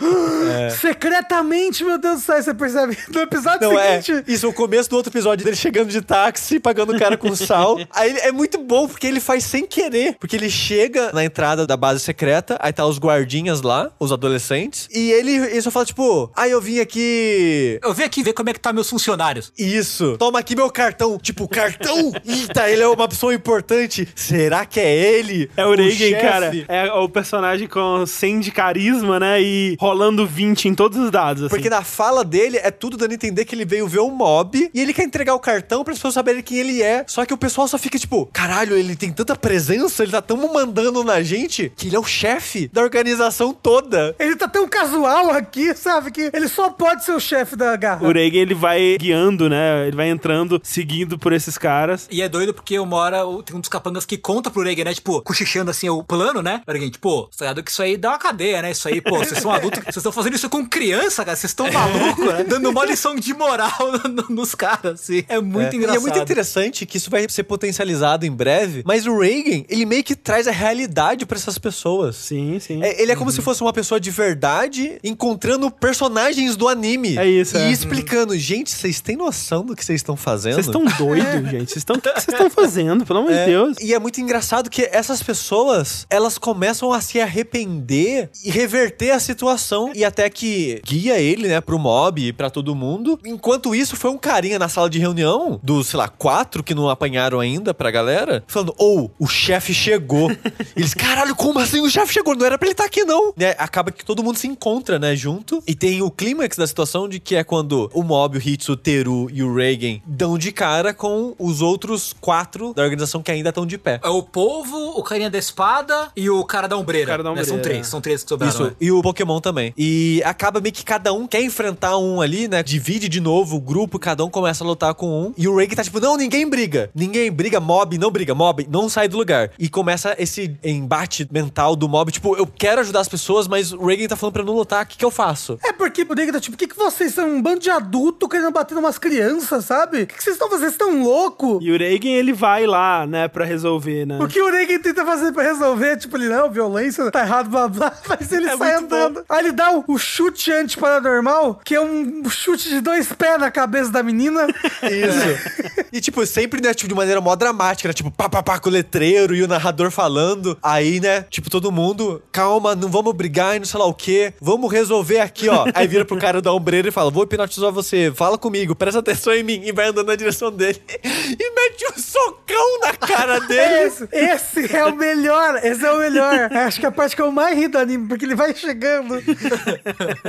Secretamente, meu Deus do céu, você percebe no episódio Não, é. seguinte... Isso, o começo do outro episódio dele chegando de táxi, pagando o cara com sal. Aí é muito bom, porque ele faz sem querer. Porque ele chega na entrada da base secreta, aí tá os guardinhas lá, os adolescentes, e ele, ele só fala, tipo, ah, eu vim aqui. Eu vim aqui ver como é que tá meus funcionários. Isso. Toma aqui meu cartão. Tipo, cartão? Eita, ele é uma pessoa importante. Será que é ele? É o Reagan, chefe? cara. É o personagem com 100 de carisma, né? E rolando 20 em todos os dados, assim. Porque na fala dele é tudo dando a entender que ele veio ver o mob e ele quer entregar o cartão para as pessoas saberem quem ele é. Só que o pessoal só fica tipo, caralho, ele tem tanta presença, ele tá tão mandando na gente que ele é o chefe da organização toda. Ele tá tão casual aqui, sabe? Que ele só pode ser o chefe da garra. O Reagan, ele vai guiando, né? Ele vai entrando, seguindo por esses caras. E é doido porque uma hora tem um dos capangas que conta pro Reagan, né? Tipo, cochichando assim o plano, né? Reagan, tipo, tá ligado que isso aí dá uma cadeia, né? Isso aí, pô, vocês são adultos, vocês estão fazendo isso com criança, cara. Vocês estão malucos, né? Dando uma lição de moral no- nos caras, assim. É muito É. engraçado. E é muito interessante que isso vai ser potencializado em breve, mas o Reagan, ele meio que traz a realidade pra essas pessoas. Sim, sim. É, ele é como se fosse uma pessoa de verdade encontrando personagens do anime. É isso, E é. explicando, gente, vocês têm noção do que vocês estão fazendo? Vocês estão doidos, gente. Vocês estão. O que vocês estão fazendo? Pelo amor É, de Deus. E é muito engraçado que essas pessoas, elas começam a se arrepender e reverter a situação e até que guia ele, né, pro mob e pra todo mundo. Enquanto isso, foi um carinha na sala de reunião, dos, sei lá, quatro que não apanharam ainda pra galera, falando, ou, o chefe chegou. Eles, caralho, como assim o chefe chegou? Não era pra ele estar aqui, não. Né, acaba que todo mundo se encontra, né, junto. E tem o clímax da situação de que é quando o mob, o Hitsu, o Teru e o Reagan dão de cara com os outros quatro da organização que ainda estão de pé. É o povo, o carinha da espada e o cara da ombreira. O cara da né? São ombreira, três, é. são três que sobraram. Isso, né? e o Pokémon também. E acaba meio que cada um quer enfrentar um ali, né? Divide de novo o grupo, cada um começa a lutar com um. E o Reagan tá tipo, não, ninguém briga. Ninguém briga, mob, não briga, mob, não sai do lugar. E começa esse embate mental do mob, tipo, eu quero ajudar as pessoas, mas o Reagan tá falando pra não lutar, o que que eu faço? É porque o Negan tá tipo, o que, que vocês são? Um bando de adulto querendo bater numas crianças, sabe? O que, que vocês estão fazendo? Vocês estão loucos? E o Reagan, ele vai lá, né, pra resolver, né? O que o Negan tenta fazer pra resolver? Tipo, ele, não, violência, tá errado, blá blá. Mas ele É sai andando. Aí ele dá o, o chute antiparanormal, que é um chute de dois pés na cabeça da menina. Isso. e, tipo, sempre, né, tipo, de maneira mó dramática, né? Tipo, pá, pá, pá, com o letreiro e o narrador falando. Aí, né, tipo, todo mundo, calma, não vamos brigar e não sei lá o quê. Vamos resolver aqui, ó. Aí vira pro cara da ombreira e fala, vou hipnotizar você, fala comigo, presta atenção em mim. E vai andando na direção dele. E mete um socão na cara dele. Esse, esse é o melhor, esse é o melhor. Acho que é a parte que eu mais ri do anime, porque ele vai chegando.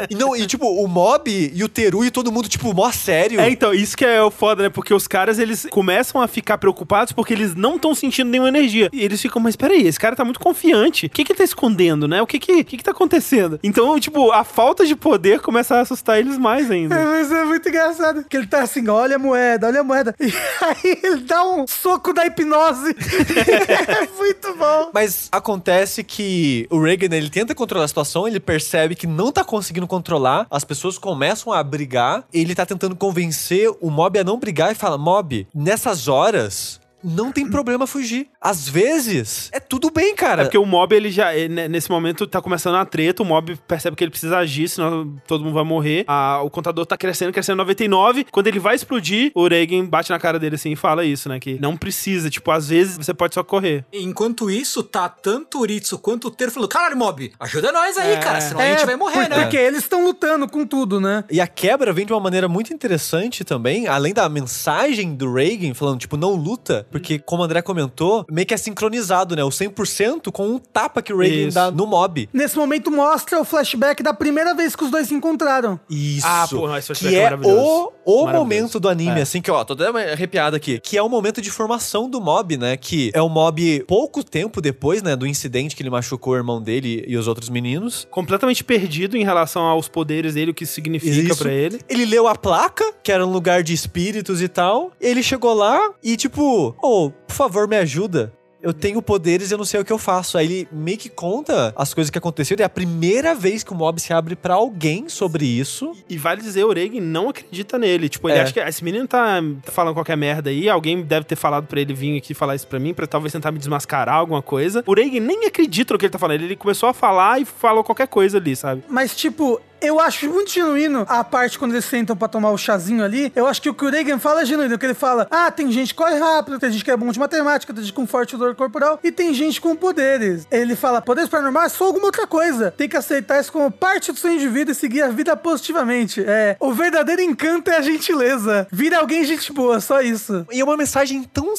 E, não, e, tipo, o Mob e o Teru e todo mundo, tipo, mó sério. É, então, isso que é o foda, né? Porque os caras, eles começam a ficar preocupados porque eles não estão sentindo nenhuma energia. E eles ficam, mas peraí, esse cara tá muito confiante. O que que ele tá escondendo, né? O que que, o que que tá acontecendo? Então, tipo, a falta de poder começa a assustar eles mais É, ainda. mas é muito engraçado. Que ele tá assim, olha a moeda, olha a moeda. E aí ele dá um soco da hipnose. é muito bom. Mas acontece que o Reagan, ele tenta controlar a situação, ele percebe que não tá conseguindo controlar, as pessoas começam a brigar, ele tá tentando convencer o Mob a não brigar e fala: Mob, nessas horas. Não tem problema fugir. Às vezes, é tudo bem, cara. É porque o mob, ele já, ele, né, nesse momento, tá começando a treta, o mob percebe que ele precisa agir, senão todo mundo vai morrer. Ah, o contador tá crescendo, crescendo 99. Quando ele vai explodir, o Reagan bate na cara dele assim e fala isso, né? Que não precisa, tipo, às vezes você pode só correr. Enquanto isso, tá tanto o Ritsu quanto o Teru falando: caralho, mob, ajuda nós aí, É. cara, senão a gente vai morrer, por- né? Porque eles estão lutando com tudo, né? E a quebra vem de uma maneira muito interessante também, além da mensagem do Reagan falando, tipo, não luta, porque, como o André comentou, meio que é sincronizado, né? O 100% com um tapa que o Reagan Isso. dá no mob. Nesse momento mostra o flashback da primeira vez que os dois se encontraram. Isso. Ah, porra, esse que flashback é é maravilhoso. o, o Maravilhoso. momento do anime, É. assim, que, ó, tô até arrepiado aqui. Que é o momento de formação do mob, né? Que é o mob pouco tempo depois, né? Do incidente que ele machucou o irmão dele e os outros meninos. Completamente perdido em relação aos poderes dele, o que isso significa Isso. pra ele. Ele leu a placa, que era um lugar de espíritos e tal. Ele chegou lá e, tipo, ô, por favor, me ajuda. Eu tenho poderes e eu não sei o que eu faço. Aí ele meio que conta as coisas que aconteceram. É a primeira vez que o mob se abre pra alguém sobre isso. E vale dizer, o Reagan não acredita nele. Tipo, ele É. acha que esse menino tá falando qualquer merda aí. Alguém deve ter falado pra ele vir aqui falar isso pra mim, pra talvez tentar me desmascarar alguma coisa. O Reagan nem acredita no que ele tá falando. Ele começou a falar e falou qualquer coisa ali, sabe? Mas, tipo, eu acho muito genuíno a parte quando eles sentam pra tomar o chazinho ali. Eu acho que o que o Reagan fala é genuíno. Que ele fala: ah, tem gente que corre rápido, tem gente que é bom de matemática, tem gente com forte dor corporal e tem gente com poderes. Ele fala: poderes paranormais são alguma outra coisa. Tem que aceitar isso como parte do seu indivíduo e seguir a vida positivamente. É, o verdadeiro encanto é a gentileza. Vira alguém gente boa, só isso. E é uma mensagem tão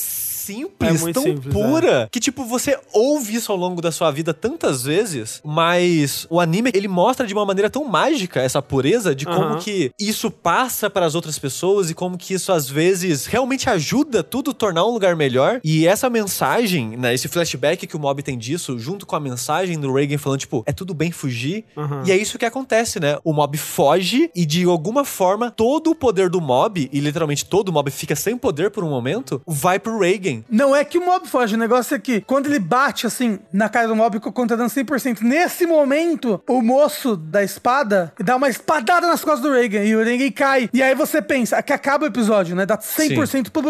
simples, É tão simples, pura, que tipo, você ouve isso ao longo da sua vida tantas vezes, mas o anime, ele mostra de uma maneira tão mágica essa pureza de como Aham. que isso passa para as outras pessoas e como que isso às vezes realmente ajuda tudo a tornar um lugar melhor. E essa mensagem, né, esse flashback que o Mob tem disso, junto com a mensagem do Reagan falando, tipo, é tudo bem fugir. Aham. E é isso que acontece, né? O Mob foge e de alguma forma todo o poder do Mob, e literalmente todo o Mob fica sem poder por um momento, vai pro Reagan. Não é que o mob foge, o negócio é que quando ele bate assim na cara do mob com o conta dando 100%, nesse momento o moço da espada dá uma espadada nas costas do Reagan e o Reagan cai. E aí você pensa, que acaba o episódio, né? Dá 100%. pu,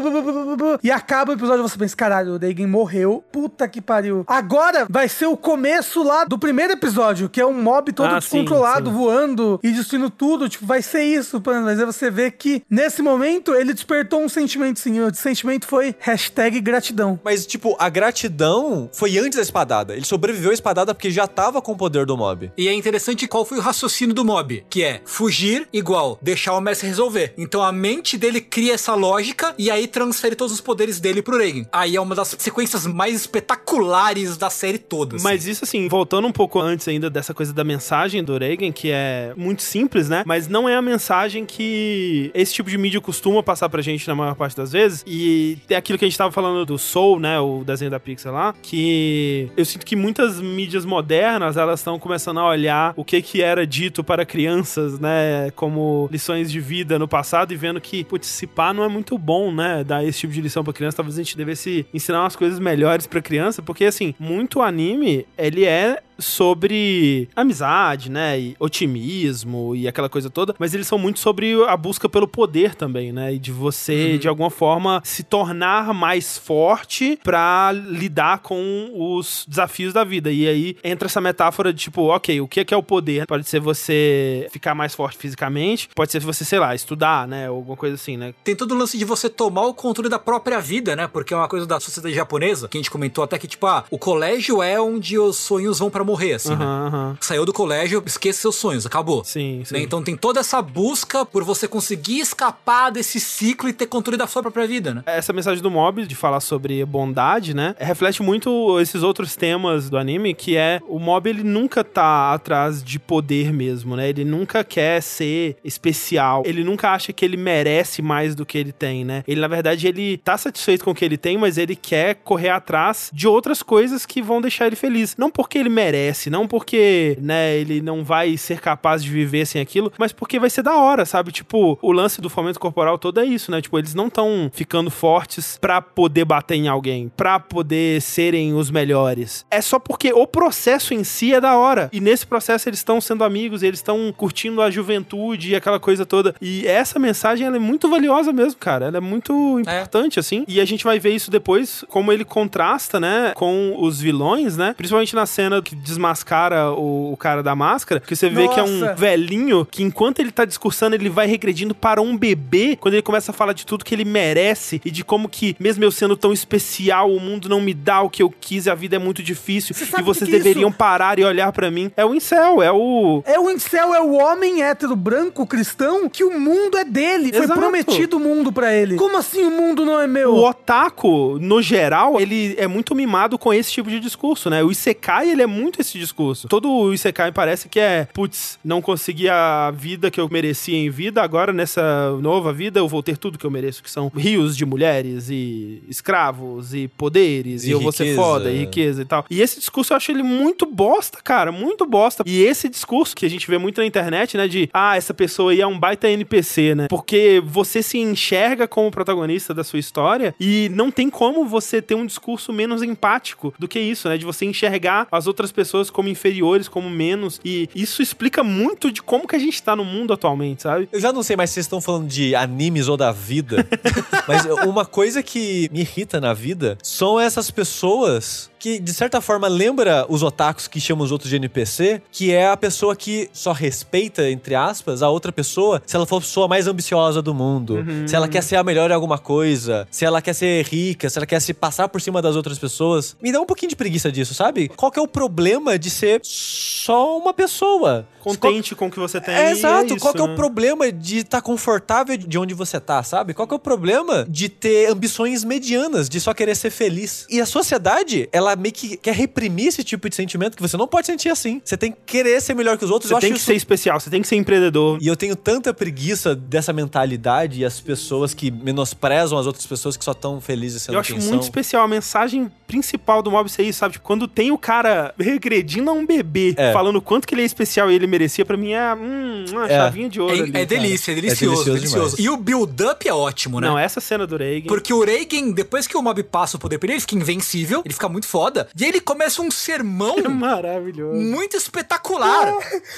e acaba o episódio você pensa, caralho, o Reagan morreu. Puta que pariu. Agora vai ser o começo lá do primeiro episódio, que é um mob todo Ah, sim, descontrolado, sim. voando e destruindo tudo. Tipo, vai ser isso, mas aí você vê que nesse momento ele despertou um sentimento, sim. O sentimento foi hashtag gratidão. Mas, tipo, a gratidão foi antes da espadada. Ele sobreviveu à espadada porque já tava com o poder do Mob. E é interessante qual foi o raciocínio do mob, que é fugir igual deixar o Messi resolver. Então a mente dele cria essa lógica e aí transfere todos os poderes dele pro Reagan. Aí é uma das sequências mais espetaculares da série toda. assim. Mas isso, assim, voltando um pouco antes ainda dessa coisa da mensagem do Reagan, que é muito simples, né? Mas não é a mensagem que esse tipo de mídia costuma passar pra gente na maior parte das vezes. E tem aquilo que a gente tava falando do Soul, né? O desenho da Pixar lá, que eu sinto que muitas mídias modernas, elas estão começando a olhar o que que era dito para crianças, né? Como lições de vida no passado e vendo que, pá não é muito bom, né? Dar esse tipo de lição pra criança. Talvez a gente devesse ensinar umas coisas melhores pra criança, porque, assim, muito anime, ele é sobre amizade, né, e otimismo e aquela coisa toda, mas eles são muito sobre a busca pelo poder também, né, e de você de alguma forma se tornar mais forte pra lidar com os desafios da vida. E aí entra essa metáfora de tipo, OK, o que é que é o poder? Pode ser você ficar mais forte fisicamente, pode ser você, sei lá, estudar, né, ou alguma coisa assim, né? Tem todo o lance de você tomar o controle da própria vida, né? Porque é uma coisa da sociedade japonesa, que a gente comentou até que, tipo, ah, o colégio é onde os sonhos vão pra morrer, assim, né? Saiu do colégio, esqueça seus sonhos, acabou. Sim, sim. Né? Então tem toda essa busca por você conseguir escapar desse ciclo e ter controle da sua própria vida, né? Essa mensagem do Mob de falar sobre bondade, né? Reflete muito esses outros temas do anime, que é o Mob ele nunca tá atrás de poder mesmo, né? Ele nunca quer ser especial. Ele nunca acha que ele merece mais do que ele tem, né? Ele na verdade ele tá satisfeito com o que ele tem, mas ele quer correr atrás de outras coisas que vão deixar ele feliz. Não porque ele merece, não porque, né, ele não vai ser capaz de viver sem aquilo, mas porque vai ser da hora, sabe? Tipo, o lance do fomento corporal todo é isso, né? Tipo, eles não estão ficando fortes pra poder bater em alguém, pra poder serem os melhores. É só porque o processo em si é da hora. E nesse processo eles estão sendo amigos, eles estão curtindo a juventude e aquela coisa toda. E essa mensagem ela é muito valiosa mesmo, cara. Ela é muito importante, assim. E a gente vai ver isso depois, como ele contrasta, né, com os vilões, né? Principalmente na cena que desmascara o, o cara da máscara, que você vê que é um Nossa. velhinho que enquanto ele tá discursando, ele vai regredindo para um bebê, quando ele começa a falar de tudo que ele merece e de como que, mesmo eu sendo tão especial, o mundo não me dá o que eu quis e a vida é muito difícil Você e vocês que que é deveriam isso? parar e olhar pra mim. É o incel, é o... É o incel, é o homem hétero branco cristão que o mundo é dele. Foi Exato. prometido o mundo pra ele. Como assim o mundo não é meu? O otaku, no geral, ele é muito mimado com esse tipo de discurso, né? O Isekai, ele é muito esse discurso. Todo o Isekai parece que é, putz, não consegui a vida que eu merecia em vida, agora nessa nova vida eu vou ter tudo que eu mereço, que são rios de mulheres e escravos e poderes, e, E eu vou ser foda, e riqueza e tal. E esse discurso eu acho ele muito bosta, cara, muito bosta. E esse discurso que a gente vê muito na internet, né, de, ah, essa pessoa aí é um baita NPC, né? Porque você se enxerga como protagonista da sua história e não tem como você ter um discurso menos empático do que isso, né? De você enxergar as outras pessoas como inferiores, como menos. E isso explica muito de como que a gente tá no mundo atualmente, sabe? Eu já não sei mais se vocês estão falando de animes ou da vida, mas uma coisa que me irrita na vida são essas pessoas que, de certa forma, lembra os otakus que chamam os outros de NPC, que é a pessoa que só respeita, entre aspas, a outra pessoa se ela for a pessoa mais ambiciosa do mundo, se ela quer ser a melhor em alguma coisa, se ela quer ser rica, se ela quer se passar por cima das outras pessoas. Me dá um pouquinho de preguiça disso, sabe? Qual que é o problema de ser só uma pessoa? Contente com o que você tem. É, e exato. isso, Qual que é né? o problema de estar confortável de onde você tá, sabe? Qual que é o problema de ter ambições medianas, de só querer ser feliz? E a sociedade, ela meio que quer reprimir esse tipo de sentimento que você não pode sentir assim. Você tem que querer ser melhor que os outros. Você Eu tem acho que isso ser especial, você tem que ser empreendedor. e eu tenho tanta preguiça dessa mentalidade e as pessoas que menosprezam as outras pessoas que só estão felizes sendo Eu acho muito são. especial a mensagem principal do mob ser isso, sabe? Tipo, quando tem o cara regredindo a um bebê, É. falando o quanto que ele é especial e ele merecia, pra mim é hum, uma É. chavinha de ouro. É, ali, é delícia, é delicioso, delicioso delicioso. demais. E o build-up é ótimo, né? Não, essa cena do Reagan. Porque o Reagan, depois que o mob passa o poder pra ele, ele fica invencível, ele fica muito foda. E aí ele começa um sermão é maravilhoso. muito espetacular.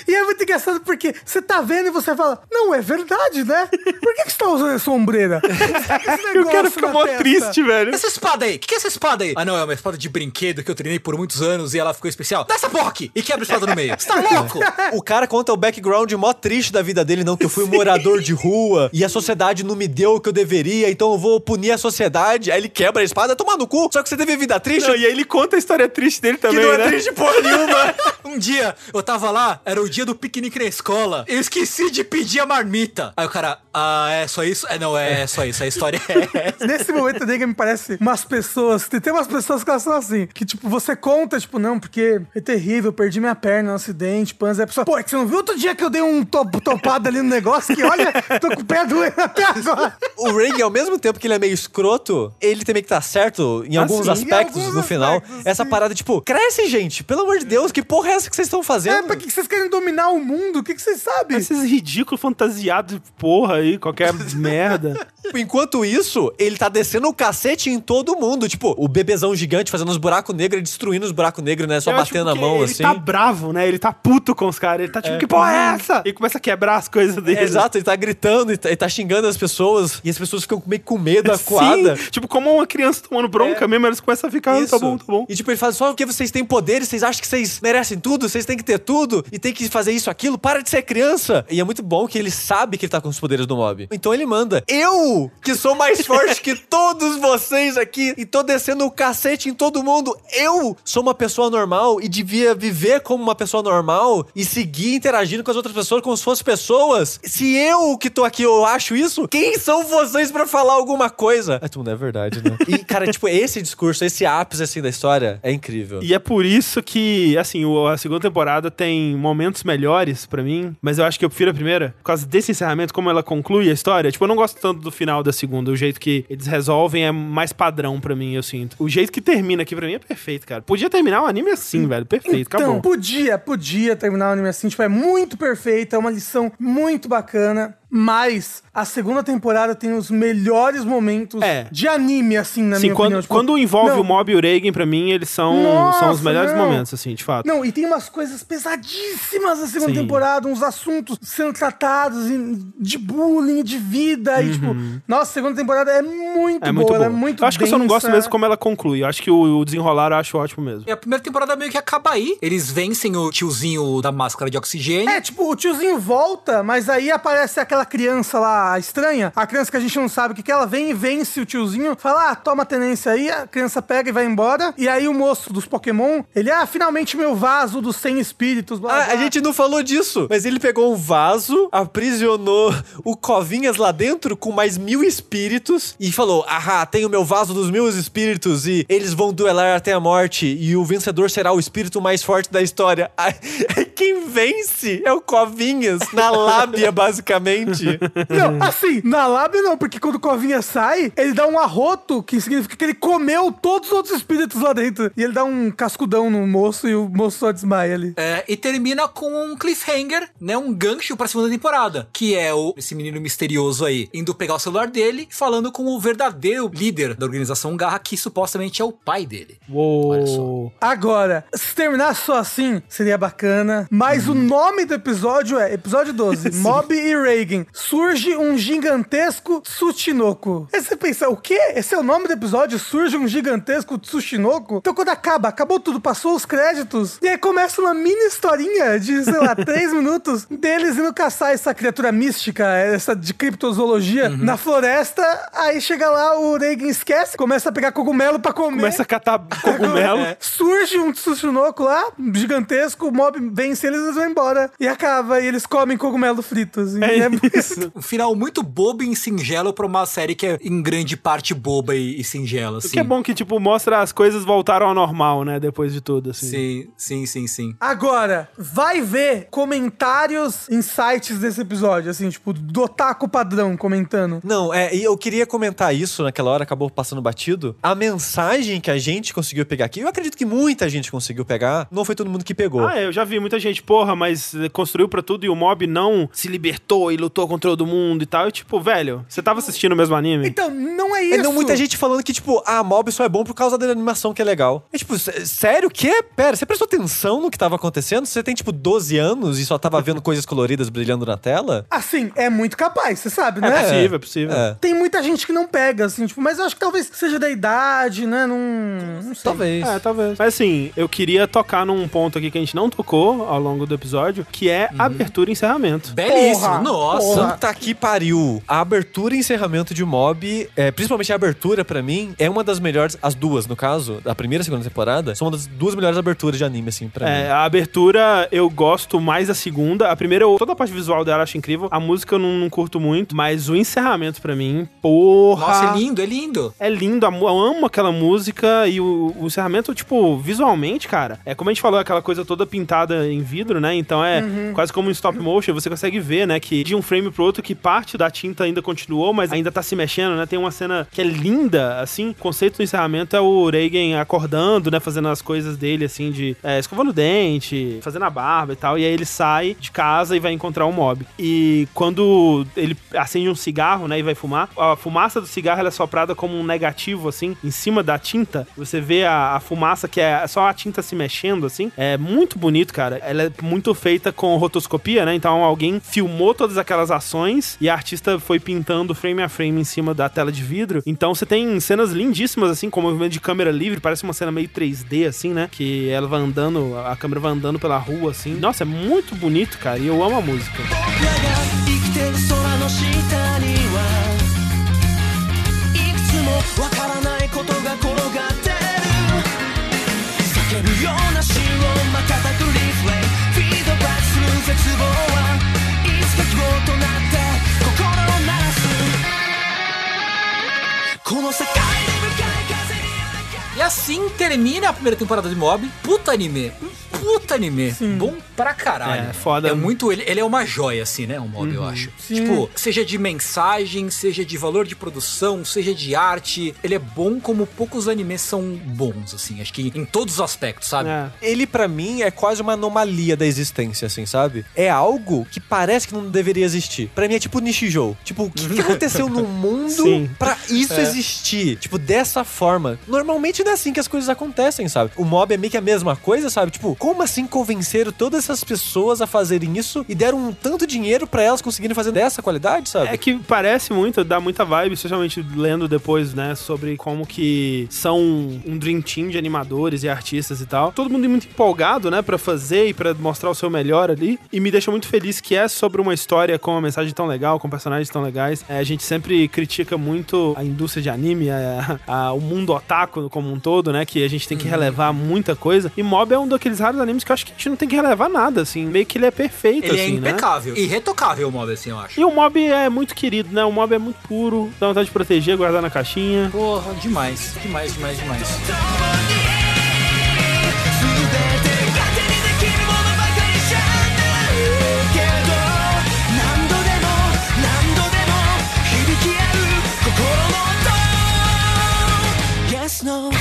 E é muito engraçado porque você tá vendo e você fala, não, é verdade, né? Por que, que você tá usando essa ombreira? Esse E o cara negócio fica na mó triste, velho. Essa espada aí, o que, que é essa espada aí? Ah, não, é uma espada de brinquedo que eu treinei por muitos anos e ela ficou especial. Dá essa porra aqui! E quebra a espada no meio. Você tá louco? O cara conta o background mó triste da vida dele, não, que eu fui um morador de rua e a sociedade não me deu o que eu deveria, então eu vou punir a sociedade. Aí ele quebra a espada, toma no cu. Só que você teve vida triste. Não, e aí ele conta a história triste dele que também, não é né? triste porra nenhuma. Um dia, eu tava lá, era o dia do piquenique na escola. Eu esqueci de pedir a marmita. Aí o cara, ah, é só isso? É, não, é só isso. A história é essa. Nesse momento, nega, me parece umas pessoas. Tem, tem umas pessoas que elas são assim. Que, tipo, você conta, tipo, não, porque é terrível, perdi minha perna no acidente. Aí a pessoa, pô, é que você não viu outro dia que eu dei um top, topado ali no negócio? Que olha, tô com o pé doendo até agora. O Reagan, ao mesmo tempo que ele é meio escroto, ele também que tá certo em alguns sim, em aspectos alguns no final. Essa parada, tipo, cresce, gente. Pelo amor de Deus, que porra é essa que vocês estão É, fazendo? pra que que vocês querem dominar o mundo? O que, que vocês sabem? Esses ridículos fantasiados de porra aí, qualquer merda. Enquanto isso, ele tá descendo o cacete em todo mundo. Tipo, o bebezão gigante fazendo os buracos negros, destruindo os buracos negros, né? Só Eu batendo a porque mão, ele assim. tá bravo, né? Ele tá puto com os caras. Ele tá tipo, que porra é essa? E começa a quebrar as coisas dele. É, Exato, ele tá gritando, ele tá, ele tá xingando as pessoas, e as pessoas ficam meio com medo, acuada. Sim, tipo, como uma criança tomando bronca mesmo, eles começam a ficar, ah, tá bom, tá bom. E tipo, ele fala, só porque vocês têm poderes, vocês acham que vocês merecem tudo, vocês têm que ter tudo, e tem que fazer isso, aquilo, para de ser criança. E é muito bom que ele sabe que ele tá com os poderes do mob. Então ele manda, eu, que sou mais forte que todos vocês aqui, e tô descendo o cacete em todo mundo, eu sou uma pessoa normal e devia viver como uma pessoa normal e seguir interagindo com as outras pessoas como se fossem pessoas. Se eu que tô aqui eu acho isso, quem são vocês pra falar alguma coisa? É tudo, é verdade, né? E, cara, tipo, esse discurso, esse ápice, assim, da história é incrível. E é por isso que, assim, a segunda temporada tem momentos melhores pra mim, mas eu acho que eu prefiro a primeira, por causa desse encerramento, como ela conclui a história. Tipo, eu não gosto tanto do final da segunda, o jeito que eles resolvem é mais padrão pra mim, eu sinto. O jeito que termina aqui pra mim é perfeito, cara. Podia terminar o anime assim, velho, perfeito, Então, acabou. podia, podia terminar o anime assim. Tipo, é muito perfeito, é uma lição muito bacana. Mas a segunda temporada tem os melhores momentos É. de anime, assim, na Sim, minha quando, opinião. Tipo, quando envolve não, o Mob e o Reagan, pra mim, eles são, Nossa, são os melhores não. momentos, assim, de fato. Não, e tem umas coisas pesadíssimas na segunda Sim. temporada, uns assuntos sendo tratados de bullying, de vida. E, tipo, nossa, a segunda temporada é muito É boa, muito ela é muito eu acho que eu só não gosto densa. mesmo como ela conclui. Eu acho que o, o desenrolar eu acho ótimo mesmo. E a primeira temporada meio que acaba aí. Eles vencem o tiozinho da máscara de oxigênio. É, tipo, o tiozinho volta, mas aí aparece aquela criança lá estranha, a criança que a gente não sabe o que que ela vem e vence o tiozinho, fala, ah, toma tenência aí, a criança pega e vai embora, e aí o moço dos Pokémon, ele, ah, finalmente meu vaso dos 100 espíritos, blá, Ah, blá. a gente não falou disso, mas ele pegou um vaso, aprisionou o Covinhas lá dentro com mais mil espíritos e falou: Ahá, tenho meu vaso dos mil espíritos e eles vão duelar até a morte e o vencedor será o espírito mais forte da história. Quem vence é o Covinhas, na lábia, basicamente. Não, assim, na lábia não, porque quando o Covinha sai, ele dá um arroto, que significa que ele comeu todos os outros espíritos lá dentro. E ele dá um cascudão no moço e o moço só desmaia ali. É, e termina com um cliffhanger, né? Um gancho pra segunda temporada. Que é o, esse menino misterioso aí indo pegar o celular dele e falando com o verdadeiro líder da organização Garra, que supostamente é o pai dele. Olha só. Uou. Agora, se terminar só assim, seria bacana. Mas o nome do episódio é episódio 12, Mob e Reagan. Assim: surge um gigantesco Tsuchinoko. Aí você pensa, o quê? Esse é o nome do episódio? Surge um gigantesco Tsuchinoko? Então quando acaba, acabou tudo, passou os créditos, e aí começa uma mini historinha de, sei lá, três minutos deles indo caçar essa criatura mística, essa de criptozoologia, na floresta. Aí chega lá, o Reagan esquece, começa a pegar cogumelo pra comer. Começa a catar cogumelo. Surge um Tsuchinoko lá, gigantesco, o mob vence eles e eles vão embora. E acaba, e eles comem cogumelo fritos. E É é isso. Um final muito bobo e singelo pra uma série que é em grande parte boba e, e singela, assim. O que é bom que, tipo, mostra as coisas voltaram ao normal, né? Depois de tudo, assim. Sim, sim, sim, sim. Agora, vai ver comentários em sites desse episódio, assim, tipo, do Otaku padrão comentando. Não, é, e eu queria comentar isso naquela hora, acabou passando batido. A mensagem que a gente conseguiu pegar aqui, eu acredito que muita gente conseguiu pegar, não foi todo mundo que pegou. Ah, eu já vi muita gente, porra, mas construiu pra tudo e o mob não se libertou e lutou contra todo mundo e tal. E tipo, velho, você tava assistindo o mesmo anime? Então, não é É, isso. não, muita gente falando que, tipo, a mob só é bom por causa da animação que é legal. É tipo, sé- sério? O quê? Pera, você prestou atenção no que tava acontecendo? Você tem, tipo, 12 anos e só tava vendo coisas coloridas brilhando na tela? Assim, é muito capaz, você sabe, É né? possível, é possível. É. Tem muita gente que não pega, assim, tipo, mas eu acho que talvez seja da idade, né? Não, não sei. Talvez. É, talvez. Mas assim, eu queria tocar num ponto aqui que a gente não tocou ao longo do episódio, que é abertura e encerramento. Belíssimo, Porra, nossa. Porra. Puta que pariu. A abertura e encerramento de Mob, é, principalmente a abertura, pra mim, é uma das melhores. As duas, no caso, a primeira e a segunda temporada, são uma das duas melhores aberturas de anime, assim, pra É, mim. a abertura eu gosto mais da segunda. A primeira, eu, toda a parte visual dela eu acho incrível. A música eu não, não curto muito, mas o encerramento pra mim, porra. Nossa, é lindo, é lindo. É lindo, eu amo aquela música e o, o encerramento, tipo, visualmente, cara, é como a gente falou, aquela coisa toda pintada em vidro, né? Então é quase como um stop motion, você consegue ver, né, que de um frame pro outro que parte da tinta ainda continuou, mas ainda tá se mexendo, né? Tem uma cena que é linda, assim, o conceito do encerramento é o Reagan acordando, né, fazendo as coisas dele, assim, de é, escovando o dente, fazendo a barba e tal, e aí ele sai de casa e vai encontrar um mob. E quando ele acende um cigarro, né, e vai fumar, a fumaça do cigarro ela é soprada como um negativo, assim, em cima da tinta. Você vê a, a fumaça que é só a tinta se mexendo, assim. É muito bonito, cara. Ela é muito feita com rotoscopia, né? Então alguém filmou todas aquelas ações e a artista foi pintando frame a frame em cima da tela de vidro. Então você tem cenas lindíssimas, assim, com movimento de câmera livre. Parece uma cena meio 3D, assim, né? Que ela vai andando, a câmera vai andando pela rua, assim. Nossa, é muito bonito, cara. E eu amo a música. 生きてる空の下にはいくつもわからないことが転がってる叫ぶような詩を瞬くリフレイフィードバックする絶望は 心この世界。E assim termina a primeira temporada de Mob. Puta anime. Puta anime. Bom pra caralho. É, foda. É muito. Ele, ele é uma joia, assim, né? O Mob, eu acho. Tipo, seja de mensagem, seja de valor de produção, seja de arte. Ele é bom como poucos animes são bons, assim. Acho que em todos os aspectos, sabe? É. Ele, pra mim, é quase uma anomalia da existência, assim, sabe? É algo que parece que não deveria existir. Pra mim é tipo Nishijou. Tipo, o que, que aconteceu no mundo Sim. pra isso existir? Tipo, dessa forma. Normalmente não é assim que as coisas acontecem, sabe? O mob é meio que a mesma coisa, sabe? Tipo, como assim convenceram todas essas pessoas a fazerem isso e deram um tanto dinheiro pra elas conseguirem fazer dessa qualidade, sabe? É que parece muito, dá muita vibe, especialmente lendo depois, né, sobre como que são um dream team de animadores e artistas e tal. Todo mundo muito empolgado, né, pra fazer e pra mostrar o seu melhor ali. E me deixa muito feliz que é sobre uma história com uma mensagem tão legal, com personagens tão legais. É, a gente sempre critica muito a indústria de anime, a- a- o mundo otaku como um todo, né, que a gente tem que relevar muita coisa. E Mob é um daqueles raros animes que eu acho que a gente não tem que relevar nada, assim. Meio que ele é perfeito, Ele é assim, né? impecável. Irretocável o Mob, assim, eu acho. E o mob é muito querido, né? O mob é muito puro, dá vontade de proteger, guardar na caixinha. Porra, demais. Demais, demais, demais. 全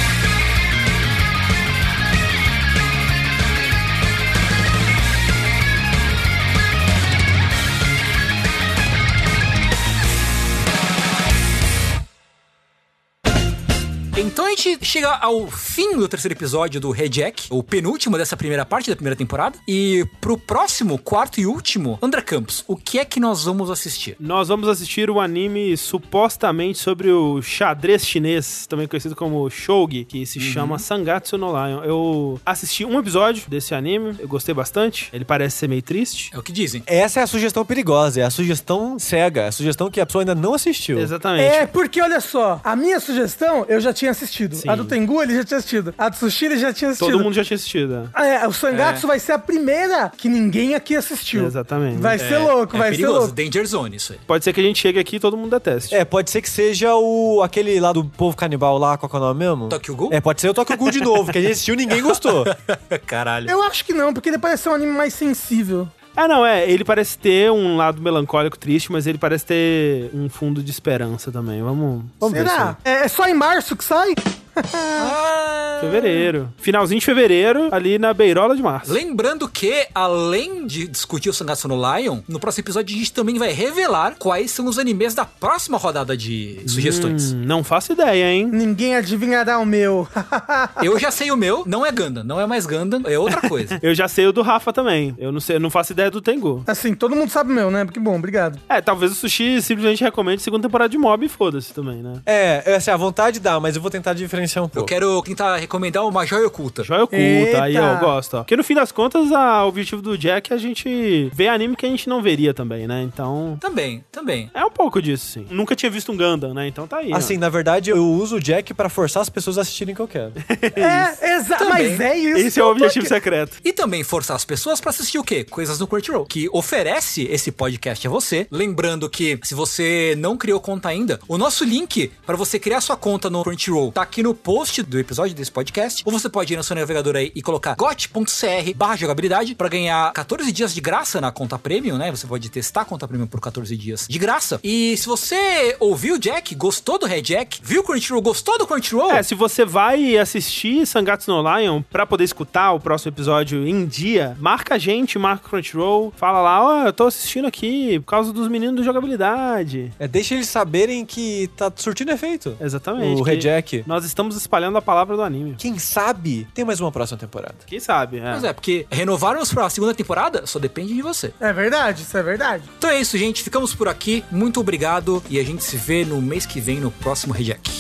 Então a gente chega ao fim do terceiro episódio do Rejack, o penúltimo dessa primeira parte da primeira temporada. E pro próximo, quarto e último, André Campos, o que é que nós vamos assistir? Nós vamos assistir o anime supostamente sobre o xadrez chinês, também conhecido como Shogi, que se chama Sangatsu no Lion. Eu assisti um episódio desse anime, eu gostei bastante. Ele parece ser meio triste. É o que dizem. Essa é a sugestão perigosa, é a sugestão cega, é a sugestão que a pessoa ainda não assistiu. Exatamente. É, porque olha só, a minha sugestão eu já tinha assistido. Sim. A do Tengu ele já tinha assistido. A do Sushi ele já tinha assistido. Todo mundo já tinha assistido. é. É, o Sangatsu vai ser a primeira que ninguém aqui assistiu. Exatamente. Vai ser louco, é vai ser perigoso, louco. Danger Zone isso aí. Pode ser que a gente chegue aqui e todo mundo deteste. É, pode ser que seja o aquele lá do povo canibal lá, qual que é o nome mesmo? Tokyo Ghoul? É, pode ser o Tokyo Ghoul de novo, que a gente assistiu e ninguém gostou. Caralho. Eu acho que não, porque ele parece ser um anime mais sensível. Ah, não, é. Ele parece ter um lado melancólico, triste, mas ele parece ter um fundo de esperança também. Vamos, vamos ver isso Será? É, é só em março que sai? Aí. Fevereiro. Finalzinho de fevereiro, ali na beirola de março. Lembrando que, além de discutir o Sangatsu no Lion, no próximo episódio a gente também vai revelar quais são os animes da próxima rodada de sugestões. Hum, não faço ideia, hein? Ninguém adivinhará o meu. Eu já sei o meu, não é Gundam, não é mais Gundam, é outra coisa. Eu já sei o do Rafa também. Eu não sei, eu não faço ideia do Tengu. assim, todo mundo sabe o meu, né? Que bom, obrigado. É, talvez o Sushi simplesmente recomende segunda temporada de Mob e foda-se também, né? é, essa é a vontade dá, mas eu vou tentar diferenciar um Eu pouco. quero tentar recomendar uma joia oculta. Joia oculta, Eita. aí ó, eu gosto, ó. Porque no fim das contas, a- o objetivo do Jack é a gente ver anime que a gente não veria também, né? Então. Também, também. É um pouco disso, sim. Nunca tinha visto um Gundam, né? Então tá aí. ó. Assim, na verdade, eu uso o Jack pra forçar as pessoas a assistirem o que eu quero. É, exato. Também. Mas é isso. Esse é o objetivo secreto. E também forçar as pessoas pra assistir o quê? Coisas no Crunchyroll, que oferece esse podcast a você. Lembrando que se você não criou conta ainda, o nosso link pra você criar sua conta no Crunchyroll tá aqui no post do episódio desse podcast. Ou você pode ir no seu navegador aí e colocar got.cr barra jogabilidade pra ganhar 14 dias de graça na conta premium, né? Você pode testar a conta premium por 14 dias de graça. E se você ouviu o Jack, gostou do Red Jack, viu o Crunchyroll, gostou do Crunchyroll, É, se você vai assistir Sangatsu no Lion pra poder escutar o próximo episódio em dia, marca a gente, marca o Crunchyroll, fala lá, ó, eu tô assistindo aqui por causa dos meninos do jogabilidade. É, deixa eles saberem que tá surtindo efeito. Exatamente. O que Rejack. Nós estamos espalhando a palavra do anime. Quem sabe tem mais uma próxima temporada. Quem sabe, é. Pois é, porque renovarmos pra segunda temporada só depende de você. É verdade, isso é verdade. Então é isso, gente. Ficamos por aqui. Muito obrigado. E a gente se vê no mês que vem no próximo Reject.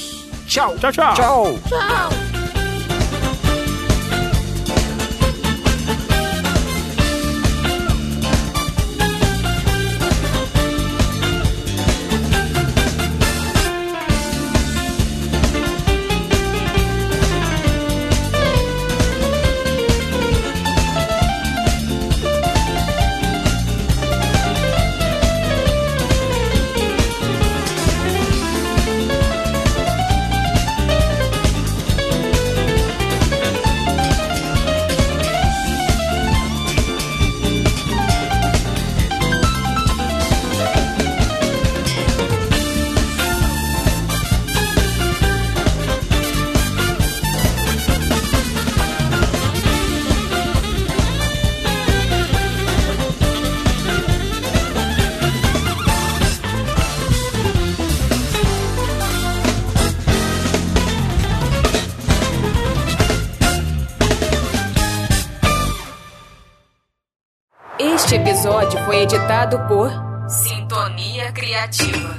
Tchau! Tchau, tchau. Tchau! Este por Sintonia Criativa.